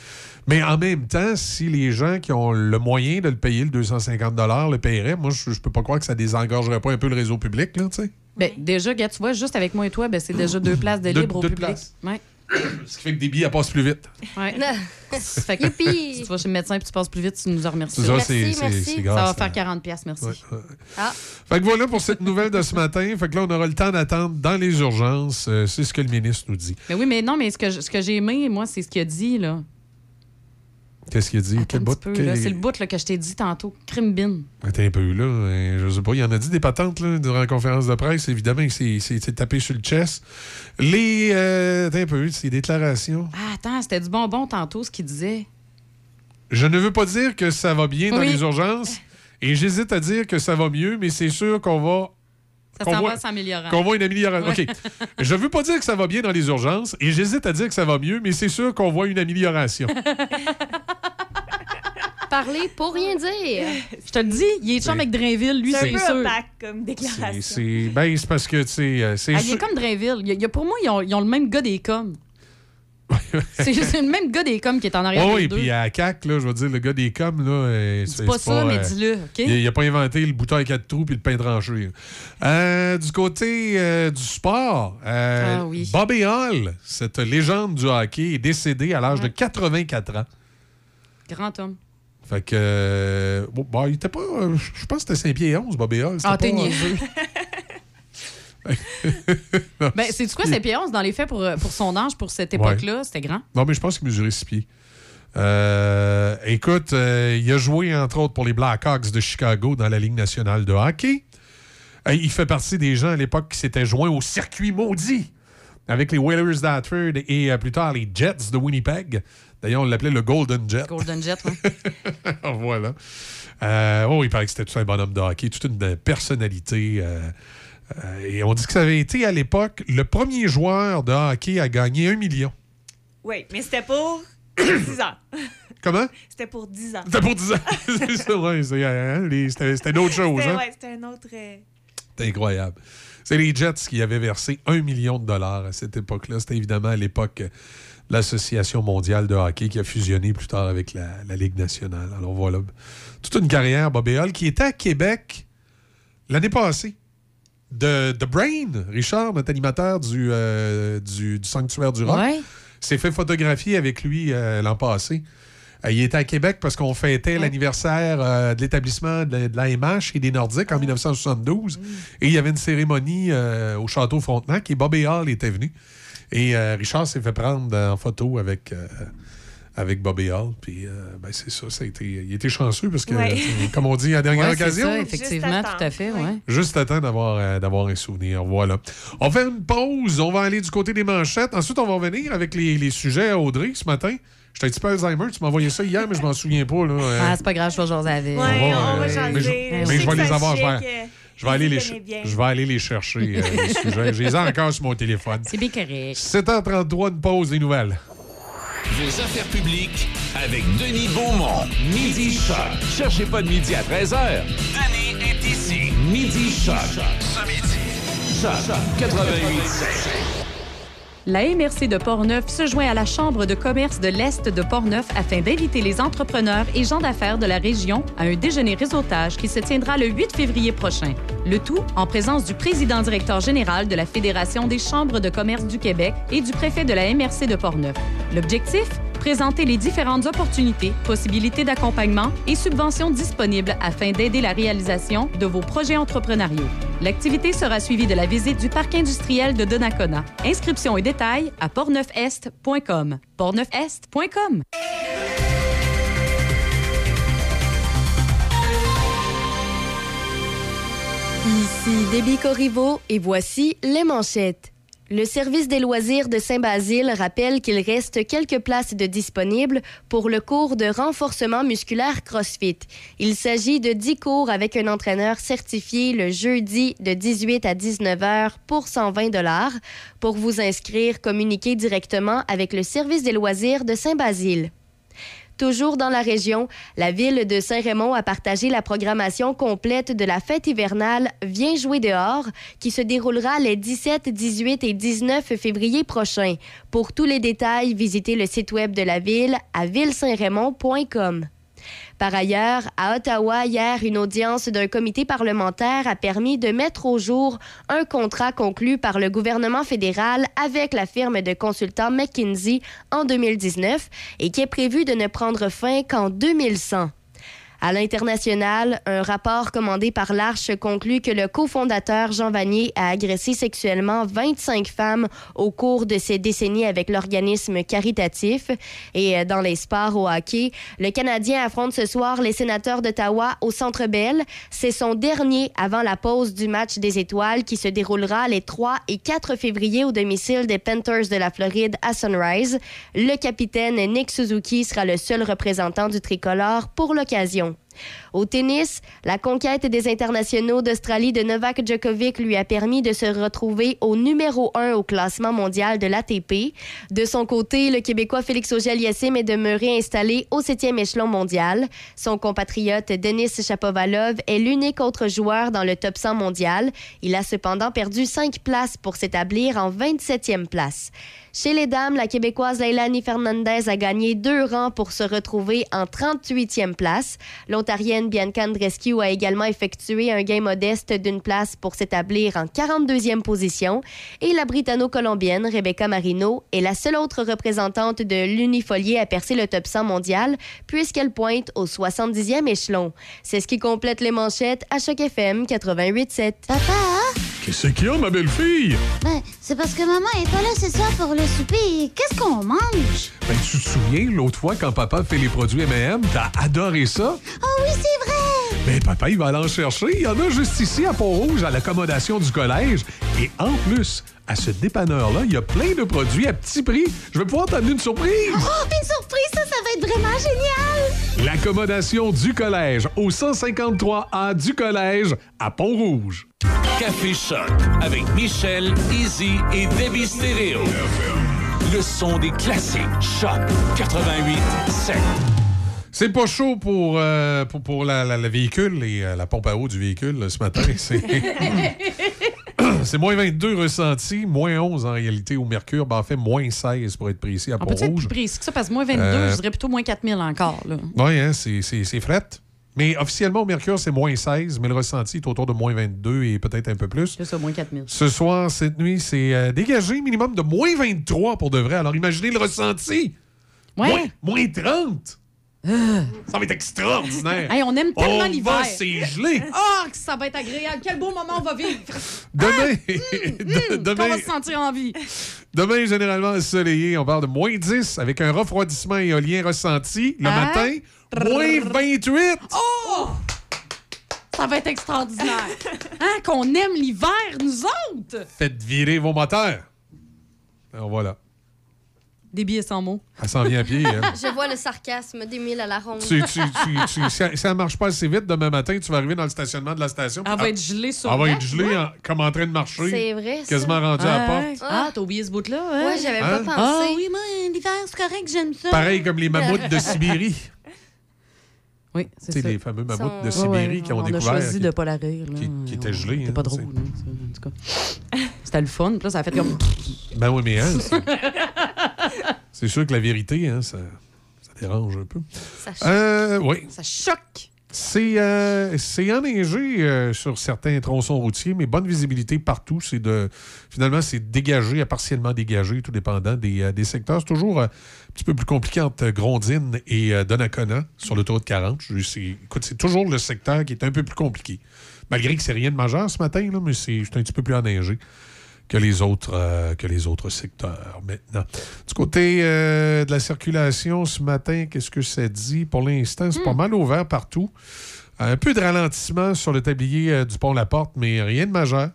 S13: mais en même temps, si les gens qui ont le moyen de le payer, le 250 le paieraient, moi, je, je peux pas croire que ça désengorgerait pas un peu le réseau public. Là, tu sais.
S3: Ben, déjà, gars, tu vois, juste avec moi et toi, ben, c'est déjà deux places de
S13: Deux-
S3: libre au
S13: deux
S3: public.
S13: places.
S3: Ouais.
S13: Ce qui fait que des billets passent plus vite.
S3: Ouais. fait que, si tu vas chez le médecin et tu passes plus vite, tu nous en remercies.
S13: C'est ça, c'est- Merci, merci.
S3: Ça va faire 40 pièces, merci.
S2: Ah.
S13: Fait que voilà pour cette nouvelle de ce matin. Fait que là, on aura le temps d'attendre dans les urgences. Euh, c'est ce que le ministre nous dit.
S3: Mais oui, mais non, mais ce que, ce que j'ai aimé, moi, c'est ce qu'il a dit, là.
S13: Qu'est-ce qu'il a dit? Quel bout? Quel-.
S3: C'est le bout là, que je t'ai dit tantôt. Crime bin.
S13: Attends un peu, là. Euh, Je sais pas. Il en a dit des patentes, là, durant la conférence de presse. Évidemment c'est c'est tapé sur le chest. Les. Euh, attends un peu, ces déclarations.
S3: Ah, attends, c'était du bonbon tantôt, ce qu'il disait.
S13: Je ne veux pas dire que ça va bien dans les urgences. Et j'hésite à dire que ça va mieux, mais c'est sûr qu'on va.
S3: Ça
S13: qu'on
S3: s'en
S13: voit-
S3: va s'améliorant.
S13: Qu'on voit une amélioration.
S3: Ouais.
S13: OK. Je veux pas dire que ça va bien dans les urgences et j'hésite à dire que ça va mieux, mais c'est sûr qu'on voit une amélioration. [laughs]
S2: Parler pour rien dire.
S3: Je te le dis, il est chum avec Drainville, lui,
S25: C'est
S3: c'est
S25: un
S3: sûr.
S25: peu opaque comme
S13: C'est-
S25: déclaration.
S13: C'est ben, c'est parce que, tu sais, euh, c'est
S3: Ah, il est comme Drainville. Il y a- il pour moi, ils ont, ils ont le même gars des coms. C'est [laughs] le même gars des coms qui est en arrière
S13: Oui,
S3: deux.
S13: puis à CAC, là, je veux dire, le gars des coms, là. euh, c'est-
S3: pas
S13: c'est
S3: ça, mais
S13: euh,
S3: dis-le?
S13: Il n'a pas inventé le bouton à quatre trous puis le pain tranché. Euh, du côté euh, du sport, euh,
S3: Ah oui.
S13: Bobby Hall, cette légende du hockey, est décédé à l'âge de 84 ans.
S3: Grand homme.
S13: Fait que. euh, bon, bon, il était pas. je pense que c'était 5 pieds 11, Bobby Hall.
S3: Ah,
S13: pas. [laughs] [laughs]
S3: Ben, c'est quoi, c'est Pierre dans les faits pour, pour son âge, pour cette époque-là? C'était grand.
S13: Non, mais je pense qu'il mesurait 6 pieds. Euh, écoute, euh, il a joué entre autres pour les Blackhawks de Chicago dans la Ligue nationale de hockey. Euh, il fait partie des gens à l'époque qui s'étaient joints au circuit maudit avec les Whalers d'Hartford et euh, plus tard les Jets de Winnipeg. D'ailleurs, on l'appelait le Golden Jet.
S3: Golden Jet, oui. [laughs]
S13: voilà. Euh, oh, il paraît que c'était tout un bonhomme de hockey, toute une personnalité. Euh, et on dit que ça avait été à l'époque le premier joueur de hockey à gagner un million.
S25: Oui, mais c'était pour [coughs] 10 ans.
S13: Comment?
S25: C'était pour 10 ans.
S13: C'était pour 10 ans. [laughs] c'est vrai, hein, les- c'était, c'était d'autres choses.
S25: C'était
S13: Hein?
S25: ouais, c'était un autre. euh,
S13: C'est incroyable. C'est les Jets qui avaient versé un million de dollars à cette époque-là. C'était évidemment à l'époque euh, l'Association mondiale de hockey qui a fusionné plus tard avec la, la Ligue nationale. Alors voilà. Toute une carrière, Bobby Hall, qui était à Québec l'année passée. De, de Brain, Richard, notre animateur du, euh, du, du Sanctuaire du Rock,
S3: Ouais.
S13: s'est fait photographier avec lui euh, l'an passé. Euh, il était à Québec parce qu'on fêtait l'anniversaire de l'établissement de, de l'AMH et des Nordiques en 1972. Et il y avait une cérémonie au Château Frontenac et Bobby Hall était venu. Et Richard s'est fait prendre en photo avec, avec Bobby Hall. Puis euh, ben, c'est ça, ça a été, il était chanceux parce que,
S3: Ouais.
S13: euh, comme on dit à la dernière
S3: Ouais,
S13: occasion,
S3: ça, effectivement, tout à fait, ouais.
S13: Juste à temps d'avoir euh, d'avoir un souvenir. Voilà. On fait une pause. On va aller du côté des manchettes. Ensuite, on va revenir avec les, les sujets à Audrey ce matin. J'étais un petit peu Alzheimer. Tu m'as envoyé ça hier, mais je m'en souviens pas. Là. Euh,
S3: Ah, c'est pas grave, je vais jaser avec.
S13: on va, euh,
S25: jaser.
S13: mais je,
S25: Je
S13: mais
S25: sais
S13: je vais les avoir. Je vais, je vais aller les, je vais aller les chercher, euh, les sujets. Je les ai encore sur mon téléphone.
S3: C'est bien correct.
S13: 7h33, une pause des nouvelles.
S1: Vos affaires publiques avec Denis Beaumont. Midi Choc. Cherchez pas de midi à 13h. Denis est ici. Midi Choc. Ce midi. Choc 88
S18: La MRC de Portneuf se joint à la Chambre de commerce de l'Est de Portneuf afin d'inviter les entrepreneurs et gens d'affaires de la région à un déjeuner réseautage qui se tiendra le 8 février prochain. Le tout en présence du président directeur général de la Fédération des chambres de commerce du Québec et du préfet de la MRC de Portneuf. L'objectif? Présenter les différentes opportunités, possibilités d'accompagnement et subventions disponibles afin d'aider la réalisation de vos projets entrepreneuriaux. L'activité sera suivie de la visite du parc industriel de Donnacona. Inscriptions et détails à portneufest.com. portneufest.com.
S2: Ici Déby Corriveau et voici les manchettes. Le service des loisirs de Saint-Basile rappelle qu'il reste quelques places de disponibles pour le cours de renforcement musculaire CrossFit. Il s'agit de 10 cours avec un entraîneur certifié le jeudi de 18 à 19 heures pour 120 dollars. Pour vous inscrire, communiquez directement avec le service des loisirs de Saint-Basile. Toujours dans la région, la ville de Saint-Raymond a partagé la programmation complète de la fête hivernale Viens jouer dehors, qui se déroulera les 17, 18 et 19 février prochains. Pour tous les détails, visitez le site web de la ville à villesaintraymond.com. Par ailleurs, à Ottawa, hier, une audience d'un comité parlementaire a permis de mettre au jour un contrat conclu par le gouvernement fédéral avec la firme de consultants McKinsey en 2019 et qui est prévu de ne prendre fin qu'en 2100. À l'international, un rapport commandé par l'Arche conclut que le cofondateur Jean Vanier a agressé sexuellement 25 femmes au cours de ses décennies avec l'organisme caritatif. Et euh, dans les sports au hockey, le Canadien affronte ce soir les sénateurs d'Ottawa au Centre Bell. C'est son dernier avant la pause du match des étoiles qui se déroulera les 3 et 4 février au domicile des Panthers de la Floride à Sunrise. Le capitaine Nick Suzuki sera le seul représentant du tricolore pour l'occasion. Ciao. Au tennis, la conquête des internationaux d'Australie de Novak Djokovic lui a permis de se retrouver au numéro 1 au classement mondial de l'ATP. De son côté, le Québécois Félix Auger-Aliassime est demeuré installé au 7e échelon mondial. Son compatriote Denis Shapovalov est l'unique autre joueur dans le top 100 mondial. Il a cependant perdu 5 places pour s'établir en 27e place. Chez les dames, la Québécoise Leilani Fernandez a gagné deux rangs pour se retrouver en 38e place. L'Ontarienne Bianca Andreescu a également effectué un gain modeste d'une place pour s'établir en 42e position. Et la Britanno-Colombienne Rebecca Marino est la seule autre représentante de l'unifolier à percer le top 100 mondial puisqu'elle pointe au 70e échelon. C'est ce qui complète les manchettes à Choc FM 88.7. Papa!
S13: Qu'est-ce qu'il y a, ma belle-fille?
S26: Ben, c'est parce que maman est pas là ce soir pour le souper. Qu'est-ce qu'on mange?
S13: Ben, tu te souviens, l'autre fois, quand papa fait les produits M&M, t'as adoré ça?
S26: Oh oui, c'est vrai!
S13: Ben, papa, il va aller en chercher. Il y en a juste ici, à Pont-Rouge, à l'accommodation du collège. Et en plus, à ce dépanneur-là, il y a plein de produits à petit prix. Je vais pouvoir t'amener une surprise!
S26: Oh, une surprise, ça, ça va être vraiment génial!
S13: L'accommodation du collège au 153A du collège à Pont-Rouge.
S1: Café Choc avec Michel, Easy et Debbie Stereo. Le son des classiques. Choc 88 7.
S13: C'est pas chaud pour, euh, pour, pour la, la- le véhicule et euh, la pompe à eau du véhicule là, ce matin. C'est [laughs] [clears throat] c'est moins 22 ressenti, moins 11 en réalité au mercure. Ben, en fait, moins 16 pour être précis à
S3: On peut être
S13: Pont-Rouge.
S3: plus précis que ça, parce que moins 22,
S13: Euh,
S3: je dirais plutôt moins 4000 encore.
S13: Oui, hein, c'est c'est- c'est fret. Mais officiellement, au mercure, c'est moins 16, mais le ressenti est autour de moins 22 et peut-être un peu plus.
S3: C'est ça, moins 4000.
S13: Ce soir, cette nuit, c'est euh, dégagé minimum de moins 23 pour de vrai. Alors imaginez le ressenti. Moins, moins 30. Ça va être extraordinaire.
S3: Hey, on aime tellement
S13: On
S3: l'hiver.
S13: va s'y geler.
S3: Oh, que ça va être agréable. Quel beau moment on va vivre.
S13: Demain, [laughs] de-
S3: Qu'on
S13: demain,
S3: va se sentir en vie.
S13: demain, généralement ensoleillé, on parle de moins 10 avec un refroidissement éolien ressenti. Le
S3: Hein?
S13: matin, moins 28.
S3: Oh! Ça va être extraordinaire. [laughs] Hein, qu'on aime l'hiver, nous autres?
S13: Faites virer vos moteurs. Alors voilà.
S3: Des billets sans mots.
S13: Elle s'en vient à pied. hein. [laughs]
S2: Je vois le sarcasme d'Émile à la ronde.
S13: Tu, tu, tu, tu- si elle- si elle marche pas assez vite demain matin, tu vas arriver dans le stationnement de la station.
S3: Elle va être gelée sur
S13: Elle va être gelée en- comme en train de marcher.
S2: C'est vrai, ça.
S13: Quasiment rendue à la porte.
S3: Ah, t'as oublié ce bout-là, hein?
S2: Ouais, j'avais
S13: Hein?
S2: pas pensé.
S3: Ah oui, moi, l'hiver, c'est correct, j'aime ça.
S13: Pareil comme les mammouths de Sibérie. [laughs]
S3: Oui,
S13: Tu
S3: c'est
S13: sais,
S3: ça.
S13: les fameux mammouths de Sibérie
S3: Ouais, ouais,
S13: qui ont
S3: on
S13: découvert.
S3: a choisi
S13: qui-
S3: de pas la rire. Là.
S13: qui, qui étaient gelés.
S3: C'était pas
S13: hein,
S3: drôle. ça, en tout cas. [laughs] C'était le fun. Puis là, ça a fait comme...
S13: Ben oui, mais hein, c'est- [laughs] sûr que la vérité, hein, ça, ça dérange un peu.
S2: Ça
S13: Euh, oui.
S3: Ça choque.
S13: C'est euh, c'est enneigé euh, sur certains tronçons routiers, mais bonne visibilité partout. C'est de finalement c'est dégagé, à partiellement dégagé, tout dépendant des, euh, des secteurs. C'est toujours euh, un petit peu plus compliqué entre Grondine et euh, Donnacona sur l'autoroute 40. Je- c'est- Écoute, c'est toujours le secteur qui est un peu plus compliqué. Malgré que c'est rien de majeur ce matin, là, mais c'est c'est un petit peu plus enneigé que les autres, euh, que les autres secteurs maintenant. Du côté euh, de la circulation ce matin, qu'est-ce que ça dit? Pour l'instant, c'est pas mal ouvert partout. Un peu de ralentissement sur le tablier euh, du pont La Porte, mais rien de majeur.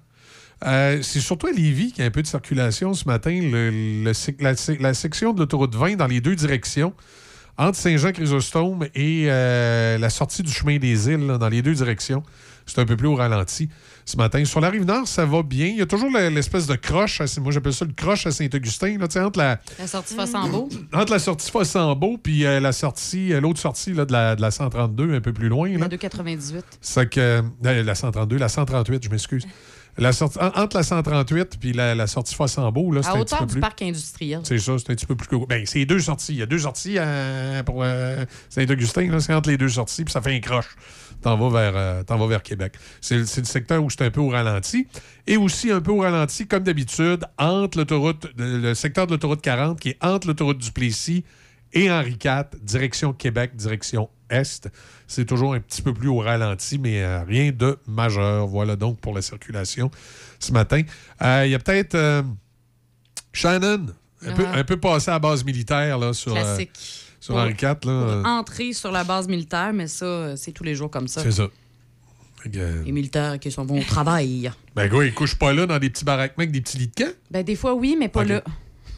S13: Euh, c'est surtout à Lévis qu'il y a un peu de circulation ce matin. Le- le sec- la, sec- la section de l'autoroute 20 dans les deux directions, entre Saint-Jean-Chrysostome et euh, la sortie du chemin des îles, là, dans les deux directions, c'est un peu plus au ralenti ce matin. Sur la rive nord, ça va bien. Il y a toujours l'espèce de croche, à- moi j'appelle ça le croche à Saint-Augustin, entre la,
S3: La sortie Fossambeau. [clears throat]
S13: entre la sortie Fossambeau puis euh, la sortie, euh, l'autre sortie là, de, la, de la 132, un peu plus loin. Là.
S3: La 298.
S13: C'est que. euh, la 132, la 138, je m'excuse. La sortie, en- entre la 138 puis la, la sortie Fossambeau, là, c'est
S3: À
S13: un petit peu
S3: du
S13: plus.
S3: parc industriel.
S13: C'est ça, c'est un petit peu plus court. Ben, c'est deux sorties. Il y a deux sorties euh, pour euh, Saint-Augustin. C'est entre les deux sorties, puis ça fait un croche. T'en vas vers, euh, t'en vas vers Québec. C'est le secteur où c'est un peu au ralenti. Et aussi un peu au ralenti, comme d'habitude, entre l'autoroute, le secteur de l'autoroute 40, qui est entre l'autoroute du Plessis et Henri IV, direction Québec, direction Est. C'est toujours un petit peu plus au ralenti, mais euh, rien de majeur. Voilà donc pour la circulation ce matin. Euh, Il y a peut-être Shannon, un, peu,
S3: Ah.
S13: un peu passé à base militaire là, sur,
S3: Classique.
S13: Sur Henri IV. Là,
S3: Pour
S13: euh,
S3: entrer sur la base militaire, mais ça, euh, c'est tous les jours comme ça.
S13: C'est ça. Euh,
S3: Les militaires qui sont bons au travail. [laughs]
S13: Ben, gars, ils couchent pas là dans des petits baraquements avec des petits lits de camp?
S3: Ben, des fois, oui, mais pas là.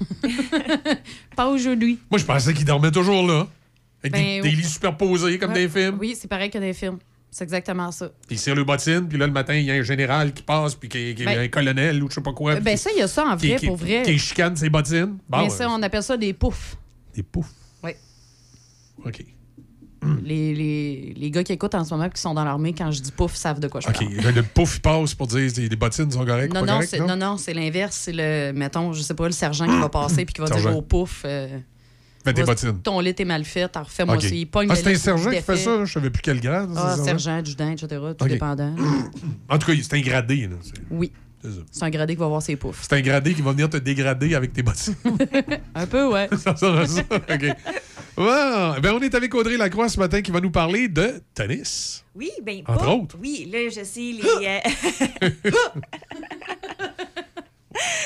S3: [laughs] pas aujourd'hui.
S13: Moi, je pensais qu'ils dormaient toujours là. Avec
S3: Ben,
S13: des, des
S3: oui.
S13: lits superposés comme
S3: Ouais.
S13: des films.
S3: Oui, c'est pareil que les films. C'est exactement ça.
S13: Ils tirent le bottine, puis là, le matin, il y a un général qui passe, puis qui, qui-
S3: Ben-
S13: un colonel ou je sais pas quoi.
S3: Ben,
S13: puis
S3: ça, il y a ça en vrai,
S13: qui-
S3: pour vrai.
S13: Qui chicane ses bottines. Bon,
S3: mais
S13: euh,
S3: ça, on appelle ça des poufs.
S13: Des poufs. OK.
S3: Les, les, les gars qui écoutent en ce moment et qui sont dans l'armée, quand je dis pouf, savent de quoi je
S13: OK.
S3: parle.
S13: Ben, Le pouf, il passe pour dire les, bottines sont correctes.
S3: Non,
S13: pas
S3: non,
S13: correctes,
S3: non, non, c'est l'inverse. C'est le, mettons, je sais pas, le sergent qui va passer puis qui va
S13: Sergent.
S3: dire au pouf. euh,
S13: Fais tes bottines.
S3: Ton lit est mal fait, t'en refais moi
S13: OK.
S3: aussi.
S13: Ah, c'est un sergent qui fait ça. Je savais plus quel grade.
S3: Ah,
S13: ça?
S3: sergent, adjudant, etc. Tout
S13: OK.
S3: dépendant.
S13: En tout cas, c'est un gradé. là.
S3: Oui.
S13: C'est ça.
S3: C'est un gradé qui va voir ses poufs.
S13: C'est un gradé qui va venir te dégrader avec tes bottines. [laughs]
S3: Un peu, ouais. [laughs]
S13: ça à ça. OK. Bon, ben, on est avec Audrey Lacroix ce matin qui va nous parler de tennis.
S25: Oui, bien
S13: Entre autres.
S25: Oui, là, je sais, les. euh, [laughs]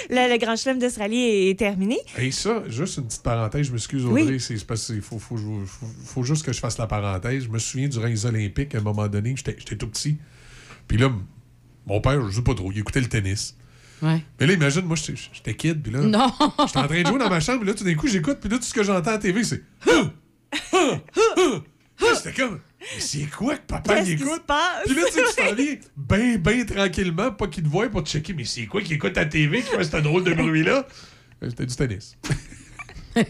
S25: le, le Grand Chelem d'Australie est, terminé.
S13: Et ça, juste une petite parenthèse, je m'excuse
S25: Oui.
S13: Audrey, c'est c'est parce qu'il faut, faut, faut, faut juste que je fasse la parenthèse. Je me souviens durant les Olympiques, à un moment donné, j'étais tout petit. Puis là, mon père, je sais pas trop, il écoutait le tennis.
S3: Ouais.
S13: Mais là, imagine, moi, j'étais kid, puis là,
S3: Non.
S13: j'étais en train de jouer dans ma chambre, puis là, tout d'un coup, j'écoute, puis là, tout ce que j'entends à la TV, c'est... [laughs] C'était comme... Mais c'est quoi que papa
S25: se
S13: écoute? Puis là, tu sais, tu t'en viens bien, bien tranquillement, pas qu'il te voie pour te checker. Mais c'est quoi qui écoute à la TV qui fait ce drôle de bruit-là? Euh, C'était du tennis. [laughs]
S25: Il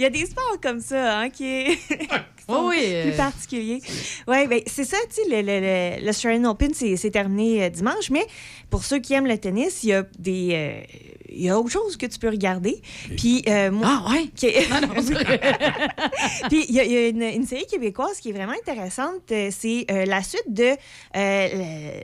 S25: y a des sports comme ça hein, qui, est [laughs]
S3: Oui, oui, euh,
S25: plus particuliers. Oui, ben, c'est ça, tu sais, le, le, le- l'Australian Open, c'est, terminé euh, dimanche, mais pour ceux qui aiment le tennis, il y a des. euh, il y a autre chose que tu peux regarder. Puis, euh, moi.
S3: Ah, ouais? [laughs] [laughs]
S25: Puis, il y a, il y a une, une série québécoise qui est vraiment intéressante. C'est euh, la suite de euh,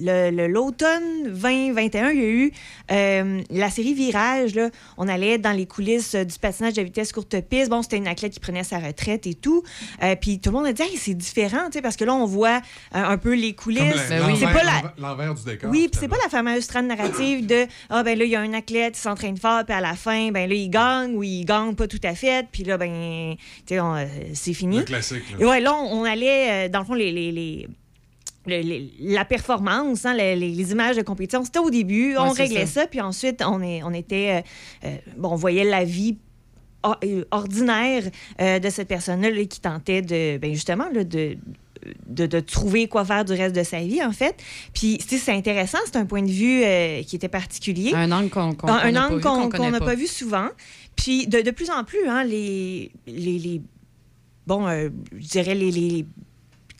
S25: l'automne 2021. Il y a eu euh, la série Virage. Là. On allait dans les coulisses du patinage de vitesse courte piste. Bon, c'était une athlète qui prenait sa retraite et tout. Euh, puis, tout le monde a dit, Hey, c'est différent, parce que là, on voit euh, un peu les coulisses. C'est
S13: l'envers-
S25: pas la,
S13: l'envers- l'envers du décor.
S25: oui, puis c'est pas la fameuse trame narrative de ah ben là il y a un athlète qui s'entraîne fort puis à la fin ben là il gagne ou il gagne pas tout à fait puis là ben tu sais c'est fini.
S13: Le classique, là.
S25: Et ouais là on, on allait dans le fond les, les- les- le- les- la performance, hein, les, images de compétition, c'était au début, on réglait
S3: ça.
S25: ça. puis ensuite on, est, on était, euh, euh, bon, on voyait la vie or- euh, ordinaire euh, de cette personne-là là, qui tentait de, ben justement, là, de, de, de trouver quoi faire du reste de sa vie, en fait. Puis, c'est intéressant, c'est un point de vue euh, qui était particulier.
S3: Un angle qu'on qu'on n'a pas vu, pas.
S25: pas souvent. Puis, de, de plus en plus, hein, les, les, les- Bon, euh, je dirais les... les-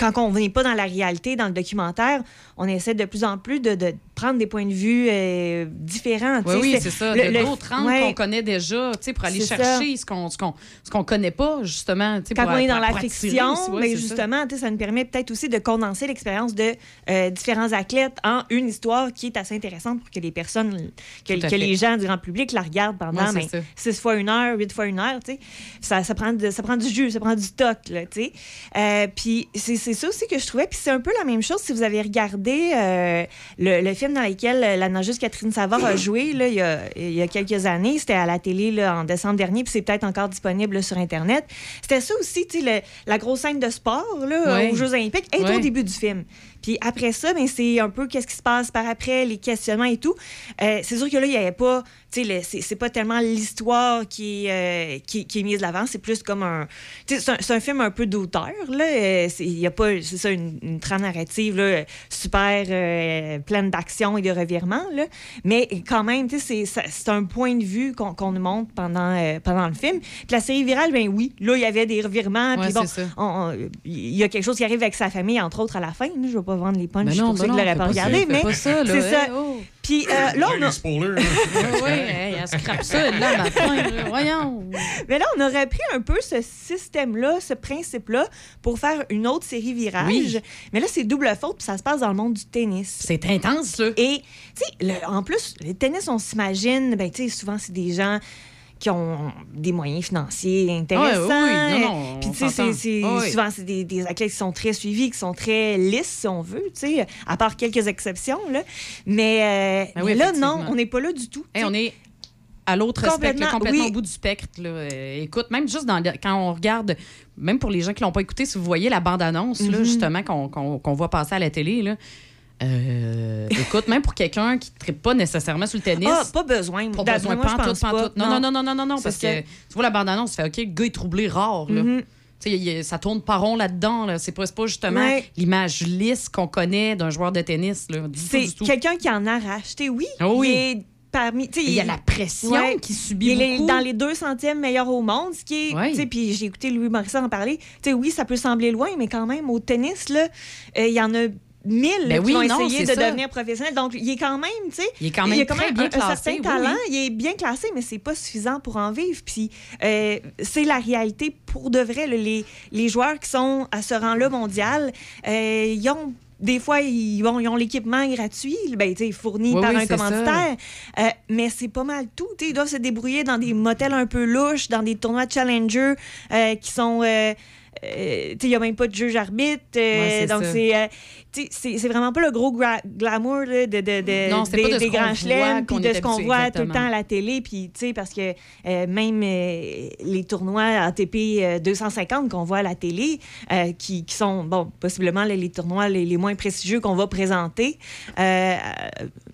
S25: quand on n'est pas dans la réalité, dans le documentaire, on essaie de plus en plus de, de prendre des points de vue euh, différents.
S3: Oui, oui, c'est ça.
S25: le-
S3: de d'autres angles
S25: ouais.
S3: qu'on connaît déjà, pour aller chercher ce qu'on ce qu'on ce qu'on connaît pas, justement.
S25: Quand
S3: pour-
S25: on est dans la fiction,
S3: aussi, ouais,
S25: mais
S3: ça.
S25: justement, sais, ça nous permet peut-être aussi de condenser l'expérience de euh, différents athlètes en une histoire qui est assez intéressante pour que les personnes, que, les gens du grand public la regardent pendant
S3: Ouais, c'est
S25: ben,
S3: ça.
S25: six fois une heure, huit fois une heure. Ça, ça, prend de- ça prend du jus, ça prend du sais. Euh, Puis c'est c'est ça aussi que je trouvais. Puis c'est un peu la même chose si vous avez regardé euh, le, le film dans lequel euh, la nageuse Catherine Savard a joué là, il, y a, il y a quelques années. C'était à la télé là, en décembre dernier, puis c'est peut-être encore disponible là, sur Internet. C'était ça aussi, le- la grosse scène de sport là,
S3: Ouais.
S25: aux Jeux Olympiques est
S3: Ouais.
S25: au début du film. Puis après ça, ben, c'est un peu qu'est-ce qui se passe par après, les questionnements et tout. Euh, c'est sûr que là, il n'y avait pas, tu sais, c'est pas tellement l'histoire qui, est, euh, qui, qui est mise de l'avant, c'est plus comme un, tu sais, c'est un, film un peu d'auteur, là. Euh, Il n'y a pas, c'est ça, une, une trame narrative, là, super euh, pleine d'action et de revirements, là. Mais quand même, tu sais, c'est- un point de vue qu'on nous montre pendant, pendant le film. Puis la série virale, ben oui, là, il y avait des revirements, puis bon, il y a quelque chose qui arrive avec sa famille, entre autres, à la fin. là. Je ne vais pas vendre les punchs
S3: Ben non,
S25: pour ceux
S3: ben
S25: pas regardé, mais
S3: pas ça, là,
S25: c'est
S3: hey,
S25: ça.
S3: oh.
S25: Puis euh, là, on a...
S13: spoilers. [laughs]
S3: oui, hey, elle scrape ça, là, matin. Voyons.
S25: Mais là, on aurait pris un peu ce système-là, ce principe-là, pour faire une autre série virage.
S3: Oui.
S25: Mais là, c'est double faute, puis ça se passe dans le monde du tennis.
S3: C'est intense, là.
S25: Et, tu sais, en plus, le tennis, on s'imagine, ben, tu sais, souvent, c'est des gens qui ont des moyens financiers intéressants.
S3: Ouais, oui, non, non,
S25: Puis, tu sais, c'est-
S3: oui.
S25: souvent, c'est des, des athlètes qui sont très suivis, qui sont très lisses, si on veut, tu sais, à part quelques exceptions, là. Mais, euh,
S3: Ben oui,
S25: là, non, on n'est pas là du tout.
S3: Hey, on est à l'autre spectre,
S25: Complètement,
S3: là, complètement
S25: oui.
S3: au bout du spectre. là. Euh, écoute, même juste dans le- quand on regarde, même pour les gens qui l'ont pas écouté, si vous voyez la bande-annonce, là,
S25: Mhm.
S3: justement, qu'on voit passer à la télé, là, euh, écoute, même pour quelqu'un qui ne pas nécessairement sur le tennis.
S25: Ah, pas besoin.
S3: Pas besoin,
S25: moi,
S3: pantoute,
S25: pense pas.
S3: pantoute. Non, non, non, non, non, non, parce
S25: ça.
S3: que tu vois la bande-annonce, tu fais OK, le gars est troublé rare, là. Y a- ça tourne pas rond là-dedans. Là. C'est pas, pas justement
S25: Ouais.
S3: l'image lisse qu'on connaît d'un joueur de tennis.
S25: C'est quelqu'un qui en arrache. Tu sais, oui,
S3: Ah oui.
S25: parmi.
S3: il y a la pression qui subit
S25: Il est dans les deux centièmes meilleurs au monde, ce qui est.
S3: Ouais.
S25: Puis j'ai écouté Louis Morissette en parler. Tu sais, oui, ça peut sembler loin, mais quand même, au tennis, là, euh, il y en a mille
S3: Ben
S25: qui
S3: oui,
S25: vont
S3: non,
S25: essayer de
S3: ça.
S25: devenir professionnel. Donc, il est quand même, tu sais.
S3: Il est quand même
S25: a quand même
S3: bien
S25: un, un
S3: classé,
S25: certain
S3: oui,
S25: talent.
S3: oui.
S25: Il est bien classé, mais c'est pas suffisant pour en vivre. Puis euh, c'est la réalité pour de vrai. là. les, les joueurs qui sont à ce rang-là mondial, euh, ils ont des fois, ils ont, ils ont l'équipement gratuit, ben, fourni
S3: Oui,
S25: par
S3: oui,
S25: un commanditaire. Euh, mais c'est pas mal tout. tu sais, Ils doivent se débrouiller dans des motels un peu louches, dans des tournois de Challenger euh, qui sont. euh, il n'y a même pas de juge arbitre.
S3: Ouais,
S25: donc, c'est. Euh, c'est vraiment pas le gros glamour là, de, de, de-
S3: Non, c'est
S25: des,
S3: pas de ce
S25: des
S3: qu'on
S25: grands
S3: voit,
S25: chelems, puis de ce qu'on voit tout le temps à la télé, puis tu sais, parce que euh, même euh, les tournois ATP euh, 250 qu'on voit à la télé, euh, qui, qui sont, bon, possiblement les, les tournois les, les moins prestigieux qu'on va présenter euh,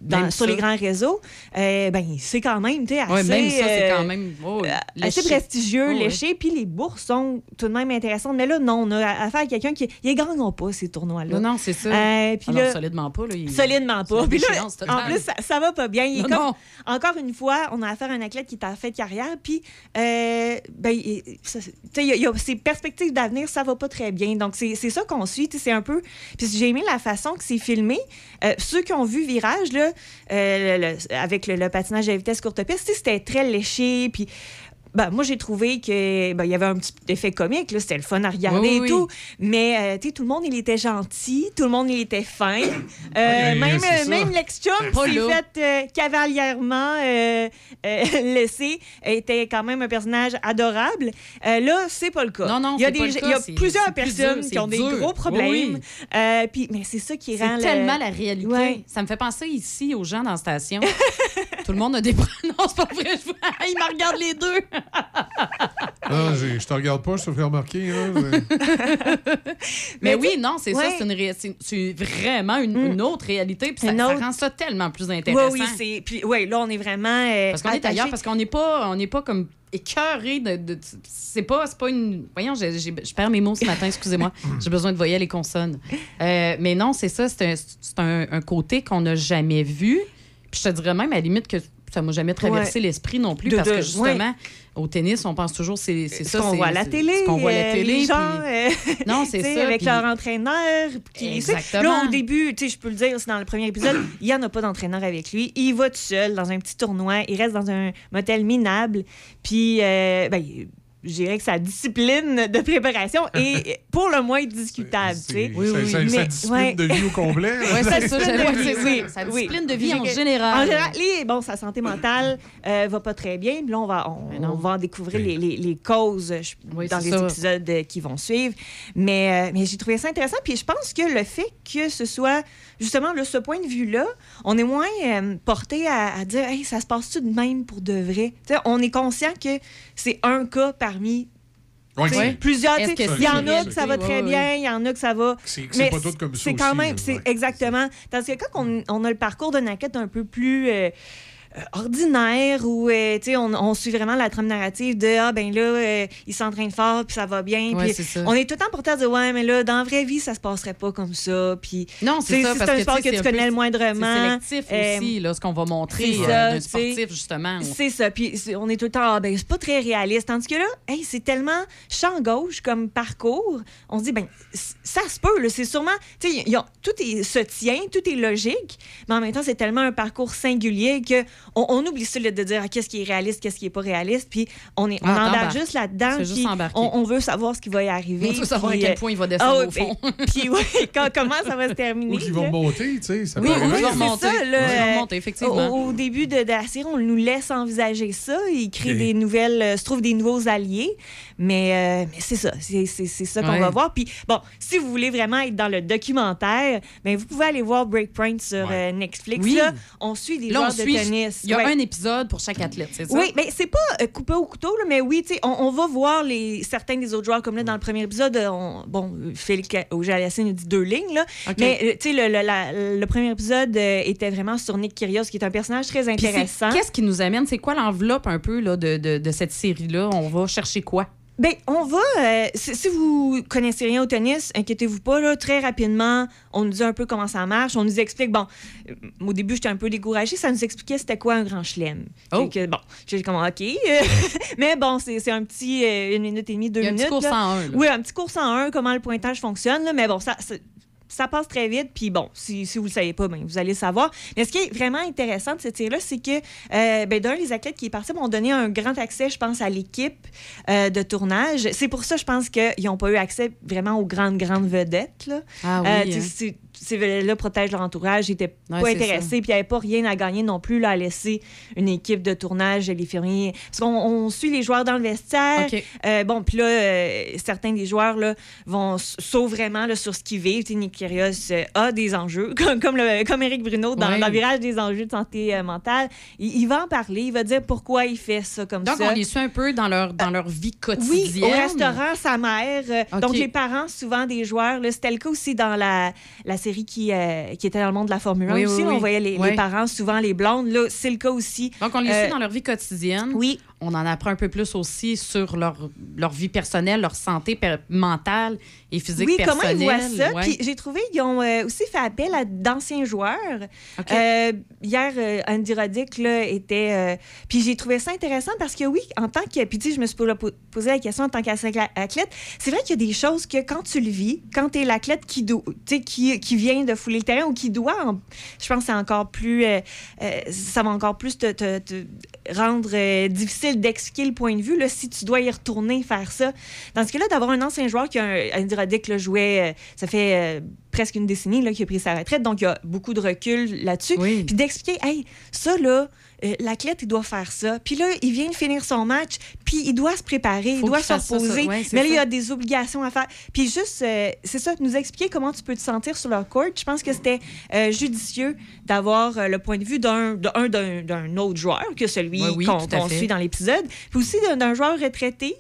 S25: dans- sur
S3: ça.
S25: les grands réseaux, euh, ben, c'est quand même, tu sais, assez...
S3: Ouais, même ça,
S25: euh,
S3: quand même oh,
S25: assez prestigieux,
S3: Oh,
S25: léché, puis les bourses sont tout de même intéressantes. Mais là, non, on a affaire à quelqu'un qui... Ils gagnent pas, ces tournois-là.
S3: Non, non, c'est ça.
S25: Euh, puis
S3: Alors,
S25: là-
S3: solidement pas. Là, il-
S25: Solidement pas. Puis là, en plus, ça, ça va pas bien. Il est
S3: Non,
S25: comme-
S3: non.
S25: Encore une fois, on a affaire à un athlète qui est en fait de carrière, puis euh, ben, il- ça- il y a- il y a ses perspectives d'avenir, ça va pas très bien. Donc, c'est c'est ça qu'on suit. tu sais, C'est un peu. Puis j'ai aimé la façon que c'est filmé. Euh, ceux qui ont vu Virage, là, euh, le- le- avec le, le patinage à vitesse courte piste, c'était très léché. Puis. Ben, moi, j'ai trouvé que ben, il y avait un petit effet comique, là, c'était le fun à regarder
S3: Oui, oui,
S25: et
S3: oui.
S25: tout. Mais euh, tu sais, tout le monde, il était gentil, tout le monde, il était fin. Euh,
S13: oui,
S25: même
S13: ça.
S25: même l'ex-chum
S3: là.
S25: fait euh, cavalièrement euh, euh, [laughs] laissé, était quand même un personnage adorable. Euh, là, c'est pas le cas.
S3: Non, non,
S25: il y a, des, il
S3: cas,
S25: y plusieurs personnes
S3: dur,
S25: qui ont des gros problèmes. Euh, puis, mais c'est ça qui rend
S3: C'est
S25: le-
S3: tellement la réalité.
S25: Ouais.
S3: Ça me fait penser ici aux gens dans la station. Tout le monde a des [laughs] Non, c'est pas vrai. Je... Ils me regardent les deux.
S13: Non, j'ai- je te regarde pas, je te fais remarquer. hein, [laughs]
S3: Mais,
S25: Mais
S3: oui, non, c'est ça.
S25: ouais.
S3: C'est une ré- c'est- c'est vraiment une, une autre réalité. Puis ça,
S25: Une
S3: ça
S25: autre-
S3: rend ça tellement plus
S25: Oui,
S3: intéressant.
S25: oui, c'est. Puis, ouais, là, on est vraiment. euh,
S3: Parce qu'on est
S25: attaché.
S3: ailleurs, parce qu'on n'est pas, on n'est pas comme écœuré de. de- c'est pas, c'est pas une. Voyons, j'ai- j'ai- je perds mes mots ce [laughs] matin, excusez-moi. J'ai besoin de voyelles et consonnes. Euh, mais non, c'est ça, c'est un, c'est un, un côté qu'on n'a jamais vu. Puis je te dirais même à la limite que ça m'a jamais traversé
S25: Ouais.
S3: l'esprit non plus,
S25: De-
S3: parce
S25: de-
S3: que justement, au tennis, on pense toujours c'est c'est
S25: ce
S3: ça.
S25: qu'on
S3: c'est-
S25: voit à la
S3: c'est-
S25: télé,
S3: ce qu'on voit à la
S25: euh,
S3: télé.
S25: les gens,
S3: puis-
S25: euh, [laughs]
S3: Non, c'est ça,
S25: Avec
S3: puis-
S25: leur entraîneur.
S3: Exactement.
S25: Là, au début, tu sais, je peux le dire aussi dans le premier épisode, [clears throat] il n'y en a pas d'entraîneur avec lui. Il va tout seul dans un petit tournoi. Il reste dans un motel minable. Puis, euh, ben, je dirais que sa discipline de préparation [laughs] est pour le moins discutable. tu sais.
S13: Oui, oui. Sa- sa- sa discipline de vie au complet.
S3: Ouais, c'est ça, ouais, c'est
S25: oui,
S3: ça. Sa discipline de vie en général.
S25: En général, bon, sa santé mentale euh, va pas très bien. Puis là, on va, on, on va en découvrir les, les- les causes je-
S3: Oui,
S25: dans
S3: c'est
S25: les
S3: ça.
S25: épisodes euh, qui vont suivre. Mais, euh, mais j'ai trouvé ça intéressant. Puis je pense que le fait que ce soit justement là, ce point de vue-là, on est moins euh, porté à, à dire hey, ça se passe-tu de même pour de vrai? On est conscient que c'est un cas parmi
S13: Ouais,
S25: plusieurs. Il y en a que ça va très bien, il y en a que ça va.
S13: C'est- pas tout comme ça
S25: C'est quand même, c'est
S13: ouais.
S25: exactement. Tandis que quand on, on a le parcours d'un athlète un peu plus. euh, ordinaire où euh, tu sais, on, on suit vraiment la trame narrative de ah ben là euh, il s'entraîne fort puis ça va bien
S3: Ouais,
S25: puis
S3: c'est ça.
S25: on est tout le temps porté à dire ouais mais là dans la vraie vie ça se passerait pas comme ça puis
S3: Non, c'est ça,
S25: c'est un sport que tu connais
S3: peu-
S25: le moindrement
S3: C'est sélectif
S25: Euh,
S3: aussi, là, ce qu'on va montrer euh, d'un sportif, justement.
S25: C'est ça. Puis on est tout le temps, ah, ben, c'est pas très réaliste. Tandis que là, hey, c'est tellement champ gauche comme parcours. On se dit, ben, ça se peut, là. C'est sûrement, tu sais, tout est, se tient, tout est logique. Mais en même temps, c'est tellement un parcours singulier que on, on oublie ça, là, de dire ah, qu'est-ce qui est réaliste, qu'est-ce qui est pas réaliste. Puis on, est, on
S3: Ah,
S25: embarque juste là-dedans. Puis on, on veut savoir ce qui va y arriver.
S3: On veut savoir
S25: puis,
S3: à quel
S25: euh,
S3: point il va descendre
S25: ah,
S3: au fond.
S25: ouais, [laughs] Puis, ouais, quand- comment ça va se terminer.
S13: Ou qu'ils vont monter, tu sais. Ça
S25: Oui,
S13: peut
S25: oui, c'est
S3: remonter.
S25: ça. là,
S3: Ouais, ils vont
S25: euh,
S3: remonter, effectivement.
S25: Au, au début de, de la série, on nous laisse envisager ça. Il crée
S13: Ok.
S25: des nouvelles, euh, se trouve des nouveaux alliés. Mais, euh, mais c'est ça. C'est c'est- c'est ça qu'on
S3: Ouais.
S25: va voir. Puis, bon, si vous voulez vraiment être dans le documentaire, ben, vous pouvez aller voir Breakpoint sur euh, Netflix.
S3: Oui.
S25: Là, on suit des
S3: Là,
S25: joueurs
S3: suit.
S25: de tennis.
S3: Il y a
S25: Ouais.
S3: un épisode pour chaque athlète, c'est ça?
S25: Oui, mais c'est pas euh, coupé au couteau, là, mais oui, tu sais, on, on va voir les, certains des autres joueurs, comme là, dans le premier épisode, euh, on- bon, Félix Auger-Aliassime nous dit deux lignes, là,
S3: OK.
S25: mais euh, tu sais, le, le- la- le premier épisode était vraiment sur Nick Kyrgios, qui est un personnage très intéressant.
S3: Qu'est-ce qui nous amène? C'est quoi l'enveloppe un peu là, de, de, de cette série-là? On va chercher quoi?
S25: Ben, on va. euh, si, si vous connaissez rien au tennis, inquiétez-vous pas. Là, très rapidement, on nous dit un peu comment ça marche. On nous explique. Bon, euh, au début, j'étais un peu découragée. Ça nous expliquait c'était quoi un grand chelem.
S3: Oh.
S25: Bon, j'ai comme OK. [laughs] mais bon, c'est un petit euh, une minute et demie, deux
S3: a un petit
S25: minutes.
S3: cours
S25: là.
S3: 101, là.
S25: Oui, un petit cours 101, comment le pointage fonctionne. là. mais bon, ça. Ça- passe très vite, puis bon, si, si vous le savez pas, ben, vous allez le savoir. Mais ce qui est vraiment intéressant de cette série-là, c'est que, euh, ben, d'un, les athlètes qui y participent ont donné un grand accès, je pense, à l'équipe euh, de tournage. C'est pour ça, je pense qu'ils n'ont pas eu accès vraiment aux grandes, grandes vedettes. Là.
S3: Ah oui,
S25: Euh,
S3: hein.
S25: Ces- vedettes-là protègent leur entourage, ils n'étaient
S3: Ouais,
S25: pas intéressés, puis il n'y avait pas rien à gagner non plus là, à laisser une équipe de tournage, les fermiers. Parce qu'on on suit les joueurs dans le vestiaire. Euh, bon, puis là, euh, certains des joueurs là, vont s- sautent vraiment là, sur ce qu'ils vivent. Nick Kyrgios euh, a des enjeux, [laughs] comme, comme, le, comme Éric Bruno dans,
S3: Ouais.
S25: dans le virage des enjeux de santé mentale. Il, il va en parler, il va dire pourquoi il fait ça comme
S3: Donc,
S25: ça.
S3: on les suit un peu dans leur, dans leur vie
S25: Oui,
S3: quotidienne?
S25: au restaurant, sa mère. Donc, les parents, souvent des joueurs. là, C'était le cas aussi dans la, la série qui, euh, qui était dans le monde de la Formule 1
S3: Oui,
S25: aussi.
S3: oui,
S25: là. On voyait les, parents, souvent les blondes. Là, c'est le cas aussi.
S3: Donc, on les
S25: Euh,
S3: suit dans leur vie quotidienne.
S25: Oui.
S3: On en apprend un peu plus aussi sur leur, leur vie personnelle, leur santé mentale et physique
S25: Oui, comment ils voient ça?
S3: Ouais.
S25: Puis j'ai trouvé qu'ils ont euh, aussi fait appel à d'anciens joueurs. Euh, hier, euh, Andy Roddick là, était. euh, puis j'ai trouvé ça intéressant parce que oui, en tant que. Puis tu sais, je me suis po- posé la question en tant qu'athlète. C'est vrai qu'il y a des choses que quand tu le vis, quand tu es l'athlète qui, sais, qui, qui vient de fouler le terrain ou qui doit, en- je pense que c'est encore plus. euh, euh, ça va encore plus te, te- te rendre euh, difficile d'expliquer le point de vue là, si tu dois y retourner faire ça. Dans ce cas-là, d'avoir un ancien joueur qui a un, Andy Roddick là, jouait, ça fait presque une décennie là, qu'il a pris sa retraite, donc il y a beaucoup de recul là-dessus. Puis d'expliquer, hey, ça là, euh, l'athlète, il doit faire ça. Puis là, il vient de finir son match, puis il doit se préparer, il doit se reposer.
S3: Ouais,
S25: mais là, il y a des obligations à faire. Puis juste, euh, c'est ça, nous expliquer comment tu peux te sentir sur leur court. Je pense que c'était euh, judicieux d'avoir le point de vue d'un d'un- autre joueur que celui
S3: Ouais, oui,
S25: qu'on suit dans l'épisode, puis aussi d'un- joueur retraité.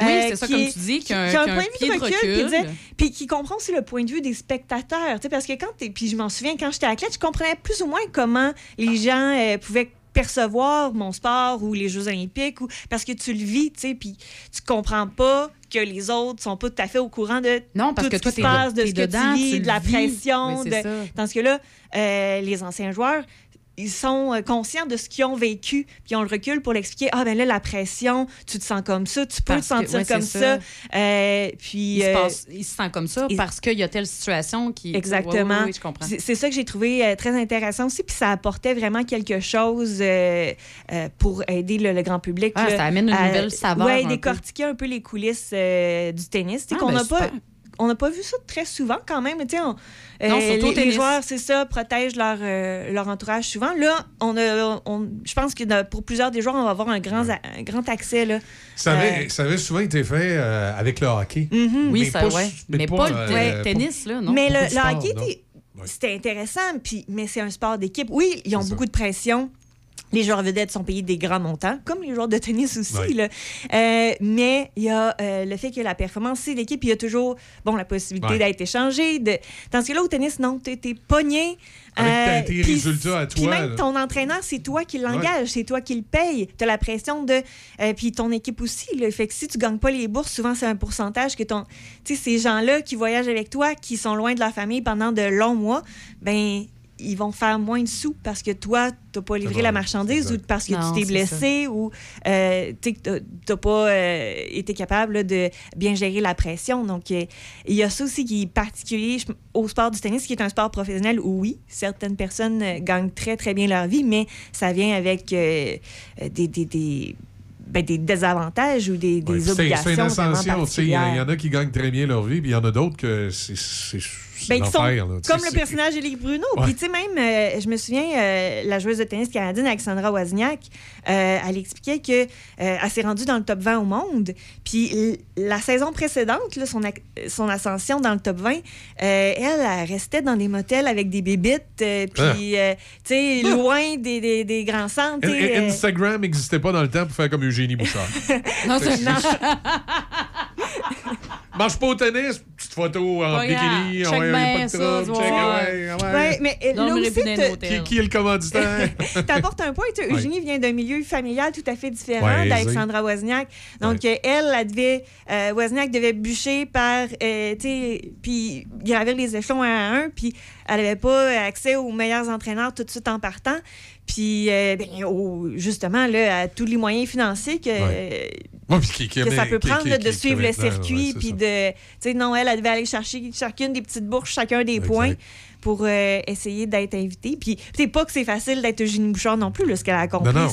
S3: Oui,
S25: euh,
S3: c'est ça, comme
S25: est-
S3: tu dis,
S25: qui,
S3: qui a un-
S25: qui a point de vue de recul, puis,
S3: recul.
S25: disait- puis qui comprend aussi le point de vue des spectateurs. Parce que quand puis je m'en souviens, quand j'étais athlète, je comprenais plus ou moins comment les gens euh, pouvaient percevoir mon sport ou les Jeux olympiques ou parce que tu le vis, tu sais, puis tu comprends pas que les autres sont pas tout à fait au courant de
S3: Non, parce
S25: tout
S3: que
S25: ce qui se passe, de ce que
S3: dedans,
S25: tu vis,
S3: tu
S25: de la
S3: vis.
S25: pression. De... Dans ce cas-là, euh, les anciens joueurs, ils sont euh, conscients de ce qu'ils ont vécu, puis ils ont le recul pour l'expliquer. Ah, ben là, la pression, tu te sens comme ça, tu peux
S3: Parce
S25: te
S3: que-
S25: sentir
S3: ouais,
S25: comme ça.
S3: ça.
S25: Euh, puis,
S3: Il, se
S25: euh,
S3: passe- il se sent comme ça parce qu'il y a telle situation qui.
S25: Exactement.
S3: Oui, oui, oui, je comprends.
S25: C'est ça que j'ai trouvé euh, très intéressant aussi. Puis ça apportait vraiment quelque chose pour aider le, le grand public.
S3: Ah,
S25: là,
S3: ça amène une nouvelle saveur un
S25: décortiquer un peu les coulisses du tennis.
S3: Ah,
S25: qu'on
S3: ben,
S25: pas. On n'a pas vu ça très souvent quand même. Tu sais, on- euh,
S3: Non, surtout au
S25: les, joueurs, c'est ça, protègent leur, euh, leur entourage souvent. Là, on a, on- je pense que pour plusieurs des joueurs, on va avoir un grand, un grand accès. Là.
S13: Ça avait,
S25: Euh,
S13: ça avait souvent été fait euh, avec le hockey.
S25: Mhm.
S3: Oui,
S13: Mais
S3: ça,
S13: pas-
S3: ouais.
S13: mais
S3: Mais
S13: pas,
S3: pas, le
S13: euh,
S3: tennis, là, non?
S25: Mais le, hockey, c'était intéressant, puis, mais c'est un sport d'équipe. Oui, ils ont beaucoup de pression. Les joueurs vedettes sont payés des grands montants, comme les joueurs de tennis aussi. Là. Euh, mais il y a euh, le fait que la performance, c'est l'équipe. Il y a toujours bon, la possibilité d'être échangé. De... Tandis que là, au tennis, non, tu es pogné.
S13: Avec
S25: Euh,
S13: tes
S25: puis-
S13: résultats à
S25: Puis
S13: toi,
S25: même
S13: là.
S25: ton entraîneur, c'est toi qui l'engage, c'est toi qui le paye. Tu as la pression de. euh, puis ton équipe aussi. Là. Fait que si tu gagnes pas les bourses, souvent c'est un pourcentage que ton. Tu sais, ces gens-là qui voyagent avec toi, qui sont loin de leur famille pendant de longs mois, ben ils vont faire moins de sous parce que toi, tu n'as pas livré la marchandise ou parce que
S3: Non,
S25: tu t'es blessé ou euh, tu n'as pas euh, été capable là, de bien gérer la pression. Donc, euh, il y a ça aussi qui est particulier au sport du tennis, qui est un sport professionnel où, oui, certaines personnes euh, gagnent très, très bien leur vie, mais ça vient avec des, des, des, ben, des désavantages ou des, des
S13: Ouais,
S25: obligations
S13: C'est une ascension. Il y, y en a qui gagnent très bien leur vie, puis il y en a d'autres que c'est
S25: Ben, sont
S13: là.
S25: Comme le personnage d'Éric Bruno.
S13: Ouais.
S25: Puis, tu sais, même, euh, je me souviens, euh, la joueuse de tennis canadienne, Alexandra Wozniak, euh, elle expliquait qu'elle elle s'est rendue dans le top 20 au monde. Puis, la saison précédente, là, son, ascension dans le top 20, euh, elle, elle restait dans des motels avec des bébites, euh, puis, euh, tu sais, loin des, des- des grands centres.
S13: In-
S25: euh,
S13: Instagram n'existait pas dans le temps pour faire comme Eugénie Bouchard. [laughs]
S25: Non,
S13: c'est-
S25: non. [laughs]
S13: Marche pas au tennis, petite photo en bikini,
S3: Check
S13: pas
S3: bien
S13: de
S3: ça,
S13: trouble, check, ouais, ouais.
S25: Ouais, mais euh, là aussi.
S13: Qui, qui est le commanditaire? [laughs]
S25: T'apportes un point. Eugénie vient d'un milieu familial tout à fait différent
S13: Ouais,
S25: d'Alexandra Wozniak. Donc, elle, elle devait, euh, Wozniak devait bûcher par, euh, tu sais, puis gravir les échelons un à un, puis elle n'avait pas accès aux meilleurs entraîneurs tout de suite en partant. Puis, euh, ben, justement, là, à tous les moyens financiers que,
S13: Ouais, puis qui-
S25: que ça peut
S13: qui-
S25: prendre
S13: qui-
S25: là, de suivre le circuit, puis de. Tu sais, non, elle, elle devait aller chercher chacune des petites bourses, chacun des points pour euh, essayer d'être invitée. Puis, c'est pas que c'est facile d'être Eugénie Bouchard non plus, là, ce qu'elle a accompli.
S13: Non,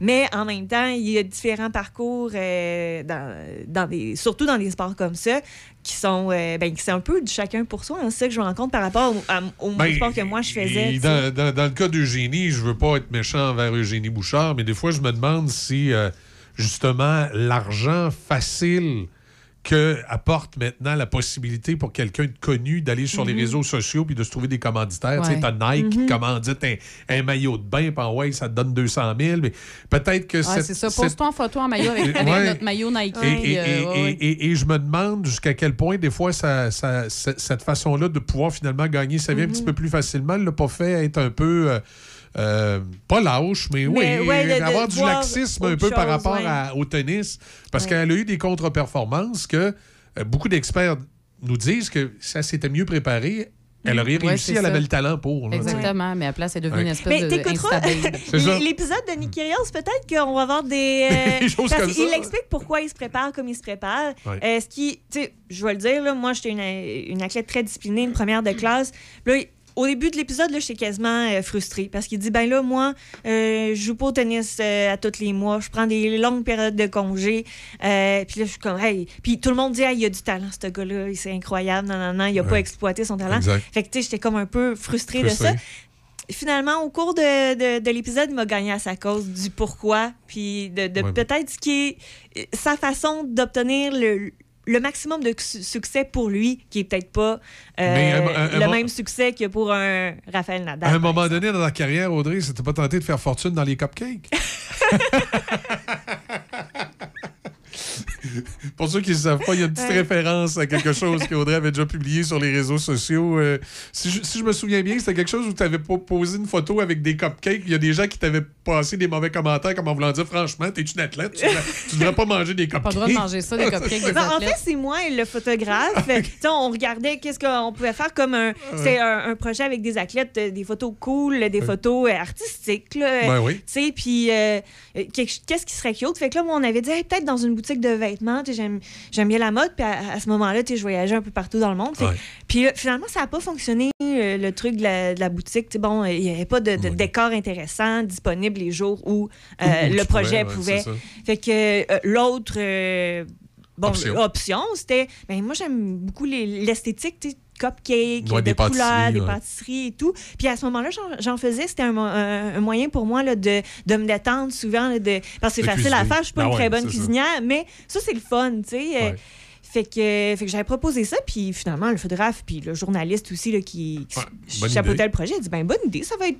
S25: Mais en même temps, il y a différents parcours, euh, dans, dans des, surtout dans des sports comme ça, qui sont. euh, ben, qui c'est un peu du chacun pour soi. hein, c'est ça que je me rends compte par rapport au, à- au
S13: Ben,
S25: sport que moi je faisais.
S13: Dans, dans- dans le cas d'Eugénie, je veux pas être méchant envers Eugénie Bouchard, mais des fois, je me demande si, euh, justement, l'argent facile que apporte maintenant la possibilité pour quelqu'un de connu d'aller sur les
S3: Mhm.
S13: réseaux sociaux puis de se trouver des commanditaires. Tu sais,
S3: Ouais.
S13: t'as Nike qui
S3: Mhm.
S13: commandite un, un maillot de bain, puis ouais, ça te donne 200 000. Mais peut-être que
S3: Ouais, c'est ça. Pose-toi en photo en maillot avec, avec
S13: Ouais.
S3: notre maillot Nike.
S13: et,
S3: puis,
S13: et-
S3: euh,
S13: et-
S3: ouais, ouais.
S13: je me demande jusqu'à quel point, des fois, ça, ça- ce- cette façon-là de pouvoir finalement gagner sa vie un
S3: Mhm.
S13: petit peu plus facilement l'a pas fait être un peu. euh, euh, pas lâche, mais,
S25: Mais,
S13: oui,
S25: ouais,
S13: avoir du laxisme un peu par rapport
S25: ouais.
S13: à- au tennis. Parce
S25: Ouais.
S13: qu'elle a eu des contre-performances que euh, beaucoup d'experts nous disent que ça s'était mieux préparé. Elle aurait
S3: Ouais,
S13: réussi,
S3: c'est
S13: elle avait le talent pour. là.
S3: Exactement, mais à la place, elle est devenue
S13: Ouais.
S3: une espèce
S25: Mais
S3: de [laughs]
S25: l'épisode de Nick Kyrgios, peut-être qu'on va avoir des... [laughs] euh,
S13: Des choses
S25: parce
S13: comme ça.
S25: explique pourquoi il se prépare comme il se prépare.
S13: Ouais.
S25: Euh, ce qui, tu sais, je vais le dire, là, moi, j'étais une, une athlète très disciplinée, une première de classe. Là, au début de l'épisode, là, j'étais quasiment euh, frustrée parce qu'il dit ben là, moi, euh, je joue pas au tennis euh, à tous les mois, je prends des longues périodes de congé. Euh, puis là, je suis comme, hey. Puis tout le monde dit, Hey, il a du talent, ce gars-là, c'est incroyable, non, non, non, il a pas exploité son talent.
S13: Exact.
S25: Fait que, tu sais, j'étais comme un peu frustrée de ça finalement, au cours de, de- de l'épisode, il m'a gagné à sa cause du pourquoi, puis de, de
S13: Ouais.
S25: peut-être ce qui est sa façon d'obtenir le, le maximum de su- succès pour lui, qui est peut-être pas euh,
S13: un- un-
S25: le même succès que pour un Raphaël Nadal.
S13: À un moment donné dans ta carrière, Audrey, c'était pas tenté de faire fortune dans les cupcakes? [laughs] [laughs] [laughs] Pour ceux qui ne savent pas, il y a une petite
S25: Ouais.
S13: référence à quelque chose qu'Audrey avait déjà publié sur les réseaux sociaux. Euh, si, je, si je me souviens bien, c'était quelque chose où tu avais posé une photo avec des cupcakes. Il y a des gens qui t'avaient passé des mauvais commentaires comme en voulant dire franchement, t'es une athlète, tu devrais, tu devrais pas manger des cupcakes.
S3: Pas le droit de manger ça, des cupcakes des [laughs]
S25: Ben, en fait, c'est moi le photographe. Sais, on regardait qu'est-ce qu'on pouvait faire comme un, c'est un, un projet avec des athlètes, euh, des photos cool, des photos euh, artistiques. Là,
S13: Ben oui.
S25: Puis euh, qu'est-ce qui serait cute? Fait que là, moi, on avait dit, Hey, peut-être dans une boutique de vêtements, j'aime bien la mode. Puis à, à ce moment-là, je voyageais un peu partout dans le monde.
S13: Ouais.
S25: Puis euh, finalement, ça n'a pas fonctionné, euh, le truc de la, de la boutique. Bon, il n'y avait pas de, de décor intéressant disponible les jours où euh,
S13: Où-
S25: le projet
S13: pouvais,
S25: pouvait. Fait que euh, l'autre bon,
S13: Option.
S25: option, c'était. Ben, moi, j'aime beaucoup les- l'esthétique, tu sais, cupcake,
S13: Ouais,
S25: de
S13: des
S25: couleurs,
S13: pâtisseries,
S25: des
S13: ouais.
S25: pâtisseries et tout. Puis à ce moment-là, j'en- faisais, c'était un, mo- un- un moyen pour moi là, de, de me détendre souvent, là, de, parce que c'est facile à faire. Je suis pas
S13: Ben
S25: une très bonne
S13: ça.
S25: cuisinière, mais ça, c'est le fun, tu sais. euh. Fait que, fait que j'avais proposé ça, puis finalement, le photographe, puis le journaliste aussi, là, qui, qui
S13: Ouais,
S25: chapeautait
S13: idée.
S25: le projet, a dit ben bonne idée, ça va être.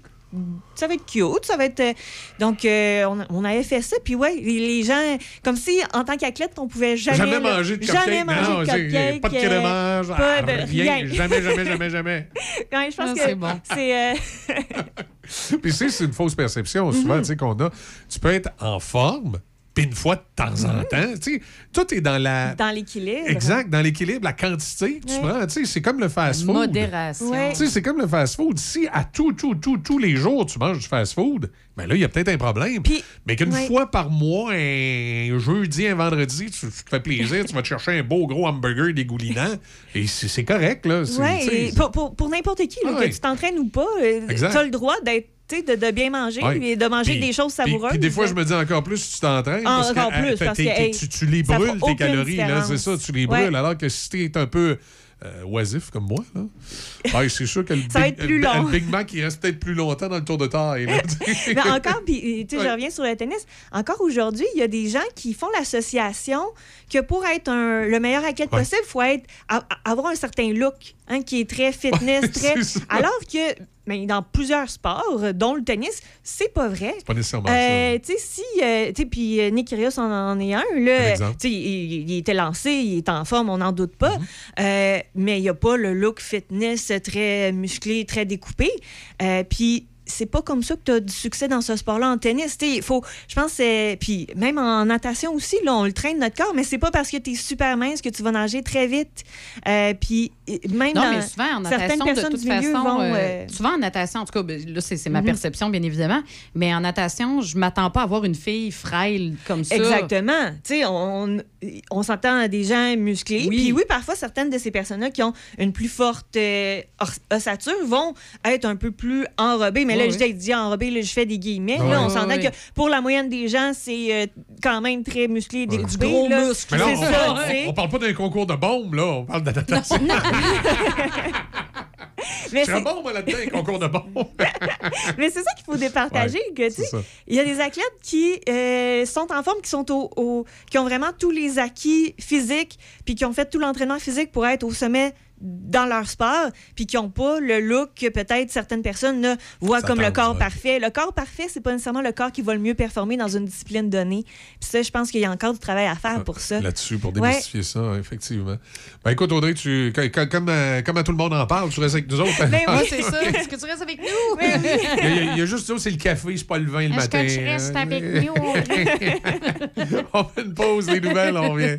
S25: Ça va être cute, ça va être. euh, Donc, euh, on, on avait fait ça, puis ouais, les, les gens, comme si en tant qu'athlète, on pouvait jamais.
S13: Jamais manger de cupcake.
S25: Jamais manger
S13: non,
S25: de cupcake.
S13: pas de
S25: euh,
S13: crémage,
S25: pas
S13: ah,
S25: de
S13: rien.
S25: rien.
S13: Jamais, jamais, [laughs] jamais, jamais.
S25: Ouais, je pense
S3: Ah,
S25: que
S3: c'est bon.
S25: c'est. euh, [laughs]
S13: Puis c'est c'est une fausse perception souvent
S25: Mhm.
S13: tu sais, qu'on a. Tu peux être en forme, puis une fois de temps en temps, tu sais, tout est dans la...
S25: dans l'équilibre.
S13: Exact, dans l'équilibre, la quantité que tu
S25: Ouais.
S13: prends, tu sais, c'est comme le fast-food.
S3: Modération.
S25: Ouais.
S13: Tu sais, c'est comme le fast-food. Si à tout, tout, tout, tous les jours, tu manges du fast-food, ben là, il y a peut-être un problème. Mais qu'une
S25: ouais.
S13: fois par mois, un jeudi, un vendredi, tu, tu te fais plaisir, tu vas te chercher un beau gros hamburger dégoulinant, [laughs] et c'est correct, là.
S25: Ouais,
S13: tu
S25: et pour, pour, pour n'importe qui, là,
S13: Ah ouais.
S25: que tu t'entraînes ou pas, tu
S13: Exact.
S25: as le droit d'être. Tu De, de bien manger et de manger
S13: Puis-
S25: des choses savoureuses.
S13: Puis des fois, je me dis encore plus si tu t'entraînes. Parce que,
S25: encore
S13: euh,
S25: plus, parce que,
S13: t'es-
S25: hey,
S13: tu, tu les brûles, tes calories, là, c'est ça, tu les
S25: Ouais.
S13: brûles. Alors que si t'es un peu euh, oisif comme moi, là, [laughs] ben, c'est sûr que le,
S25: Ça va
S13: Big,
S25: être plus
S13: le-
S25: long.
S13: le Big Mac, il reste peut-être plus longtemps dans le tour de taille. [laughs]
S25: Mais encore, puis tu sais,
S13: Ouais.
S25: je reviens sur le tennis. Encore aujourd'hui, il y a des gens qui font l'association que pour être un- le meilleur athlète
S13: Ouais.
S25: possible, il faut être, a- avoir un certain look hein, qui est très [laughs] fitness,
S13: Ouais,
S25: très. Alors que mais dans plusieurs sports, dont le tennis, c'est pas vrai.
S13: C'est pas nécessairement
S25: Euh, tu sais, si, euh, tu sais, puis euh, Nick Kyrgios en, en est un, là, tu sais, il, il était lancé, il est en forme, on n'en doute pas,
S13: Mm-hmm.
S25: Euh, mais il n'y a pas le look fitness très musclé, très découpé. Puis c'est pas comme ça que tu as du succès dans ce sport-là en tennis. Il faut, je pense, c'est- puis même en natation aussi, là, on le traîne notre corps, mais c'est pas parce que tu es super mince que tu vas nager très vite. Euh, puis même
S3: Non,
S25: dans
S3: mais souvent en
S25: certaines
S3: natation, de toute façon,
S25: vont,
S3: euh,
S25: euh,
S3: souvent en natation, en tout cas, ben, là, c'est c'est ma
S25: Mhm.
S3: perception, bien évidemment, mais en natation, je m'attends pas à voir une fille frêle comme ça.
S25: Exactement. Tu sais, on, on s'entend à des gens musclés.
S3: Oui.
S25: Puis oui, parfois, certaines de ces personnes-là qui ont une plus forte euh, os- ossature vont être un peu plus enrobées. Mais là, je dis, dis enrobées, là, je fais des guillemets. Là, on s'entend que pour la moyenne des gens, c'est euh, quand même très musclé découpé.
S3: Du gros
S25: là.
S3: muscle.
S13: Mais on,
S25: ça,
S13: on parle pas d'un concours de bombes, là. On parle de natation. [laughs] [laughs] [laughs]
S25: Mais
S13: Je bon, moi, là-dedans, un concours de bon. [laughs]
S25: Mais c'est ça qu'il faut départager.
S13: Ouais,
S25: il y a des athlètes qui euh, sont en forme, qui, sont au, au- qui ont vraiment tous les acquis physiques, puis qui ont fait tout l'entraînement physique pour être au sommet dans leur sport, puis qui n'ont pas le look que peut-être certaines personnes ne voient
S13: Ça
S25: comme le corps
S13: ouais.
S25: parfait. Le corps parfait, c'est pas nécessairement le corps qui va le mieux performer dans une discipline donnée. Puis ça, je pense qu'il y a encore du travail à faire pour ça.
S13: Là-dessus, pour
S25: Ouais.
S13: démystifier ça, effectivement. Ben écoute, Audrey, tu, co- co- comme, euh, comme à tout le monde en parle, tu restes avec nous autres.
S25: Ben
S3: Oui, c'est [laughs] ça. Est-ce que tu restes avec nous? [laughs]
S13: Il y, a, il y a- il y a juste ça, c'est le café, c'est pas le vin le
S3: Est-ce
S13: matin.
S3: que tu restes
S13: hein.
S3: avec nous, Audrey? [laughs]
S13: on fait une pause, les nouvelles, on revient.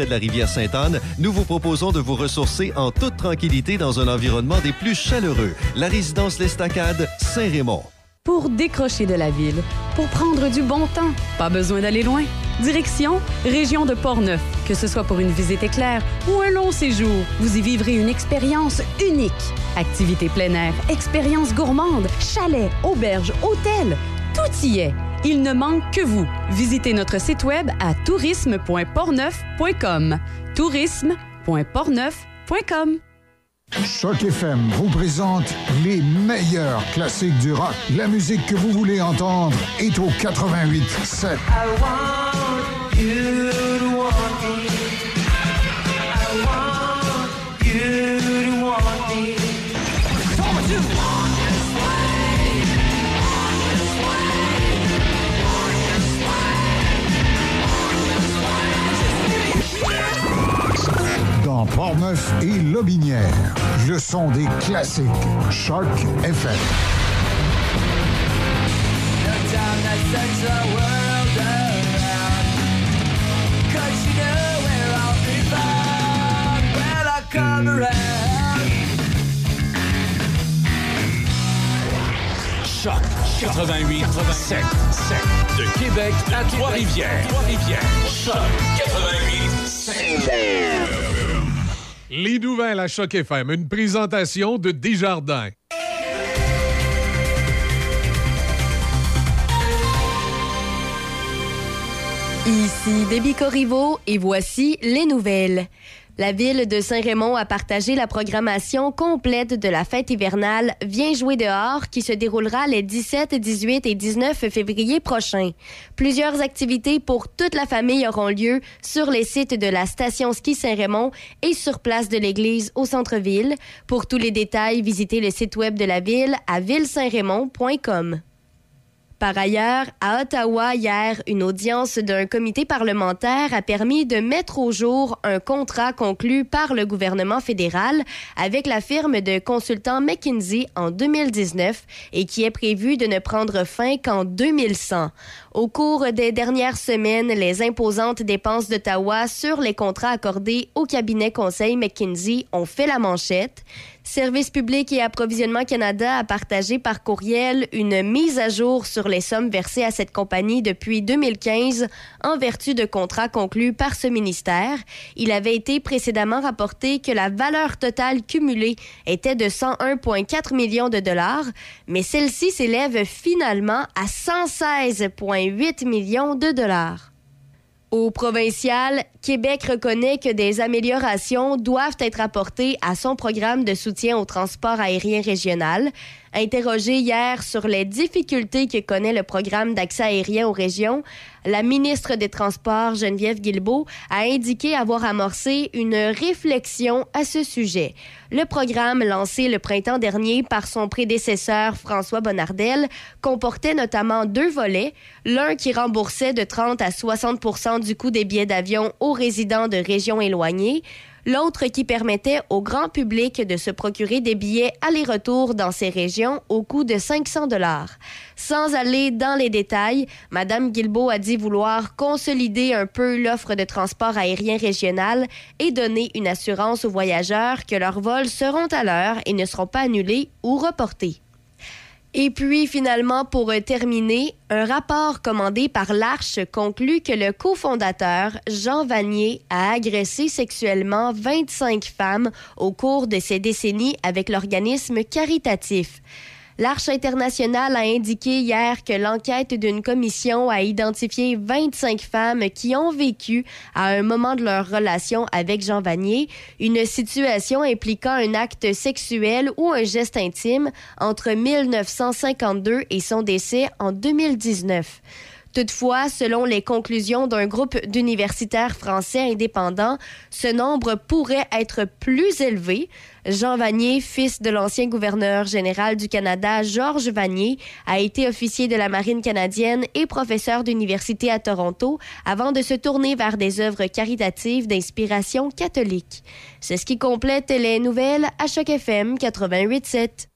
S23: de la rivière Sainte-Anne, nous vous proposons de vous ressourcer en toute tranquillité dans un environnement des plus chaleureux. La résidence L'Estacade, Saint-Raymond.
S18: Pour décrocher de la ville, pour prendre du bon temps, pas besoin d'aller loin. Direction Région de Portneuf. Que ce soit pour une visite éclair ou un long séjour, vous y vivrez une expérience unique. Activités plein air, expériences gourmandes, chalets, auberges, hôtels, tout y est. Il ne manque que vous. Visitez notre site web à tourisme.portneuf.com. tourisme.portneuf.com.
S24: Choc FM vous présente les meilleurs classiques du rock. La musique que vous voulez entendre est au 88 7. Dans Portneuf et Lobinière, le son des classiques. Choc FM.
S1: Choc 88 7 7 de Québec à Trois-Rivières. Trois-Rivières. Choc 88 7
S13: Les nouvelles à Choc FM, une présentation de Desjardins.
S2: Ici Déby Corriveau et voici les nouvelles. La ville de Saint-Raymond a partagé la programmation complète de la fête hivernale Viens jouer dehors qui se déroulera les 17, 18 et 19 février prochains. Plusieurs activités pour toute la famille auront lieu sur les sites de la station ski Saint-Raymond et sur place de l'église au centre-ville. Pour tous les détails, visitez le site web de la ville à villesaintraymond.com. Par ailleurs, à Ottawa, hier, une audience d'un comité parlementaire a permis de mettre au jour un contrat conclu par le gouvernement fédéral avec la firme de consultants McKinsey en 2019 et qui est prévu de ne prendre fin qu'en 2100. Au cours des dernières semaines, les imposantes dépenses d'Ottawa sur les contrats accordés au cabinet conseil McKinsey ont fait la manchette. Service public et approvisionnement Canada a partagé par courriel une mise à jour sur les sommes versées à cette compagnie depuis 2015 en vertu de contrats conclus par ce ministère. Il avait été précédemment rapporté que la valeur totale cumulée était de 101,4 millions de dollars, mais celle-ci s'élève finalement à 116,8 millions de dollars. Au provincial, Québec reconnaît que des améliorations doivent être apportées à son programme de soutien au transport aérien régional. Interrogée hier sur les difficultés que connaît le programme d'accès aérien aux régions, la ministre des Transports, Geneviève Guilbeault, a indiqué avoir amorcé une réflexion à ce sujet. Le programme lancé le printemps dernier par son prédécesseur François Bonnardel comportait notamment deux volets, l'un qui remboursait de 30 à 60 du coût des billets d'avion aux résidents de régions éloignées, l'autre qui permettait au grand public de se procurer des billets aller-retour dans ces régions au coût de 500 dollars. Sans aller dans les détails, Madame Guilbeault a dit vouloir consolider un peu l'offre de transport aérien régional et donner une assurance aux voyageurs que leurs vols seront à l'heure et ne seront pas annulés ou reportés. Et puis, finalement, pour euh, terminer, un rapport commandé par l'Arche conclut que le cofondateur, Jean Vanier, a agressé sexuellement 25 femmes au cours de ces décennies avec l'organisme caritatif. L'Arche internationale a indiqué hier que l'enquête d'une commission a identifié 25 femmes qui ont vécu, à un moment de leur relation avec Jean Vanier, une situation impliquant un acte sexuel ou un geste intime entre 1952 et son décès en 2019. Toutefois, selon les conclusions d'un groupe d'universitaires français indépendants, ce nombre pourrait être plus élevé. Jean Vanier, fils de l'ancien gouverneur général du Canada, Georges Vanier, a été officier de la Marine canadienne et professeur d'université à Toronto avant de se tourner vers des œuvres caritatives d'inspiration catholique. C'est ce qui complète les nouvelles à Choc FM 88.7.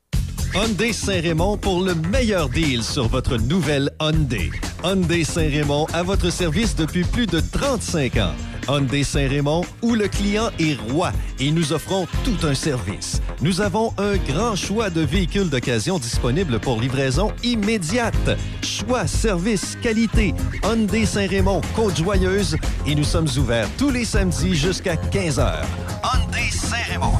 S23: Hyundai Saint-Raymond pour le meilleur deal sur votre nouvelle Hyundai. Hyundai Saint-Raymond à votre service depuis plus de 35 ans. Hyundai Saint-Raymond où le client est roi et nous offrons tout un service. Nous avons un grand choix de véhicules d'occasion disponibles pour livraison immédiate. Choix, service, qualité. Hyundai Saint-Raymond, Côte-Joyeuse et nous sommes ouverts tous les samedis jusqu'à 15h. Hyundai Saint-Raymond.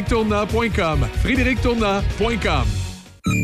S13: frédérictournant.com frédérictournant.com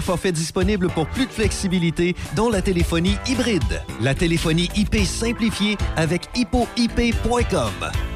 S23: forfaits disponibles pour plus de flexibilité, dont la téléphonie hybride. La téléphonie IP simplifiée avec hippoip.com.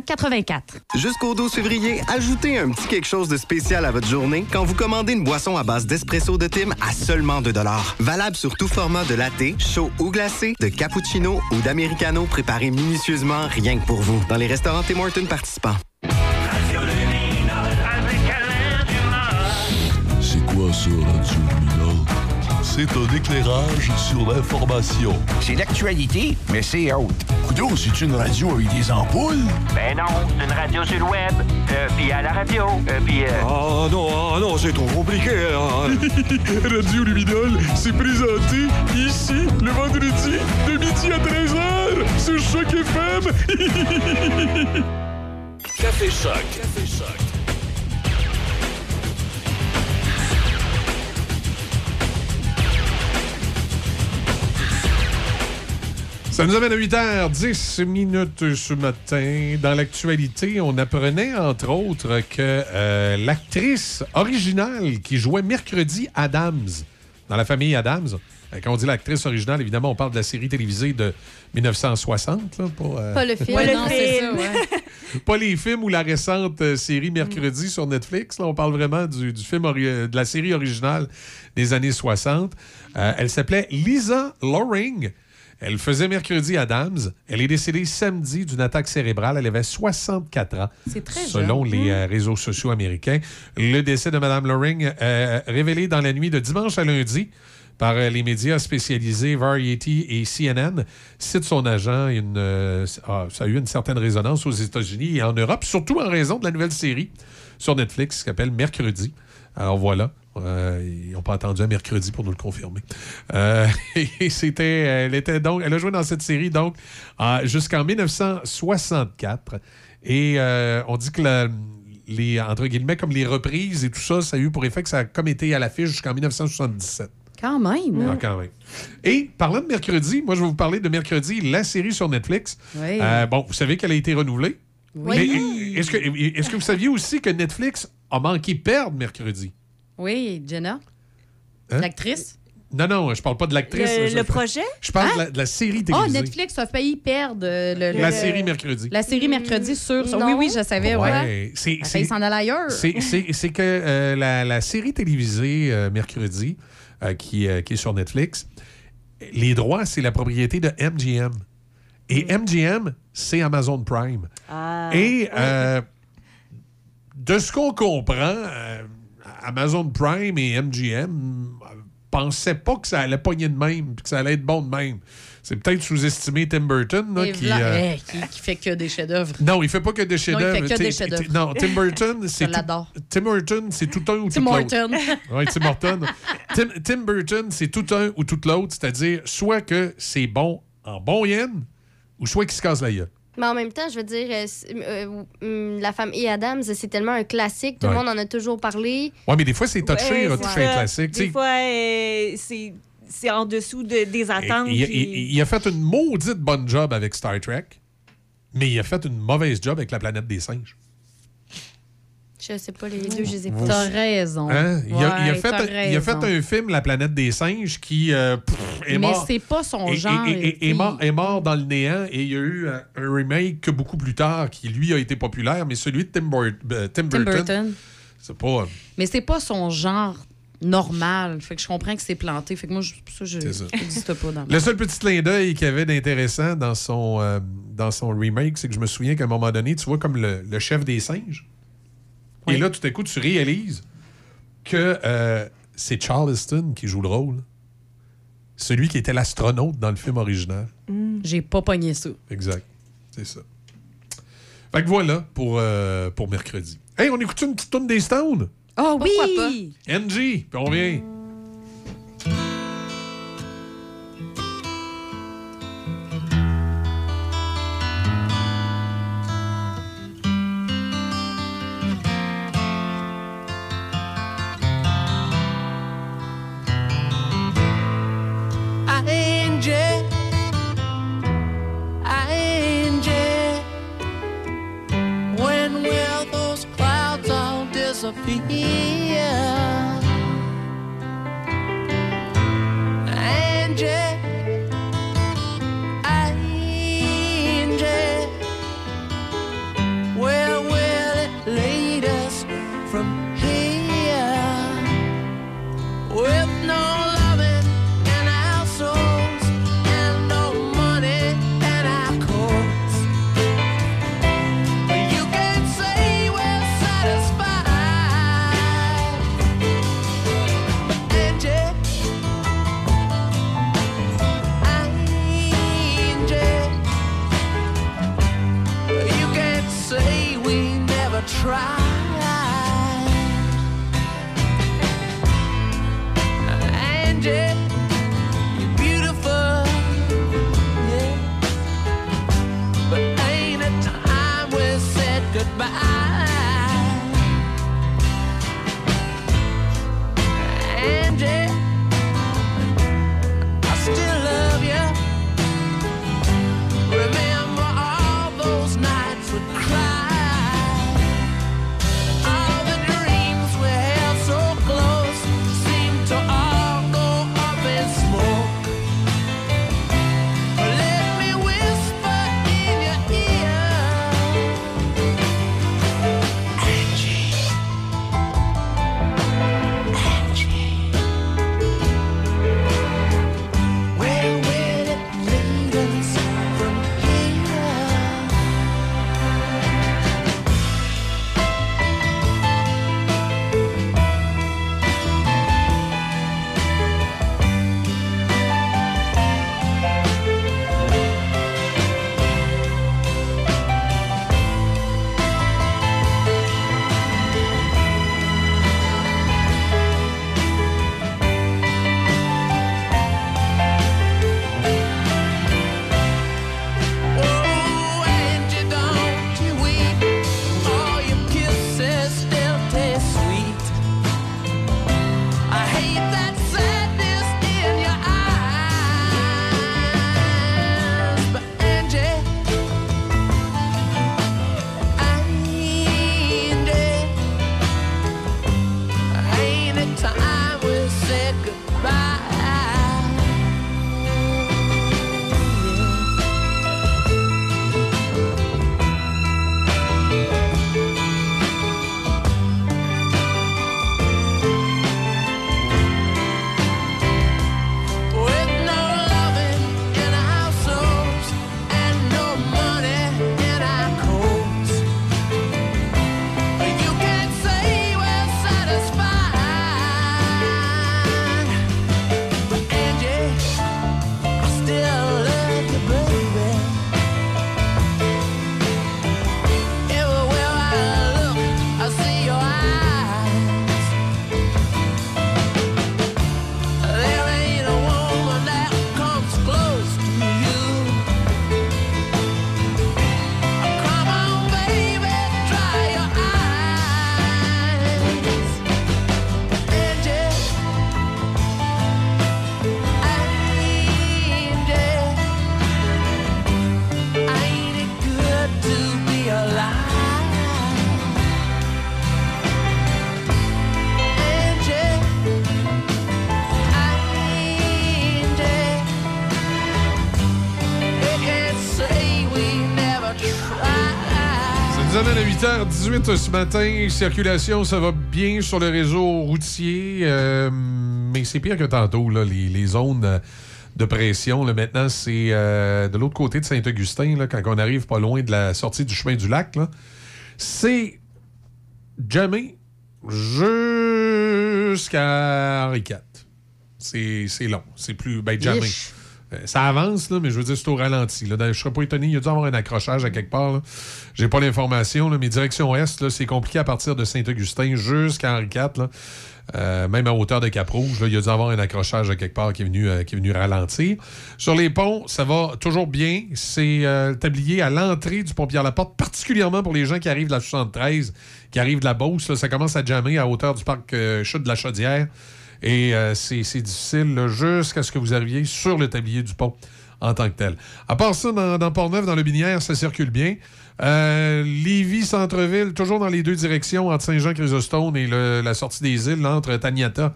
S18: 84.
S8: Jusqu'au 12 février, ajoutez un petit quelque chose de spécial à votre journée quand vous commandez une boisson à base d'espresso de Tim à seulement 2 Valable sur tout format de latte, chaud ou glacé, de cappuccino ou d'americano préparé minutieusement rien que pour vous dans les restaurants Tim Hortons participants.
S9: C'est quoi ça, Radio? C'est un éclairage sur l'information.
S15: C'est l'actualité, mais c'est autre.
S9: Coudon, c'est une radio avec des ampoules?
S27: Ben non, c'est une radio sur le web. Euh, puis à la radio. Euh, puis. Euh...
S9: Ah non, ah non, c'est trop compliqué. hein. [laughs] radio Luminol, c'est présenté ici, le vendredi, de midi à 13h, sur Choc FM. [laughs]
S1: Café Choc. Café Choc.
S13: Ça nous amène à 8h10 minutes ce matin. Dans l'actualité, on apprenait entre autres que euh, l'actrice originale qui jouait mercredi Adams dans la famille Adams, euh, quand on dit l'actrice originale, évidemment, on parle de la série télévisée de 1960. là, pas, euh,
S2: Pas le film.
S28: Ouais,
S2: non, c'est ça, ouais. [laughs]
S13: pas les films ou la récente euh, série Mercredi sur Netflix. Là, on parle vraiment du, du film ori- de la série originale des années 60. Euh, elle s'appelait Lisa Loring. Elle faisait mercredi Adams. Elle est décédée samedi d'une attaque cérébrale. Elle avait 64 ans.
S3: C'est très
S13: Selon
S3: jeune.
S13: les euh, réseaux sociaux américains. Le décès de Mme Loring, euh, révélé dans la nuit de dimanche à lundi par euh, les médias spécialisés Variety et CNN, cite son agent. Une, euh, ah, ça a eu une certaine résonance aux États-Unis et en Europe, surtout en raison de la nouvelle série sur Netflix qui s'appelle Mercredi. Alors voilà. Euh, ils n'ont pas attendu à mercredi pour nous le confirmer. Euh, [laughs] et c'était, elle était donc, elle a joué dans cette série donc en- jusqu'en 1964. Et euh, on dit que la- les entre guillemets comme les reprises et tout ça, ça a eu pour effet que ça a comme été à l'affiche jusqu'en 1977.
S3: Quand même.
S13: Ah, quand même. Et parlant de mercredi, moi je vais vous parler de mercredi, la série sur Netflix.
S3: Oui.
S13: Euh, bon, vous savez qu'elle a été renouvelée.
S3: Oui.
S13: Mais est-ce que, est-ce que vous saviez aussi que Netflix a manqué perdre mercredi?
S3: Oui, Jenna?
S13: Hein?
S3: L'actrice?
S13: Non, non, je parle pas de l'actrice.
S25: Le-
S13: je-
S25: le projet?
S13: Je parle
S3: Hein?
S13: de, la, de la série
S3: Oh,
S13: télévisée.
S3: Netflix a failli perdre euh, le,
S13: La
S3: le-
S13: série mercredi.
S3: La série mercredi sur.
S2: non.
S3: Oui, oui, je savais. Ouais.
S13: Ouais, c'est- c'est-
S3: s'en aller ailleurs.
S13: C'est- C'est c'est que euh, la, la série télévisée euh, mercredi, euh, qui, euh, qui est sur Netflix, les droits, c'est la propriété de MGM. Et MGM, c'est Amazon Prime.
S25: Ah.
S13: Et euh, de ce qu'on comprend, euh, Amazon Prime et MGM euh, pensaient pas que ça allait pogner de même, que ça allait être bon de même. C'est peut-être sous-estimé Tim Burton, là, qui... euh,
S3: eh, qui, qui fait que des chefs-d'œuvre.
S13: non, il fait pas que des chefs-d'œuvre.
S3: Non, il fait que des chefs-d'œuvre.
S13: Non, Tim Burton, [laughs] c'est. Tout-. Tim Burton, c'est tout un ou
S3: Tim
S13: tout l'autre.
S3: Horton. [laughs]
S13: Oui, Tim Horton. Tim, Tim Burton, c'est tout un ou tout l'autre, c'est-à-dire soit que c'est bon en bon yen, ou soit qu'il se casse la gueule.
S2: Mais en même temps, je veux dire, euh, euh, euh, La femme et Adams, c'est tellement un classique. Tout
S13: Ouais.
S2: le monde en a toujours parlé.
S13: Ouais, mais des fois, c'est touché,
S25: Ouais,
S13: toucher un classique.
S25: Des fois, euh, c'est c'est en dessous de- des attentes.
S13: il,
S25: puis-
S13: il- il a fait une maudite bonne job avec Star Trek, mais il a fait une mauvaise job avec la planète des singes.
S2: Je sais pas, les deux, je les ai pas.
S3: T'as raison.
S13: Hein? Il, a, il a
S3: Ouais,
S13: fait,
S3: t'as
S13: un- il a fait
S3: raison.
S13: un film, La planète des singes, qui euh, pff, est
S3: Mais
S13: mort.
S3: c'est pas son genre.
S13: est- est- mort, est mort dans le néant et il y a eu euh, un remake que beaucoup plus tard qui, lui, a été populaire, mais celui de Tim, Bur- euh, Tim
S3: Tim
S13: Burton,
S3: Burton.
S13: c'est pas...
S3: Mais c'est pas son genre normal. Fait que je comprends que c'est planté. Fait que moi, je- ça, je n'existe pas dans
S13: Le seul petit clin d'œil qu'il y avait d'intéressant dans son, euh, dans son remake, c'est que je me souviens qu'à un moment donné, tu vois comme le, le chef des singes. Et là, tout à coup, tu réalises que euh, c'est Charleston qui joue le rôle. Celui qui était l'astronaute dans le film original.
S3: J'ai pas pogné ça.
S13: Exact. C'est ça. Fait que voilà pour, euh, pour mercredi. Hey, on écoute une petite tourne des Stones?
S3: Oh
S2: Pourquoi
S3: oui!
S13: NG, puis on vient. 8h18 ce matin. Circulation, ça va bien sur le réseau routier, euh, mais c'est pire que tantôt, là, les, les zones euh, de pression. Là, maintenant, c'est euh, de l'autre côté de Saint-Augustin, là, quand on arrive pas loin de la sortie du chemin du lac. là. C'est jamais jusqu'à Henri IV. C'est c'est long. C'est plus. Ben, jamais. Ça avance, là, mais je veux dire, c'est au ralenti. Là. Je serais pas étonné. Il y a dû avoir un accrochage à quelque part. là. J'ai pas l'information, mais direction Est, c'est compliqué à partir de Saint-Augustin jusqu'à Henri IV. Euh, même à hauteur de Cap-Rouge, il y a dû avoir un accrochage quelque part qui est venu, euh, qui est venu ralentir. Sur les ponts, ça va toujours bien. C'est euh, le tablier à l'entrée du pont Pierre-Laporte, particulièrement pour les gens qui arrivent de la 73, qui arrivent de la Beauce. ça commence à jammer à hauteur du parc euh, Chute de la Chaudière. Et euh, c'est difficile jusqu'à ce que vous arriviez sur le tablier du pont en tant que tel. À part ça, dans, dans Port-Neuf, dans le Binière, ça circule bien. Euh, Lévis, centre-ville, toujours dans les deux directions, entre Saint-Jean-Chrysostome et la sortie des îles, entre Taniata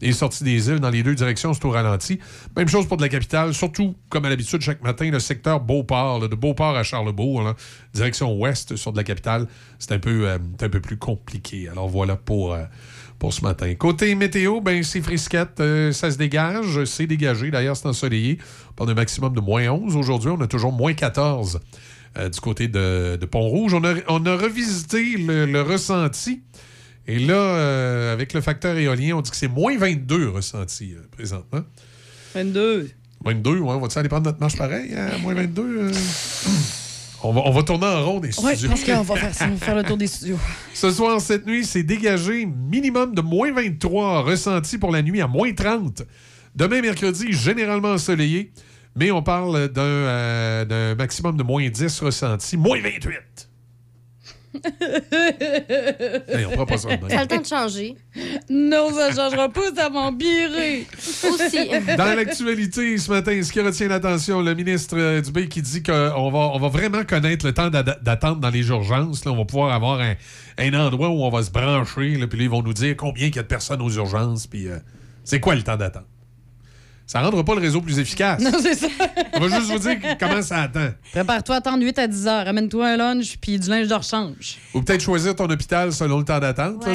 S13: et sortie des îles, dans les deux directions, c'est au ralenti. Même chose pour de la capitale, surtout, comme à l'habitude, chaque matin, le secteur Beauport, de Beauport à Charlebourg, direction ouest sur de la capitale, c'est un, peu, euh, un peu plus compliqué. Alors voilà pour, euh, pour ce matin. Côté météo, ben, c'est frisquette, euh, ça se dégage, c'est dégagé, d'ailleurs, c'est ensoleillé. On parle d'un maximum de moins 11 aujourd'hui, on a toujours moins 14 euh, du côté de, de Pont-Rouge. On a, on a revisité le, le ressenti. Et là, euh, avec le facteur éolien, on dit que c'est moins 22 ressenti présentement.
S3: 22.
S13: 22, ouais, on va-tu aller prendre notre marche pareil à moins 22? On, va, on va tourner en rond des
S3: Oui,
S13: studios.
S3: parce qu'on va faire [laughs] faire le tour des studios.
S13: Ce soir, cette nuit, c'est dégagé minimum de moins 23, ressenti pour la nuit à moins 30. Demain, mercredi, généralement ensoleillé, mais on parle d'un euh, maximum de moins 10 ressenti, moins 28. [laughs] Hey, on prend pas ça de
S2: a le temps de changer.
S3: Non, ça changera pas, ça va empirer.
S2: Aussi.
S13: Dans l'actualité, ce matin, ce qui retient l'attention, le ministre euh, Dubé qui dit qu'on va, on va vraiment connaître le temps d'attente dans les urgences. Là. On va pouvoir avoir un, un endroit où on va se brancher, là, puis là, ils vont nous dire combien il y a de personnes aux urgences, puis euh, c'est quoi le temps d'attente? Ça rendra pas le réseau plus efficace.
S3: Non, c'est ça.
S13: On va juste vous dire comment ça attend.
S3: Prépare-toi à attendre 8 à 10 heures. Ramène-toi un lunch puis du linge de rechange.
S13: Ou peut-être choisir ton hôpital selon le temps d'attente. tu
S25: Ouais.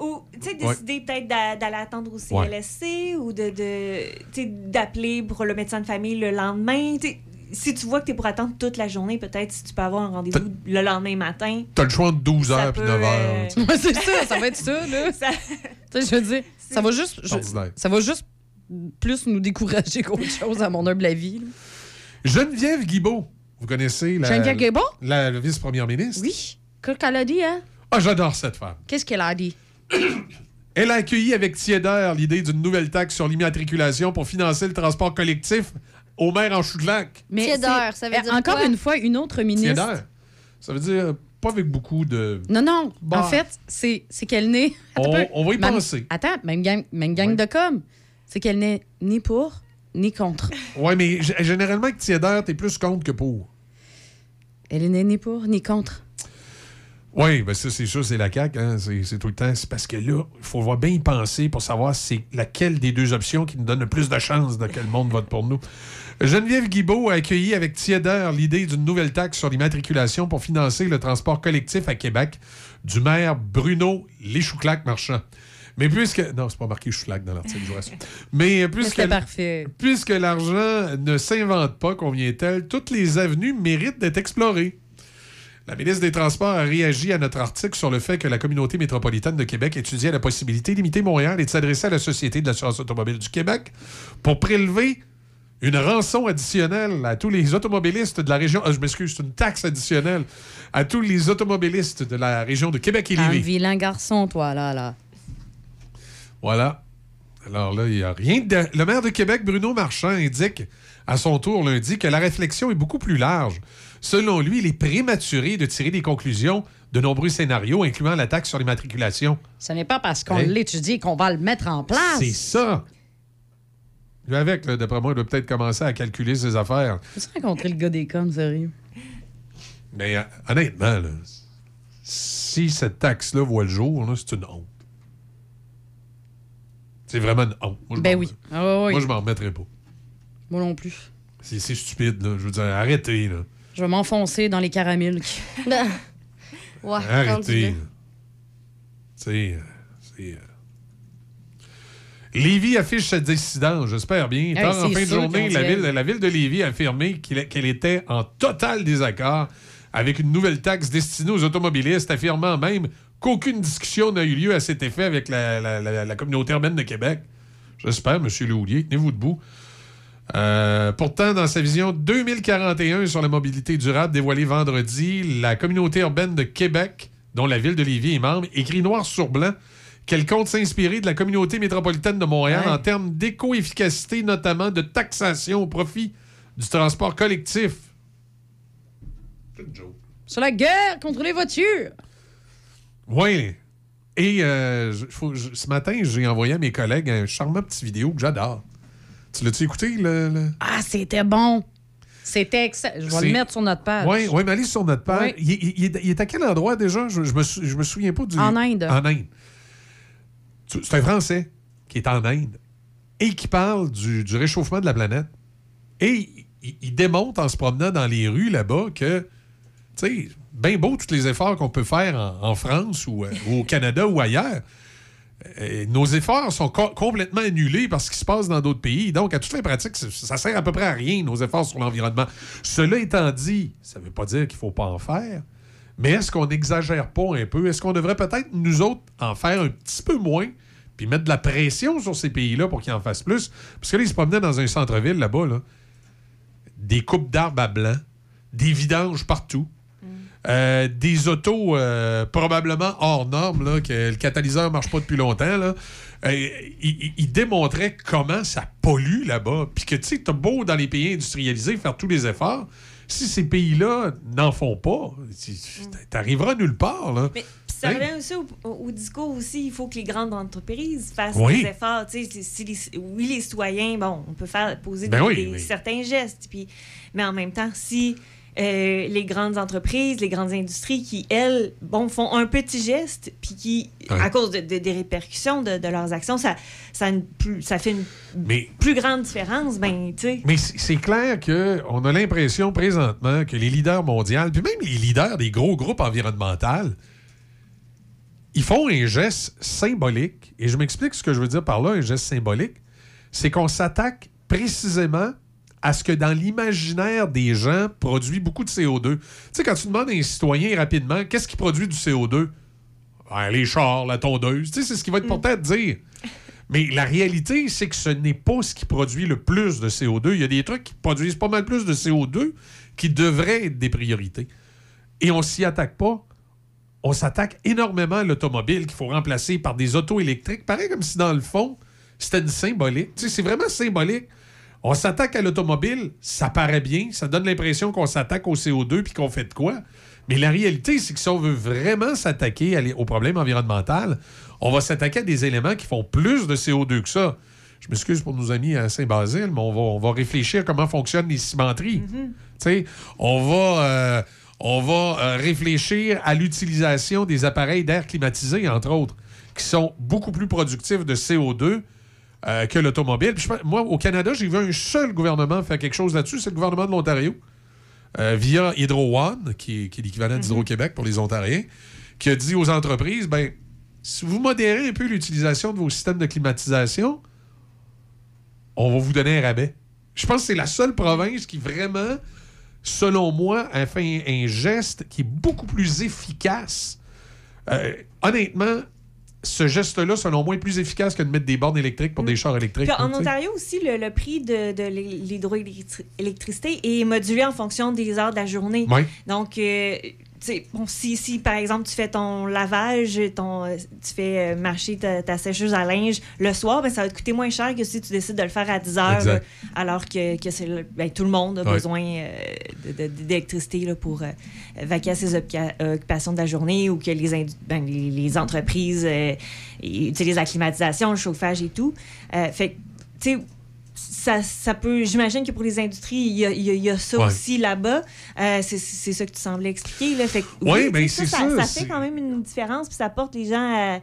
S25: Ou, tu
S13: Ouais.
S25: décider peut-être d'a- d'aller attendre au
S13: Ouais.
S25: CLSC ou de, de tu d'appeler pour le médecin de famille le lendemain. Tu si tu vois que tu es pour attendre toute la journée, peut-être si tu peux avoir un rendez-vous le lendemain matin.
S13: T'as le choix entre 12
S25: Ça
S13: heures et
S25: peut,
S13: 9 heures.
S25: euh,
S13: tu sais.
S3: Ouais, c'est ça, ça va être ça, là. [laughs]
S25: Ça-
S3: Tu sais, je veux dire, ça va juste. je- ça va juste plus nous décourager [laughs] qu'autre chose à mon humble avis. là.
S13: Geneviève Guibault, vous connaissez la,
S3: Geneviève Guibault?
S13: la, la vice-première ministre?
S3: Oui. Qu'est-ce qu'elle a dit, hein?
S13: Ah, j'adore cette femme.
S3: Qu'est-ce qu'elle a dit? [coughs]
S13: Elle a accueilli avec tiédeur l'idée d'une nouvelle taxe sur l'immatriculation pour financer le transport collectif aux maires en chou de lac.
S3: Mais
S2: Tiédeur, ça veut dire
S3: Encore
S2: quoi?
S3: une fois, une autre ministre.
S13: Tiédeur? Ça veut dire pas avec beaucoup de.
S3: Non, non.
S13: Bah.
S3: En fait, c'est c'est qu'elle n'est.
S13: On- on va y
S3: Même-
S13: penser.
S3: Attends, même gang, même gang de com. C'est qu'elle n'est ni pour ni contre.
S13: Ouais, mais généralement, avec tiédeur, t'es plus contre que pour.
S3: Elle n'est ni pour ni contre.
S13: Oui, ben ça, c'est sûr, c'est la CAQ. Hein? C'est c'est tout le temps. C'est parce que là, il faut voir bien y penser pour savoir c'est laquelle des deux options qui nous donne le plus de chances de que le monde vote pour nous. Geneviève Guibault a accueilli avec tiédeur l'idée d'une nouvelle taxe sur l'immatriculation pour financer le transport collectif à Québec du maire Bruno Léchouclac-Marchand. Mais puisque. Non, c'est pas marqué Chouclac dans l'article, je vois ça. Mais puisque.
S3: C'était parfait.
S13: Puisque l'argent ne s'invente pas, convient-elle, toutes les avenues méritent d'être explorées. La ministre des Transports a réagi à notre article sur le fait que la communauté métropolitaine de Québec étudiait la possibilité d'imiter Montréal et de s'adresser à la Société de l'assurance automobile du Québec pour prélever une rançon additionnelle à tous les automobilistes de la région. Ah, je m'excuse, c'est une taxe additionnelle à tous les automobilistes de la région de Québec et
S3: Un
S13: Lévis.
S3: vilain garçon, toi, là, là.
S13: Voilà. Alors là, il n'y a rien de... Le maire de Québec, Bruno Marchand, indique à son tour lundi que la réflexion est beaucoup plus large. Selon lui, il est prématuré de tirer des conclusions de nombreux scénarios, incluant la taxe sur l'immatriculation.
S3: Ce n'est pas parce qu'on
S13: Hein?
S3: l'étudie qu'on va le mettre en place.
S13: C'est ça. Lui avec, d'après moi, il doit peut-être commencer à calculer ses affaires.
S3: Tu rencontré le gars des coms, sérieux?
S13: Mais euh, honnêtement, là, si cette taxe-là voit le jour, c'est une honte. C'est vraiment une honte. Moi,
S3: Ben oui. Ah.
S13: Moi, je m'en remettrai pas.
S3: Moi non plus.
S13: C'est c'est stupide, là. Je veux dire, arrêtez, là.
S3: Je vais m'enfoncer dans les caramels. [laughs]
S2: Ouais,
S13: Arrêtez. euh, c'est. euh, Lévis affiche sa dissidence, j'espère bien.
S3: Hey,
S13: en
S3: c'est
S13: fin de journée, la ville, la ville de Lévis a affirmé qu'elle était en total désaccord avec une nouvelle taxe destinée aux automobilistes, affirmant même qu'aucune discussion n'a eu lieu à cet effet avec la, la- la- la communauté urbaine de Québec. J'espère, M. Lehoulier, tenez-vous debout. Euh, pourtant, dans sa vision 2041 sur la mobilité durable dévoilée vendredi, la communauté urbaine de Québec, dont la ville de Lévis est membre, écrit noir sur blanc qu'elle compte s'inspirer de la communauté métropolitaine de Montréal
S3: Ouais.
S13: en termes d'éco-efficacité, notamment de taxation au profit du transport collectif.
S3: Sur la guerre contre les voitures.
S13: Oui. Et euh, faut- ce matin, j'ai envoyé à mes collègues un charmant petit vidéo que j'adore. Tu l'as-tu écouté, le- le...
S3: Ah, c'était bon. C'était excellent. Je vais le mettre sur notre page.
S13: Oui, ouais, mais allez sur notre page.
S3: Oui.
S13: Il, il- il est, il est à quel endroit déjà? Je, je me, je me souviens pas du.
S3: En Inde.
S13: En Inde. C'est un Français qui est en Inde et qui parle du, du réchauffement de la planète. Et il, il démontre en se promenant dans les rues là-bas que, tu sais, bien beau tous les efforts qu'on peut faire en, France ou, euh, ou au Canada ou ailleurs. euh, nos efforts sont co- complètement annulés par ce qui se passe dans d'autres pays. Donc, à toutes les pratiques, ça, sert à peu près à rien, nos efforts sur l'environnement. Cela étant dit, ça ne veut pas dire qu'il ne faut pas en faire. Mais est-ce qu'on n'exagère pas un peu? Est-ce qu'on devrait peut-être, nous autres, en faire un petit peu moins, puis mettre de la pression sur ces pays-là pour qu'ils en fassent plus? Parce que là, ils se promenaient dans un centre-ville là-bas, là. des coupes d'arbres à blanc, des vidanges partout. Euh, des autos euh, probablement hors normes, là, que le catalyseur marche pas depuis longtemps. Là. Euh, il, démontrait comment ça pollue là-bas. Puis que, tu sais, t'as beau dans les pays industrialisés faire tous les efforts. Si ces pays-là n'en font pas, tu- t'arriveras nulle part. Là.
S25: Mais ça
S13: Hein?
S25: revient aussi au, discours aussi, il faut que les grandes entreprises fassent
S13: Oui.
S25: des efforts. Si les- oui, les citoyens, bon, on peut faire poser
S13: Ben
S25: des-
S13: oui,
S25: des-
S13: mais-
S25: certains gestes, puis, mais en même temps, si euh, les grandes entreprises, les grandes industries qui, elles, bon, font un petit geste, puis qui,
S13: Ouais.
S25: à cause de- de- des répercussions de, de leurs actions, ça, ça, une plus- ça fait une
S13: Mais
S25: plus grande différence, ben, tu sais.
S13: Mais c'est c'est clair qu'on a l'impression présentement que les leaders mondiaux, puis même les leaders des gros groupes environnementaux, ils font un geste symbolique. Et je m'explique ce que je veux dire par là, un geste symbolique. C'est qu'on s'attaque précisément à ce que dans l'imaginaire des gens produit beaucoup de CO2. Tu sais, quand tu demandes à un citoyen rapidement qu'est-ce qui produit du CO2, Ben, les chars, la tondeuse, tu sais, c'est ce qu'il va être porté à te dire. Mais la réalité, c'est que ce n'est pas ce qui produit le plus de CO2. Il y a des trucs qui produisent pas mal plus de CO2 qui devraient être des priorités. Et on s'y attaque pas. On s'attaque énormément à l'automobile qu'il faut remplacer par des autos électriques. Pareil comme si, dans le fond, c'était une symbolique. Tu sais, c'est vraiment symbolique. On s'attaque à l'automobile, ça paraît bien, ça donne l'impression qu'on s'attaque au CO2 puis qu'on fait de quoi. Mais la réalité, c'est que si on veut vraiment s'attaquer au problème environnemental, on va s'attaquer à des éléments qui font plus de CO2 que ça. Je m'excuse pour nos amis à Saint-Basile, mais on va, on va réfléchir à comment fonctionnent les cimenteries. Sais, on va, euh, on va euh, réfléchir à l'utilisation des appareils d'air climatisé, entre autres, qui sont beaucoup plus productifs de CO2 euh, que l'automobile. Moi, au Canada, j'ai vu un seul gouvernement faire quelque chose là-dessus, c'est le gouvernement de l'Ontario, euh, via Hydro One, qui, est- qui est l'équivalent d'Hydro-Québec pour les Ontariens, qui a dit aux entreprises, ben, si vous modérez un peu l'utilisation de vos systèmes de climatisation, on va vous donner un rabais. Je pense que c'est la seule province qui vraiment, selon moi, a fait un, un geste qui est beaucoup plus efficace. Euh, honnêtement, ce geste-là, selon moi, est plus efficace que de mettre des bornes électriques pour des chars électriques.
S25: Puis en
S13: sais.
S25: Ontario aussi, le, le prix de, l'hydroélectricité est modulé en fonction des heures de la journée.
S13: Oui.
S25: Donc, euh, bon, si, si par exemple tu fais ton lavage, ton, euh, tu fais euh, marcher ta, ta sécheuse à linge le soir, ben, ça va te coûter moins cher que si tu décides de le faire à 10 heures,
S13: Exact.
S25: alors que, que ben, tout le monde a
S13: Ouais.
S25: besoin euh, d'électricité pour euh, vaquer à ses occupations de la journée ou que les, ben, les, les entreprises euh, utilisent la climatisation, le chauffage et tout. Fait que, tu sais, ça, ça peut. J'imagine que pour les industries, il y a, il y ça
S13: Ouais.
S25: aussi là-bas. Euh, c'est, ça que tu semblais expliquer. Là. Fait que,
S13: Ouais,
S25: oui,
S13: ben,
S25: ça,
S13: ça,
S25: fait quand même une différence, puis ça porte les gens à.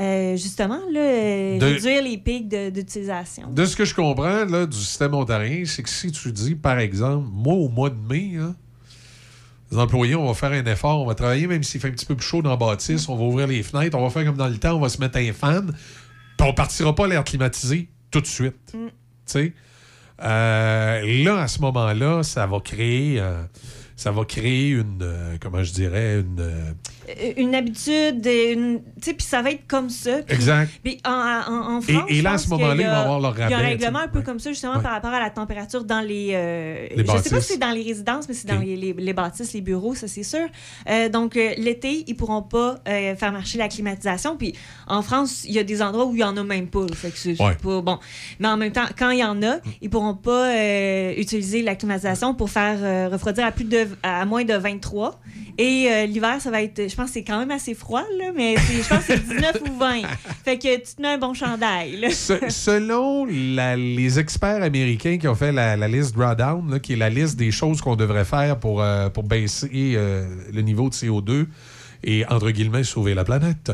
S25: euh, justement, là, euh,
S13: De-
S25: réduire les pics d'utilisation.
S13: De ce que je comprends là, du système ontarien, c'est que si tu dis, par exemple, moi, au mois de mai, les employés, on va faire un effort, on va travailler même s'il fait un petit peu plus chaud dans la bâtisse, on va ouvrir les fenêtres, on va faire comme dans le temps, on va se mettre un fan, puis on partira pas l'air climatisé tout de suite.
S25: Mm.
S13: Euh, là, à ce moment-là, ça va créer... euh, ça va créer une... euh, comment je dirais? Une... euh,
S25: Une habitude, tu sais, puis ça va être comme ça.
S13: Exact.
S25: Puis en, en, en
S13: Et-
S25: France,
S13: et là, à ce moment-là, ils vont avoir leur
S25: Il y a un
S13: rabais,
S25: règlement un peu comme ça, justement,
S13: Ouais.
S25: par rapport à la température dans les... euh,
S13: Les
S25: je sais pas si c'est dans les résidences, mais c'est dans les, les- les bâtisses, les bureaux, ça c'est sûr. Euh, donc, euh, l'été, ils pourront pas faire marcher la climatisation. Puis en France, il y a des endroits où il y en a même pas. Fait que c'est c'est
S13: Ouais.
S25: pas bon. Mais en même temps, quand il y en a, ils pourront pas utiliser la climatisation pour faire refroidir à plus de à moins de 23. Et l'hiver, ça va être, pense que c'est quand même assez froid, là, mais je pense que c'est 19 ou 20. Fait que tu te mets un bon chandail. là.
S13: Se- selon la- les experts américains qui ont fait la, la liste Drawdown, là, qui est la liste des choses qu'on devrait faire pour, euh, pour baisser euh, le niveau de CO2 et, entre guillemets, sauver la planète,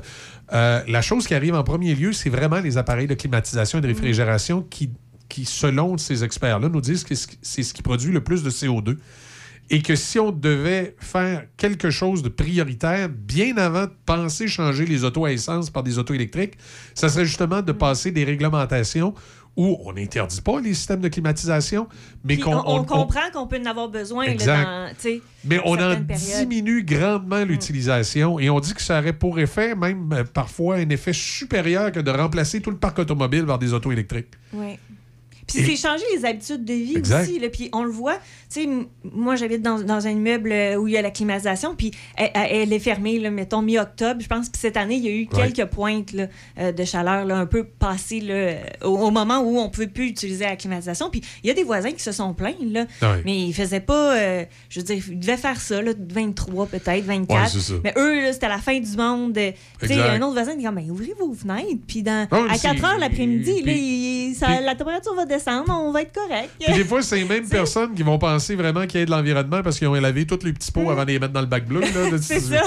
S13: euh, la chose qui arrive en premier lieu, c'est vraiment les appareils de climatisation et de réfrigération qui, qui, selon ces experts-là, nous disent que c'est ce qui produit le plus de CO2 et que si on devait faire quelque chose de prioritaire bien avant de penser changer les autos à essence par des autos électriques, ça serait justement de passer des réglementations où on n'interdit pas les systèmes de climatisation, mais qu'on
S25: on, on
S13: on-
S25: comprend qu'on peut en avoir besoin là, dans,
S13: mais on en
S25: périodes. Mm.
S13: diminue grandement l'utilisation et on dit que ça aurait pour effet, même euh, parfois, un effet supérieur que de remplacer tout le parc automobile par des autos électriques.
S25: Oui. Puis
S13: Et-
S25: c'est changer les habitudes de vie
S13: Exact.
S25: aussi. Là. Puis on le voit. Tu sais, moi, j'habite dans, dans un immeuble euh, où il y a la climatisation, puis elle, est fermée, là, mettons, mi-octobre, je pense. Puis cette année, il y a eu
S13: Ouais.
S25: quelques pointes là, euh, de chaleur, là, un peu passées là, au, au moment où on ne pouvait plus utiliser la climatisation. Puis il y a des voisins qui se sont plaints, là,
S13: Ouais.
S25: mais ils faisaient pas... euh, je veux dire, ils devaient faire ça, là, 23 peut-être, 24.
S13: Ouais, c'est ça.
S25: mais eux, c'était la fin du monde. Tu sais, un autre voisin dit comme, ben, ouvrez vos fenêtres, puis dans,
S13: Non,
S25: à
S13: c'est-
S25: 4 heures l'après-midi,
S13: puis-
S25: ça- la température va descendre, on va être correct.
S13: Puis des fois, c'est les mêmes [laughs] personnes qui vont penser vraiment qu'il y a de l'environnement parce qu'ils ont lavé tous les petits pots avant de les mettre dans le bac bleu. [laughs]
S25: C'est ça.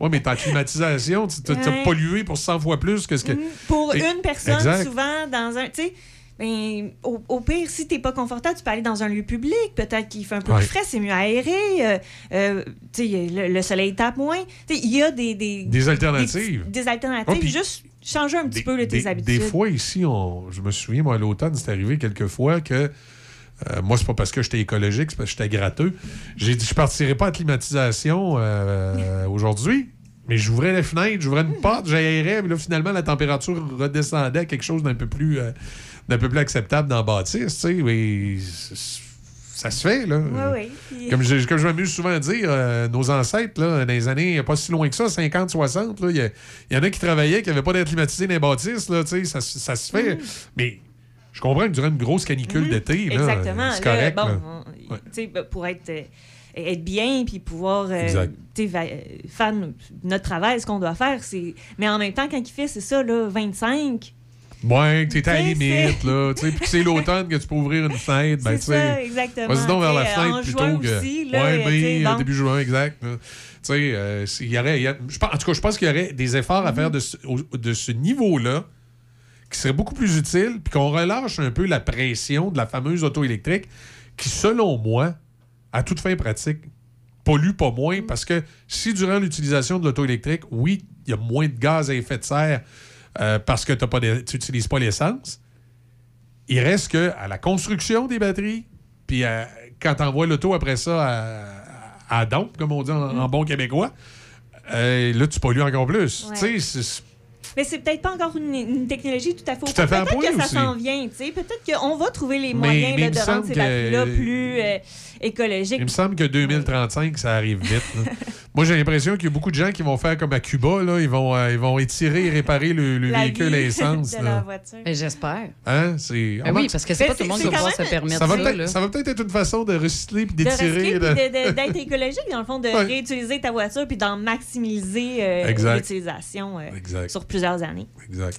S13: Ouais, mais ta climatisation, tu t'as
S25: Ouais.
S13: pollué pour 100 fois plus que ce que.
S25: Pour
S13: Et-
S25: une personne,
S13: Exact.
S25: souvent, dans un. Tu sais, ben, au, au pire, si t'es pas confortable, tu peux aller dans un lieu public. Peut-être qu'il fait un peu
S13: Ouais.
S25: plus frais, c'est mieux aéré. euh, euh, tu sais, le, le soleil tape moins. Tu sais, il y a des. Des,
S13: Des alternatives.
S25: Des, des alternatives. Juste changer un petit peu là, tes
S13: des,
S25: habitudes.
S13: des fois, ici, on, je me souviens, moi, à l'automne, c'est arrivé quelques fois que. euh, moi, c'est pas parce que j'étais écologique, c'est parce que j'étais gratteux. J'ai dit, je partirai pas à climatisation euh, [laughs] aujourd'hui, mais j'ouvrais les fenêtres, j'ouvrais une porte, j'aérais, mais là, finalement, la température redescendait à quelque chose d'un peu plus, euh, d'un peu plus acceptable dans la bâtisse, tu sais. Ça se fait, là.
S25: Oui, oui.
S13: Comme je, comme je m'amuse souvent à dire, euh, nos ancêtres, là, dans les années pas si loin que ça, 50, 60, là, il y, y en a qui travaillaient, qui n'avaient pas d'air climatisé dans les bâtisses, là, tu sais, ça, se- ça se fait. Mais je comprends que durant une grosse canicule d'été, là,
S25: Mm. Exactement.
S13: c'est
S25: Là,
S13: correct.
S25: bon,
S13: là.
S25: on- tu sais, ben, pour être, euh, être bien puis pouvoir euh, euh, faire no- notre travail, ce qu'on doit faire. c'est Mais en même temps, quand il fait, c'est ça, là, 25.
S13: Ouais, que t'es à la limite, là, tu sais, puis que c'est l'automne que tu peux ouvrir une fenêtre, ben, tu sais.
S25: exactement.
S13: Vas-y donc vers la fenêtre plutôt que.
S25: aussi, là,
S13: ouais, mais
S25: bon.
S13: début juin, exact. Tu sais, euh, y aurait. il y a- je pense- en tout cas, je pense qu'il y aurait des efforts à faire
S25: Mm-hmm.
S13: de ce, au- de ce niveau-là qui seraient beaucoup plus utiles, puis qu'on relâche un peu la pression de la fameuse auto électrique qui, selon moi, à toute fin pratique, pollue pas moins
S25: Mm.
S13: parce que si durant l'utilisation de l'auto électrique, oui, il y a moins de gaz à effet de serre euh, parce que tu n'utilises pas l'essence, il reste que à la construction des batteries, puis à- quand tu envoies l'auto après ça à, à dompe, comme on dit en, en bon québécois, euh, là, tu pollues encore plus.
S25: Ouais. Mais c'est peut-être pas encore une, une technologie tout à fait au Peut-être que ça s'en vient. Peut-être qu'on va trouver les moyens
S13: mais
S25: là, de rendre ces batteries-là plus euh, écologiques.
S13: il me semble que 2035, ça arrive vite. [laughs] Moi, j'ai l'impression qu'il y a beaucoup de gens qui vont faire comme à Cuba, là, ils, vont, euh, ils vont étirer et réparer le, le
S25: La
S13: véhicule à [laughs]
S25: vie
S13: essence.
S25: de
S13: là.
S25: la voiture.
S3: Mais j'espère.
S13: Hein? C'est...
S3: Ben oui, parce que c'est
S25: Mais
S3: pas tout le monde
S25: c'est-
S3: qui va pouvoir se
S25: même-
S3: permettre
S13: Ça va,
S3: ça.
S13: peut-être,
S3: là.
S13: ça va peut-être être une façon de recycler puis
S25: de
S13: d'étirer.
S25: recycler,
S13: là.
S25: puis de- de- d'être écologique, dans le fond, de
S13: Ouais.
S25: réutiliser ta voiture puis d'en maximiser euh,
S13: Exact.
S25: l'utilisation euh,
S13: Exact.
S25: sur plusieurs années.
S13: Exact.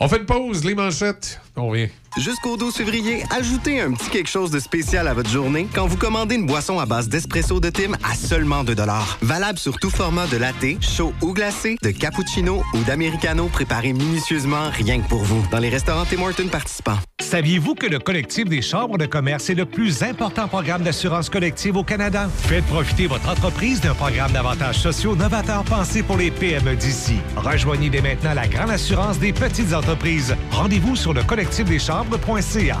S13: On fait une pause, les manchettes. On revient.
S8: Jusqu'au 12 février, ajoutez un petit quelque chose de spécial à votre journée quand vous commandez une boisson à base d'espresso de Tim à seulement 2 Valable Sur tout format de latte, chaud ou glacé, de cappuccino ou d'americano préparé minutieusement rien que pour vous. Dans les restaurants Tim Hortons participants.
S7: Saviez-vous que le collectif des chambres de commerce est le plus important programme d'assurance collective au Canada? Faites profiter votre entreprise d'un programme d'avantages sociaux novateurs pensé pour les PME d'ici. Rejoignez dès maintenant la grande assurance des petites entreprises. Rendez-vous sur le collectifdeschambres.ca.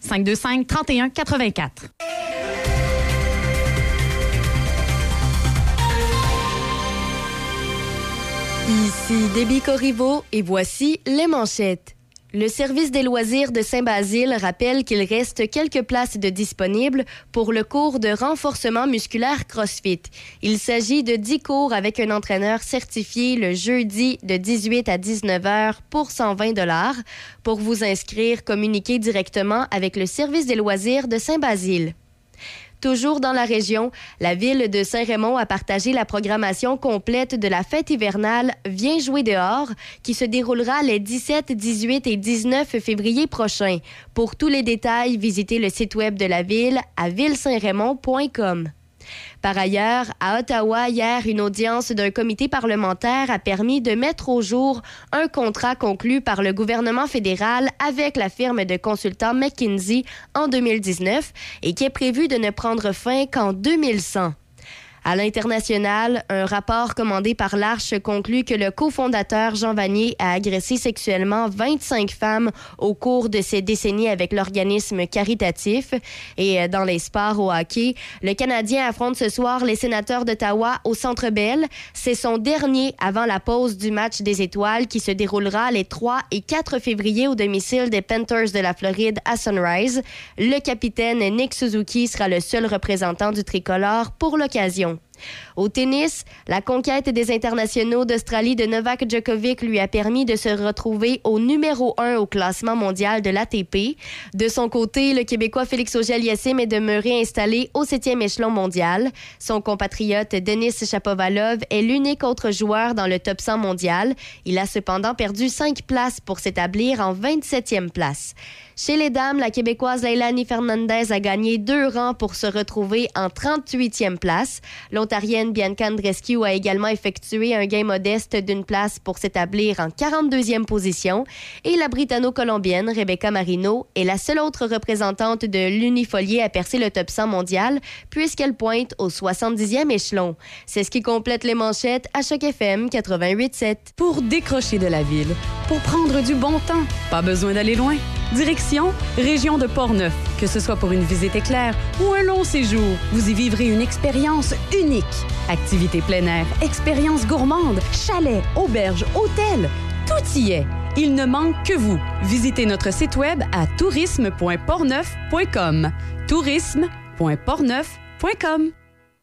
S3: 525 31 84.
S2: Ici Déby Corriveau et voici les manchettes. Le service des loisirs de Saint-Basile rappelle qu'il reste quelques places de disponibles pour le cours de renforcement musculaire CrossFit. Il s'agit de 10 cours avec un entraîneur certifié le jeudi de 18 à 19 heures pour 120 dollars. Pour vous inscrire, communiquez directement avec le service des loisirs de Saint-Basile. Toujours dans la région, la ville de Saint-Raymond a partagé la programmation complète de la fête hivernale Viens jouer dehors, qui se déroulera les 17, 18 et 19 février prochains. Pour tous les détails, visitez le site web de la ville à villesaintraymond.com. Par ailleurs, à Ottawa, hier, une audience d'un comité parlementaire a permis de mettre au jour un contrat conclu par le gouvernement fédéral avec la firme de consultants McKinsey en 2019 et qui est prévu de ne prendre fin qu'en 2100. À l'international, un rapport commandé par l'Arche conclut que le cofondateur Jean Vanier a agressé sexuellement 25 femmes au cours de ces décennies avec l'organisme caritatif. Et euh, dans les sports au hockey, le Canadien affronte ce soir les sénateurs d'Ottawa au Centre Bell. C'est son dernier avant la pause du match des étoiles qui se déroulera les 3 et 4 février au domicile des Panthers de la Floride à Sunrise. Le capitaine Nick Suzuki sera le seul représentant du tricolore pour l'occasion. Então, Au tennis, la conquête des internationaux d'Australie de Novak Djokovic lui a permis de se retrouver au numéro 1 au classement mondial de l'ATP. De son côté, le Québécois Félix Auger-Aliassime est demeuré installé au septième échelon mondial. Son compatriote Denis Shapovalov est l'unique autre joueur dans le top 100 mondial. Il a cependant perdu 5 places pour s'établir en 27e place. Chez les dames, la Québécoise Leilani Fernandez a gagné deux rangs pour se retrouver en 38e place. L'Ontarienne Bianca Andreescu a également effectué un gain modeste d'une place pour s'établir en 42e position. Et la Britanno-Colombienne Rebecca Marino est la seule autre représentante de l'unifolier à percer le top 100 mondial puisqu'elle pointe au 70e échelon. C'est ce qui complète les manchettes à Choc FM 88.7.
S3: Pour décrocher de la ville, pour prendre du bon temps, pas besoin d'aller loin. Direction Région de Portneuf. Que ce soit pour une visite éclair ou un long séjour, vous y vivrez une expérience unique. Activités plein air, expériences gourmandes, chalets, auberges, hôtels, tout y est. Il ne manque que vous. Visitez notre site web à tourisme.portneuf.com. tourisme.portneuf.com.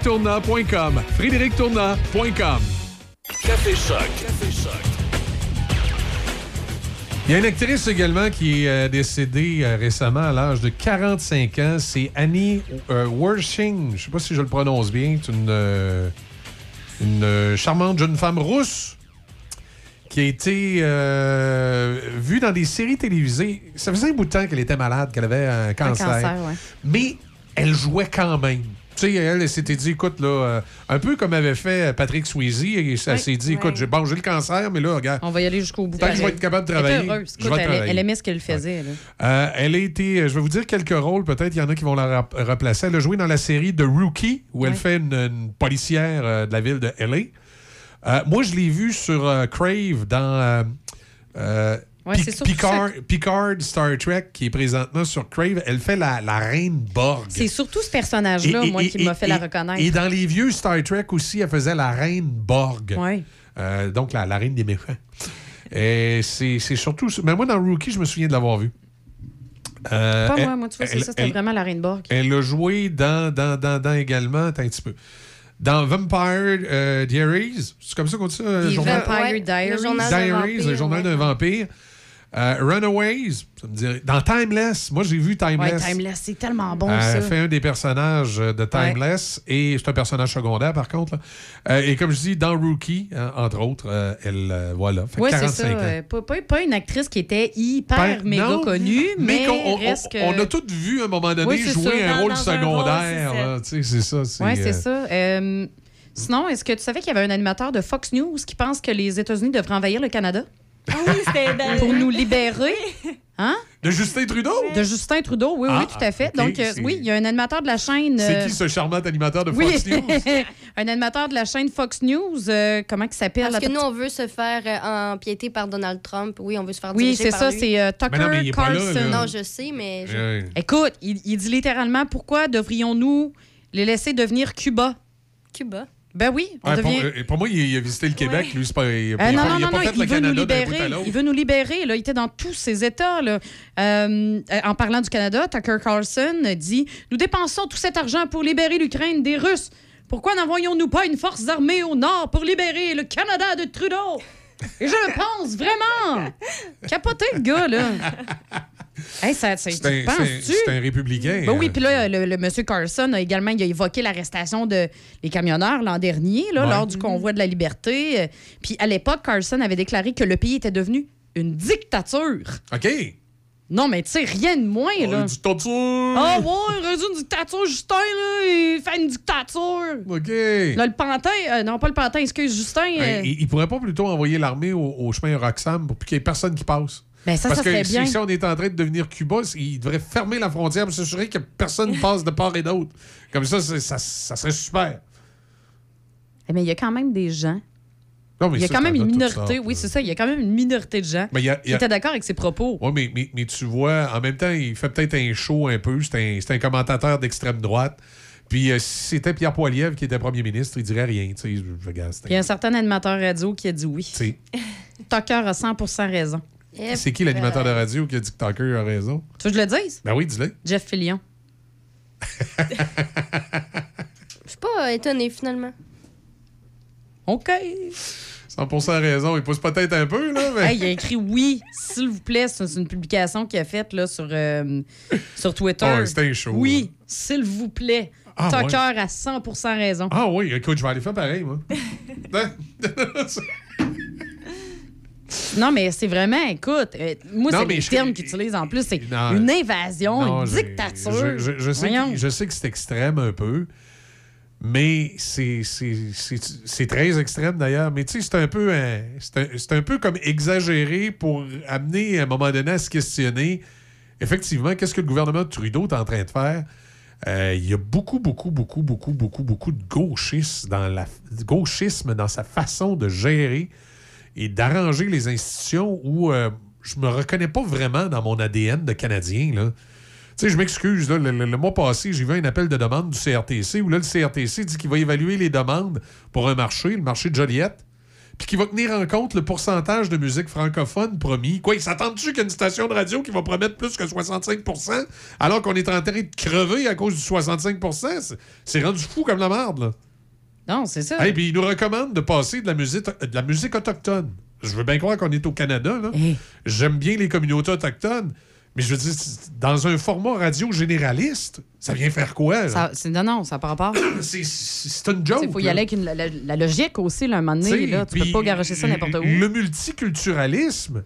S13: frédérictournant.com frédérictournant.com
S9: Café Choc. Café Choc.
S13: Il y a une actrice également qui est euh, décédée euh, récemment à l'âge de 45 ans. C'est Annie euh, Wershing. Je ne sais pas si je le prononce bien. C'est une, euh, une charmante jeune femme rousse qui a été euh, vue dans des séries télévisées. Ça faisait un bout de temps qu'elle était malade, qu'elle avait un cancer.
S25: cancer, ouais.
S13: Mais elle jouait quand même. Tu sais, elle, elle s'était dit, écoute, là, euh, un peu comme avait fait Patrick Swayze, et ça
S25: Oui,
S13: s'est dit,
S25: oui.
S13: écoute, j'ai bon, j'ai le cancer, mais là, regarde,
S25: On va y aller jusqu'au bout.
S13: Tant que je vais
S25: pareil.
S13: être capable de
S25: Elle était
S13: travailler,
S25: heureuse.
S13: je vais
S25: Écoute, elle,
S13: travailler.
S25: elle aimait ce qu'elle faisait. là.
S13: Euh, elle a été, je vais vous dire quelques rôles, peut-être, il y en a qui vont la replacer. Elle a joué dans la série The Rookie, où elle fait une, une policière euh, de la ville de LA. Euh, moi, je l'ai vu sur euh, Crave dans euh, euh,
S3: Ouais,
S13: Picard, Star Trek, qui est présentement sur Crave. Elle fait la, la reine Borg.
S3: C'est surtout ce personnage-là, moi,
S13: et-
S3: qui m'a fait la reconnaître.
S13: Et dans les vieux Star Trek aussi, elle faisait la reine Borg.
S3: Ouais.
S13: Euh, donc, la, la reine des méchants. Et c'est surtout. Mais moi, dans Rookie, je me souviens de l'avoir vu. Euh,
S3: Pas
S13: elle-
S3: moi, moi, tu vois, c'est ça, c'était vraiment la Reine Borg.
S13: Elle a joué dans, dans, dans, dans également. Attends un petit peu. Dans Vampire euh, Diaries, c'est comme ça qu'on dit ça? euh,
S3: Des
S13: journal-
S3: Vampire
S2: Ouais, le
S3: Diaries.
S2: journal d'un
S13: Diaries,
S2: vampire,
S13: le journal
S2: ouais.
S13: d'un vampire. Euh, Runaways, ça me dirait. Dans Timeless, moi j'ai vu
S3: Ouais,
S13: Timeless.
S3: Timeless, c'est tellement bon,
S13: Euh,
S3: ça.
S13: Fait un des personnages euh, de Timeless et c'est un personnage secondaire par contre. Euh, et comme je dis, dans Rookie, hein, entre autres, elle, voilà, fait
S3: Oui, c'est
S13: 45
S3: ça.
S13: ans.
S3: pas, pas- pas une actrice qui était hyper
S13: Ben,
S3: méga
S13: non,
S3: connue, mais,
S13: qu'on- on, a tous vu à un moment donné
S3: Oui,
S13: jouer
S3: ça.
S13: un
S3: Dans-
S13: rôle
S3: dans
S13: secondaire.
S3: c'est
S13: là, tu sais, c'est ça.
S3: Oui, c'est ça. Sinon, est-ce que tu savais qu'il y avait un animateur de Fox News qui pense que les États-Unis devraient envahir le Canada?
S25: Ah oui, c'était [laughs] dans-
S3: Pour nous libérer. Hein?
S13: De Justin Trudeau?
S3: De Justin Trudeau, oui,
S13: Ah,
S3: oui, tout à fait. Donc, euh, oui, il y a un animateur de la chaîne.
S13: C'est
S3: euh,
S13: qui ce charmant animateur de
S3: oui,
S13: Fox News? [laughs]
S3: un animateur de la chaîne Fox News. euh, comment il s'appelle?
S2: Parce que nous, on veut se faire euh, empiéter par Donald Trump. Oui, on veut se faire
S3: Oui, c'est
S2: par
S3: ça, c'est euh, Tucker
S13: Mais non, mais il est pas là,
S3: Carlson.
S13: là.
S2: Non, je sais, mais... je-
S13: Ouais.
S3: Écoute, il, il dit littéralement pourquoi devrions-nous les laisser devenir Cuba?
S2: Cuba.
S3: Ben oui, on
S13: Ouais,
S3: devient.
S13: pour, euh, pour moi, il, a visité le Québec. Lui, pas. Il
S3: non, non,
S13: il a
S3: non,
S13: pas
S3: non,
S13: fait
S3: il
S13: le
S3: veut nous
S13: Canada
S3: libérer. Il veut nous libérer. Là. Il était dans tous ses États. Là. Euh, en parlant du Canada, Tucker Carlson dit Nous dépensons tout cet argent pour libérer l'Ukraine des Russes. Pourquoi n'envoyons-nous pas une force armée au nord pour libérer le Canada de Trudeau Et je le pense vraiment Capoté, le gars, là. [laughs] Hey, ça, ça,
S13: C'est un,
S3: tu
S13: c'est-
S3: penses-tu?
S13: c'est un républicain.
S3: Ben oui,
S13: euh,
S3: puis là, le, le monsieur Carson a également il a évoqué l'arrestation de les camionneurs l'an dernier, là,
S13: Ouais.
S3: lors du convoi de la liberté. Euh, Puis à l'époque, Carson avait déclaré que le pays était devenu une dictature.
S13: OK.
S3: Non, mais tu sais, rien de moins,
S13: Oh,
S3: là.
S13: une dictature.
S3: Ah ouais, il aurait dit une dictature, Justin, là, il fait une dictature.
S13: OK.
S3: Là, le pantin, euh, non, pas le pantin, excuse, Justin. euh,
S13: Ben, il, il pourrait pas plutôt envoyer l'armée au, au chemin Roxham pour qu'il n'y ait personne qui passe.
S3: Ben, ça,
S13: Parce
S3: ça
S13: que
S3: serait
S13: si,
S3: bien.
S13: si on est en train de devenir Cuba, il devrait fermer la frontière pour s'assurer que personne [laughs] passe de part et d'autre. Comme ça, ça, ça serait super.
S3: Eh, Mais il y a quand même des gens.
S13: Non, mais
S3: Il y a
S13: ça,
S3: quand même une minorité,
S13: sortes,
S3: oui, c'est ça, il y a quand même une minorité de gens
S13: Mais y a-
S3: qui
S13: y a-
S3: étaient d'accord avec ses propos.
S13: Oui, mais, mais, mais tu vois, en même temps, il fait peut-être un show un peu. C'est un, commentateur d'extrême droite. Puis euh, si c'était Pierre Poilievre qui était premier ministre, il dirait rien.
S3: Il y a un certain animateur radio qui a dit oui. Tucker a 100% raison.
S13: C'est qui l'animateur de radio qui a dit que Tucker a raison?
S3: Tu veux que je le dise?
S13: Ben oui, dis-le.
S3: Jeff Fillion. [laughs]
S2: Je suis pas étonnée, finalement.
S3: OK.
S13: 100% raison. Il pousse peut-être un peu, là. Mais...
S3: Hey, il a écrit oui, s'il vous plaît. C'est une publication qu'il a faite là, sur, euh, sur Twitter.
S13: Ouais, c'était un show,
S3: Oui, s'il vous plaît.
S13: Ah,
S3: Tucker
S13: ouais.
S3: a 100% raison.
S13: Ah oui, écoute, je vais aller faire pareil, moi. [laughs] [laughs]
S3: Non, mais c'est vraiment, écoute, euh, moi, c'est
S13: je-
S3: termes qu'ils utilisent en plus. C'est une invasion,
S13: Non,
S3: une dictature.
S13: Je, je- je sais que, je sais que c'est extrême un peu, mais c'est très extrême d'ailleurs. Mais tu sais, c'est un, peu c'est un, un peu comme exagéré pour amener à un moment donné à se questionner effectivement qu'est-ce que le gouvernement de Trudeau est en train de faire? Euh, Il y a beaucoup, beaucoup, beaucoup, beaucoup, beaucoup, beaucoup de gauchisme dans, la, gauchisme dans sa façon de gérer et d'arranger les institutions où euh, je me reconnais pas vraiment dans mon ADN de Canadien. Là. Tu sais, je m'excuse, le, le- mois passé, j'ai vu un appel de demande du CRTC où là, le CRTC dit qu'il va évaluer les demandes pour un marché, le marché de Joliette, puis qu'il va tenir en compte le pourcentage de musique francophone promis. Quoi, il s'attend-tu qu'il y une station de radio qui va promettre plus que 65% alors qu'on est en train de crever à cause du 65 C'est- C'est rendu fou comme la merde, là.
S3: Non, c'est ça.
S13: Et puis il nous recommande de passer de la musique, de la musique autochtone. Je veux bien croire qu'on est au Canada. là. J'aime bien les communautés autochtones. Mais je veux dire, dans un format radio généraliste, ça vient faire quoi?
S3: Ça- c'est- non, non, ça pas [coughs] rapport.
S13: C'est- une joke.
S3: Il faut y
S13: là.
S3: aller avec une- la, logique aussi, là, un moment donné. Là, tu peux pas garocher ça n'importe où.
S13: Le multiculturalisme,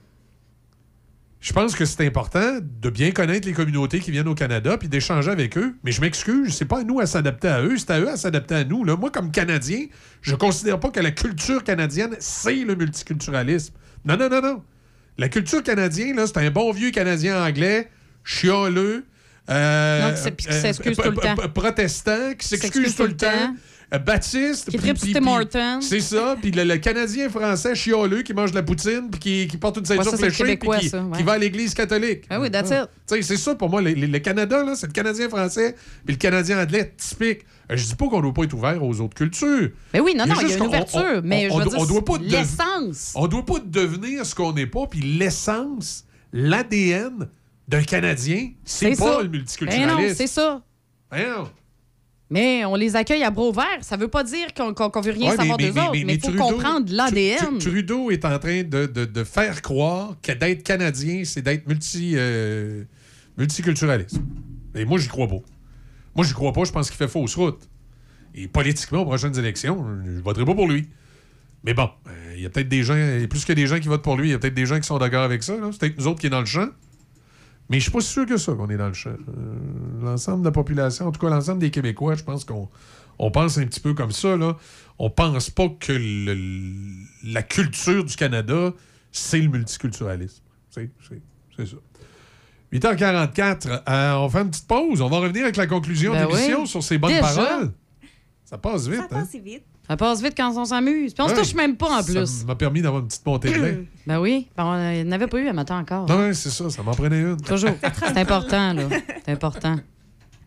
S13: je pense que c'est important de bien connaître les communautés qui viennent au Canada puis d'échanger avec eux. Mais je m'excuse, c'est pas à nous à s'adapter à eux, c'est à eux à s'adapter à nous. Là. Moi, comme Canadien, je considère pas que la culture canadienne, c'est le multiculturalisme. Non, non, non, non. La culture canadienne, c'est un bon vieux Canadien anglais, chialeux, euh,
S3: Non, qui
S13: euh,
S3: tout le temps.
S13: protestant, qui s'excuse tout le temps, Baptiste.
S25: Qui tripe Tim Hortons.
S13: C'est ça. Puis le, le Canadien français chialeux qui mange de la poutine, puis qui, qui porte une ceinture
S25: Ouais,
S13: fléchée, puis qui,
S25: ça, ouais.
S13: qui va à l'église catholique.
S25: Ah oui, that's
S13: Ah.
S25: it.
S13: C'est ça pour moi. Le, le- le Canada, là, c'est le Canadien français, puis le Canadien anglais typique. Euh, Je dis pas qu'on doit pas être ouvert aux autres cultures.
S25: Mais oui, non, non, il y
S13: juste
S25: a une ouverture.
S13: on-
S25: mais
S13: on-
S25: je veux dire,
S13: doit pas
S25: l'essence.
S13: On doit pas devenir ce qu'on n'est pas, puis l'essence, l'ADN d'un Canadien, c'est pas
S25: ça.
S13: le
S25: Ben
S13: multiculturalisme.
S25: non, c'est ça.
S13: Ben non.
S25: Mais on les accueille à bras ouverts. Ça veut pas dire qu'on qu'on veut rien
S13: Ouais,
S25: savoir d'eux autres, mais il faut
S13: Trudeau-
S25: comprendre l'ADN.
S13: Tru- Trudeau est en train de, de- de faire croire que d'être Canadien, c'est d'être multi, euh, multiculturaliste. Et moi, j'y crois pas. Moi, j'y crois pas. Je pense qu'il fait fausse route. Et politiquement, aux prochaines élections, je voterai pas pour lui. Mais bon, euh, il y a peut-être des gens, plus que des gens qui votent pour lui, il y a peut-être des gens qui sont d'accord avec ça. C'est peut-être nous autres qui est dans le champ. Mais je suis pas sûr que ça qu'on est dans le champ. Euh, l'ensemble de la population, en tout cas l'ensemble des Québécois, je pense qu'on on pense un petit peu comme ça. Là. On pense pas que le- la culture du Canada, c'est le multiculturalisme. C'est c'est- c'est ça. 8h44, euh, on fait une petite pause. On va revenir avec la conclusion
S25: Ben
S13: de l'émission
S25: oui.
S13: sur ces bonnes
S25: Déjà?
S13: paroles. Ça passe vite, hein?
S29: vite.
S25: Ça passe vite quand on s'amuse. Puis on se touche même pas en
S13: Ça
S25: plus.
S13: m'a permis d'avoir une petite montée de lait. [clears throat]
S25: Ben oui. Ben, on euh, n'avait pas eu un matin encore.
S13: Non, c'est ça, ça m'en prenait une.
S25: Toujours. C'est important, là. C'est important.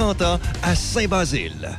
S23: ans à Saint-Basile.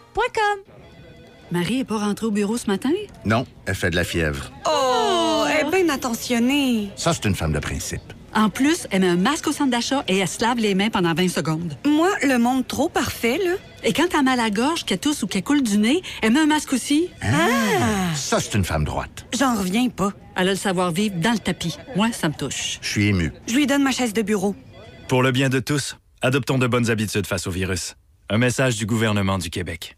S14: Marie est pas rentrée au bureau ce matin?
S15: Non, elle fait de la fièvre.
S30: Oh, elle est bien attentionnée.
S15: Ça, c'est une femme de principe.
S14: En plus, elle met un masque au centre d'achat et elle se lave les mains pendant 20 secondes.
S30: Moi, le monde trop parfait, là.
S14: Et quand t'as mal à la gorge, qu'elle tousse ou qu'elle coule du nez, elle met un masque aussi.
S30: Ah!
S15: Ça, c'est une femme droite.
S30: J'en reviens pas.
S14: Elle a le savoir-vivre dans le tapis. Moi, ça me touche.
S15: Je suis ému.
S30: Je lui donne ma chaise de bureau.
S17: Pour le bien de tous, adoptons de bonnes habitudes face au virus. Un message du gouvernement du Québec.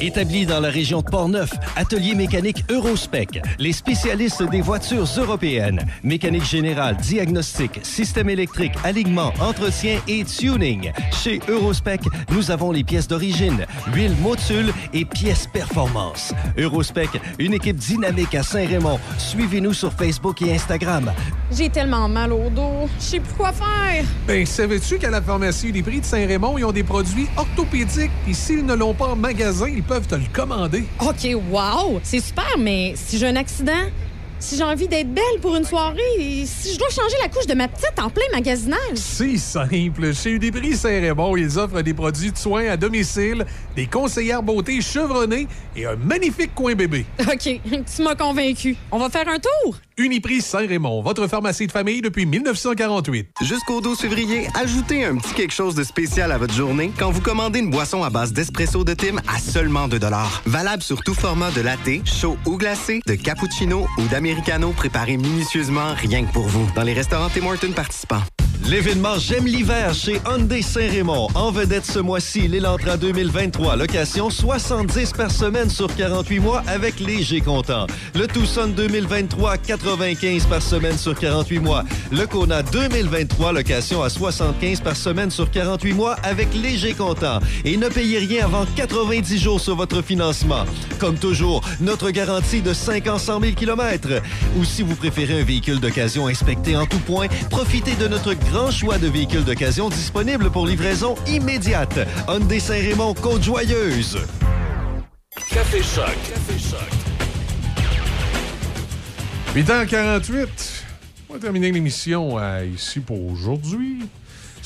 S23: Établi dans la région de Portneuf, Atelier mécanique Eurospec, les spécialistes des voitures européennes, mécanique générale, diagnostic, système électrique, alignement, entretien et tuning. Chez Eurospec, nous avons les pièces d'origine, huile motule et pièces performance. Eurospec, une équipe dynamique à Saint-Raymond. Suivez-nous sur Facebook et Instagram.
S31: J'ai tellement mal au dos. Je sais plus quoi faire.
S13: Ben, savais-tu qu'à la pharmacie Uniprix de Saint-Raymond, ils ont des produits orthopédiques et s'ils ne l'ont pas en magasin, ils peuvent te le commander.
S31: OK, wow! C'est super, mais si j'ai un accident, si j'ai envie d'être belle pour une soirée, si je dois changer la couche de ma petite en plein magasinage.
S13: C'est simple. Chez Uniprix Saint-Raymond, ils offrent des produits de soins à domicile, des conseillères beauté chevronnées et un magnifique coin bébé.
S31: OK, tu m'as convaincu. On va faire un tour?
S13: Uniprix Saint-Raymond, votre pharmacie de famille depuis 1948.
S8: Jusqu'au 12 février, ajoutez un petit quelque chose de spécial à votre journée quand vous commandez une boisson à base d'espresso de Tim à seulement 2 Valable sur tout format de latte, chaud ou glacé, de cappuccino ou d'americano préparé minutieusement rien que pour vous dans les restaurants Tim Hortons participants.
S23: L'événement J'aime l'hiver chez Hyundai Saint-Raymond. En vedette ce mois-ci, l'Elantra 2023. Location 70 par semaine sur 48 mois avec léger comptant. Le Tucson 2023, 95 par semaine sur 48 mois. Le Kona 2023, location à 75 par semaine sur 48 mois avec léger comptant. Et ne payez rien avant 90 jours sur votre financement. Comme toujours, notre garantie de 5 ans 100 000 km. Ou si vous préférez un véhicule d'occasion inspecté en tout point, profitez de notre grand choix de véhicules d'occasion disponibles pour livraison immédiate. Hyundai Saint-Raymond, Côte-Joyeuse.
S1: Café Choc. Café Choc.
S13: 8h48. On va terminer l'émission euh, ici pour aujourd'hui.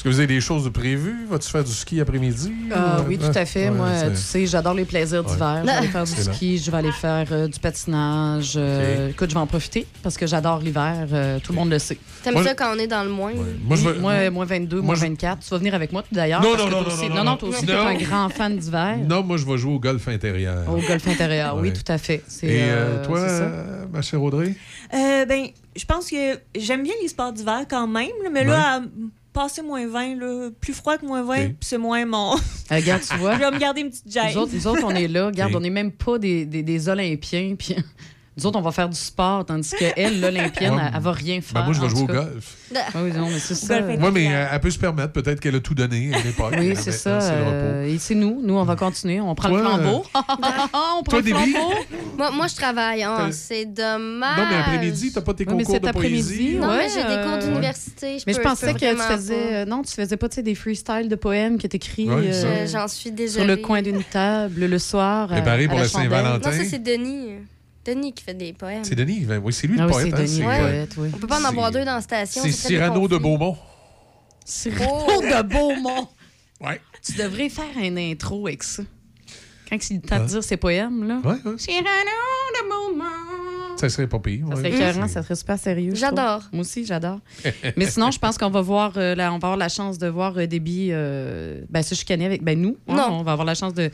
S13: Que vous avez des choses de prévues? Vas-tu faire du ski après-midi?
S3: Ah
S13: ou-
S3: oui, tout à fait.
S13: Ouais,
S3: Moi, tu sais, j'adore les plaisirs
S13: Ouais.
S3: d'hiver. Je vais aller faire du ski, je vais aller faire euh, du patinage. Euh,
S13: OK.
S3: Écoute, je vais en profiter parce que j'adore l'hiver. euh, tout le monde le sait.
S2: T'aimes
S13: Moi,
S2: ça quand on est dans le moins?
S13: Moi, je vais-
S3: Moi, moins 22,
S13: Moi,
S3: moins
S13: je-
S3: 24. Tu vas venir avec moi d'ailleurs.
S13: Non, non, non,
S3: aussi-
S13: non,
S3: non,
S13: non.
S3: toi aussi, t'es un grand fan d'hiver.
S13: Non, moi, je vais jouer au golf intérieur.
S3: Au golf intérieur, oui,
S13: Ouais.
S3: tout à fait.
S13: Et toi, euh, ma chère Audrey?
S25: Euh, ben, je pense que j'aime bien les sports d'hiver quand même, là, mais là, à passer moins 20, là, plus froid que moins 20,
S3: Ok.
S25: c'est moins mon. [laughs]
S3: Euh, regarde, tu [laughs] vois.
S25: je vais me garder une petite gêne.
S3: Nous autres, nous autres, on est là. Regarde,
S13: Ok.
S3: on n'est même pas des, des, des Olympiens. Puis nous autres, on va faire du sport, tandis qu'elle, l'Olympienne,
S13: Ouais.
S3: elle, elle va rien faire.
S13: Ben, moi, je vais jouer au golf.
S3: Ah oui, non, mais c'est ça.
S13: Oui, mais euh, elle peut se permettre. Peut-être qu'elle a tout donné à l'époque.
S3: Oui, c'est ça. Euh, et c'est nous. Nous, on va continuer. On prend le flambeau. [laughs] on prend le
S13: Déby?
S3: flambeau.
S2: Moi, moi, je travaille. Oh,
S13: T'as-
S2: c'est dommage.
S13: Non, mais après-midi, t'as pas tes
S3: Oui, mais
S13: concours
S3: cet
S13: de poésie?
S3: après-midi,
S2: Non,
S3: ouais,
S2: mais j'ai des cours
S3: euh,
S2: d'université.
S3: Mais je pensais que tu faisais. euh, Non, tu faisais pas des freestyles de poèmes qui écrits
S13: Ouais,
S3: euh,
S2: Je- J'en suis
S3: sur le coin d'une table le soir.
S13: Préparé pour
S3: la.
S13: Saint-Valentin.
S2: Non, ça, c'est Denis. Denis qui fait des poèmes.
S13: C'est Denis. ben Oui, c'est lui le
S3: Ah oui,
S13: poète.
S3: c'est
S13: hein,
S3: Denis,
S13: euh,
S3: poète, oui.
S2: On peut pas en avoir deux dans la station.
S13: C'est
S2: serait
S13: Cyrano de. Beaumont.
S3: Cyrano de Beaumont.
S13: Ouais.
S3: Tu devrais faire un intro avec ça. Quand il est temps de
S13: Hein?
S3: dire ses poèmes, là.
S13: Ouais, ouais.
S3: Cyrano de Beaumont.
S13: Ça serait pas pire.
S3: Ça
S13: ouais.
S3: serait écœurant, ça serait super sérieux.
S2: J'adore.
S3: Moi aussi, j'adore. [laughs] Mais sinon, je pense qu'on va voir, euh, la- on va avoir la chance de voir euh, Déby euh, ben, se chicaner avec ben, nous. hein.
S2: Non.
S3: on va avoir la chance de-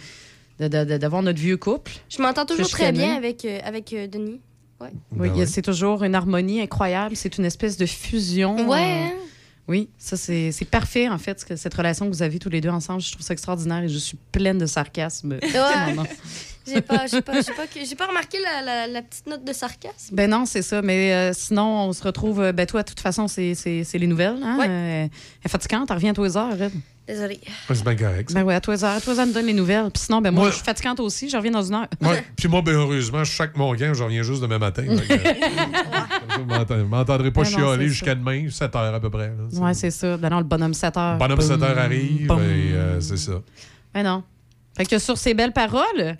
S3: d'avoir notre vieux couple.
S2: Je m'entends toujours très bien avec, euh, avec euh, Denis. Ouais.
S3: Oui, y a- c'est toujours une harmonie incroyable. C'est une espèce de fusion.
S2: Ouais,
S3: euh,
S2: hein?
S3: Oui, ça, c'est c'est parfait, en fait, que- cette relation que vous avez tous les deux ensemble. Je trouve ça extraordinaire et je suis pleine de sarcasme.
S2: Ouais. [laughs] [laughs] J'ai pas, j'ai pas, j'ai pas, que- j'ai pas remarqué la, la- la petite note de sarcasme.
S3: Ben non, c'est ça. Mais euh, sinon, on se retrouve. Ben toi, de toute façon, c'est c'est- c'est les nouvelles. Hein?
S2: Ouais.
S3: Euh, fatigante, à tous les heures. Red.
S2: Désolée.
S13: C'est bien correct. ça.
S3: Ben oui, à heures. À elle me donne les nouvelles. Puis sinon, ben moi,
S13: Moi-
S3: je suis fatigante aussi. Je reviens dans une heure.
S13: Ouais. [laughs] Puis moi, ben, heureusement, chaque mon gain, je reviens juste demain matin. Euh, [laughs] m'entendez- vous m'entendrez pas
S3: Ben
S13: chialer jusqu'à demain, 7 heures à peu près.
S3: Ouais, c'est ça. Ben non, le bonhomme 7 heures.
S13: Bonhomme 7 heures arrive,
S3: boum.
S13: et euh, c'est ça.
S3: Ben non. Fait que sur ces belles paroles,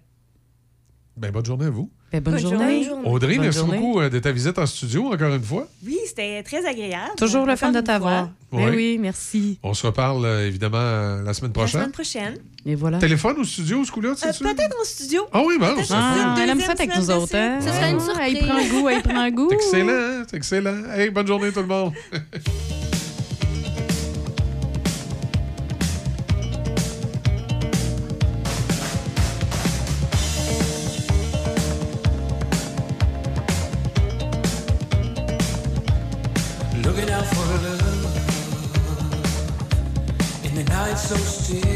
S13: Ben, bonne journée à vous.
S3: Ben bonne,
S25: Bonne
S3: journée.
S25: journée.
S13: Audrey,
S3: Bonne
S13: merci
S3: journée.
S13: beaucoup euh, de ta visite en studio, encore une fois.
S25: Oui, c'était très agréable.
S3: Toujours le fun de t'avoir.
S25: fois.
S3: Ben oui, merci.
S13: On se reparle euh, évidemment la semaine
S25: La
S13: prochaine.
S25: semaine prochaine.
S3: Et voilà.
S13: Téléphone au studio, ce coup-là, tu
S25: Euh,
S13: sais
S25: Peut-être en studio.
S13: Ah oui, bon,
S25: Peut-être
S13: c'est
S3: Ah, elle aime
S25: deuxième
S3: ça avec nous autres, hein?
S2: Ce serait une
S3: Ah,
S2: surprise.
S3: Elle prend goût, elle prend goût.
S13: C'est excellent, c'est excellent. Hey, bonne journée tout le monde. [laughs]
S32: so still.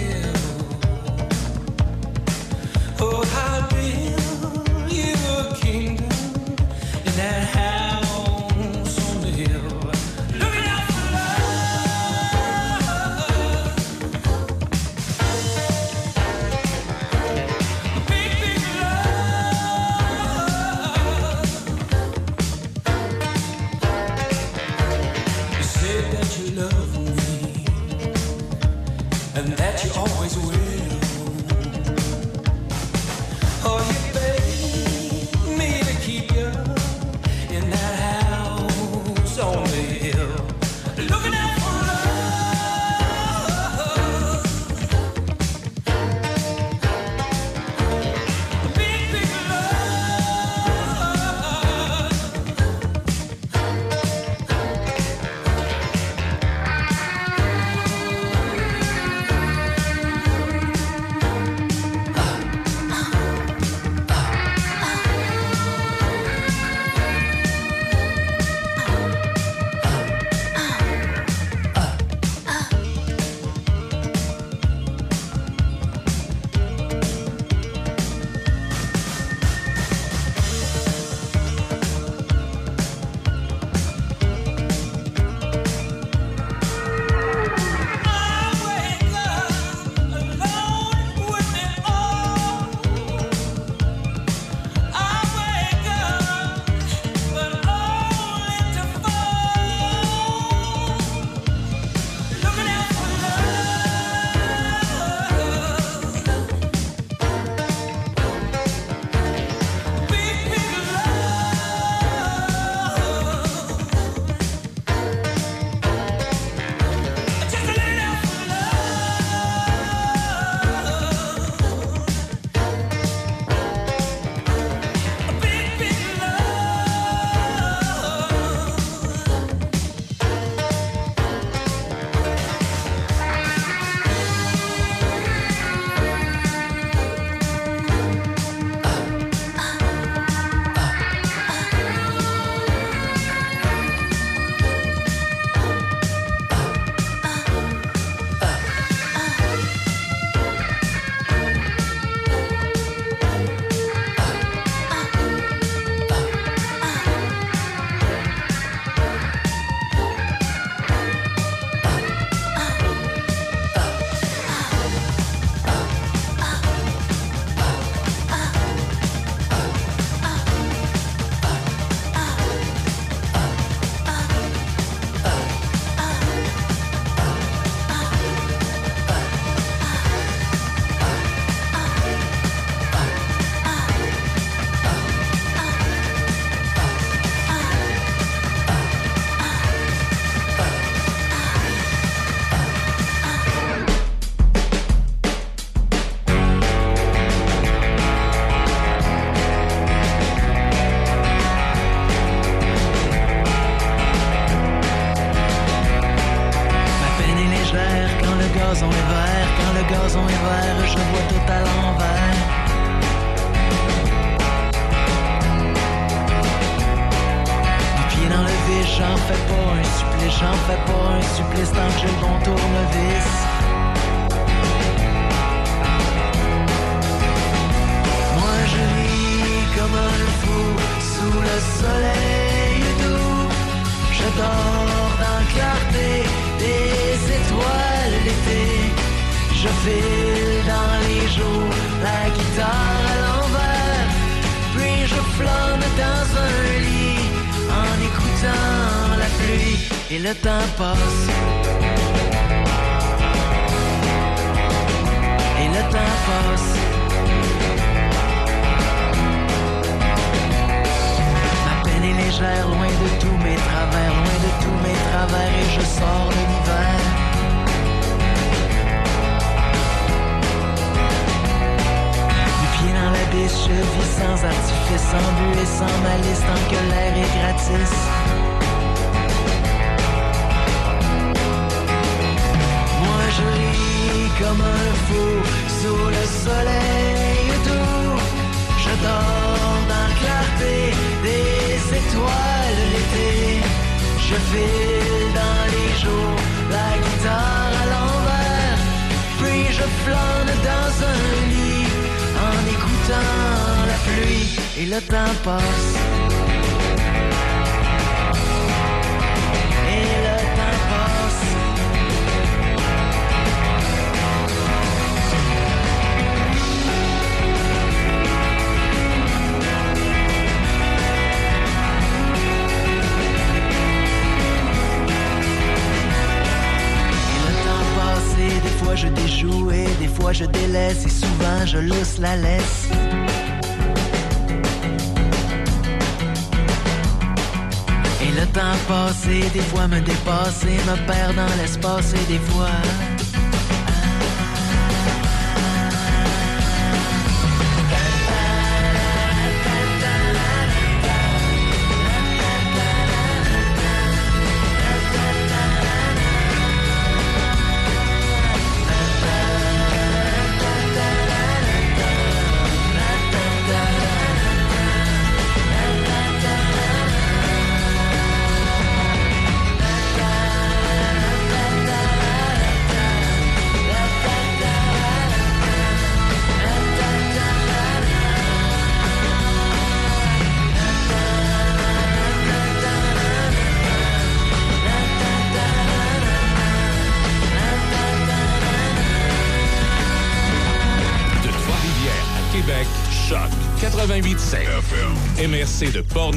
S32: la laisse. Et le temps passé, des fois me dépasser, me perdre dans l'espace et des
S1: de Port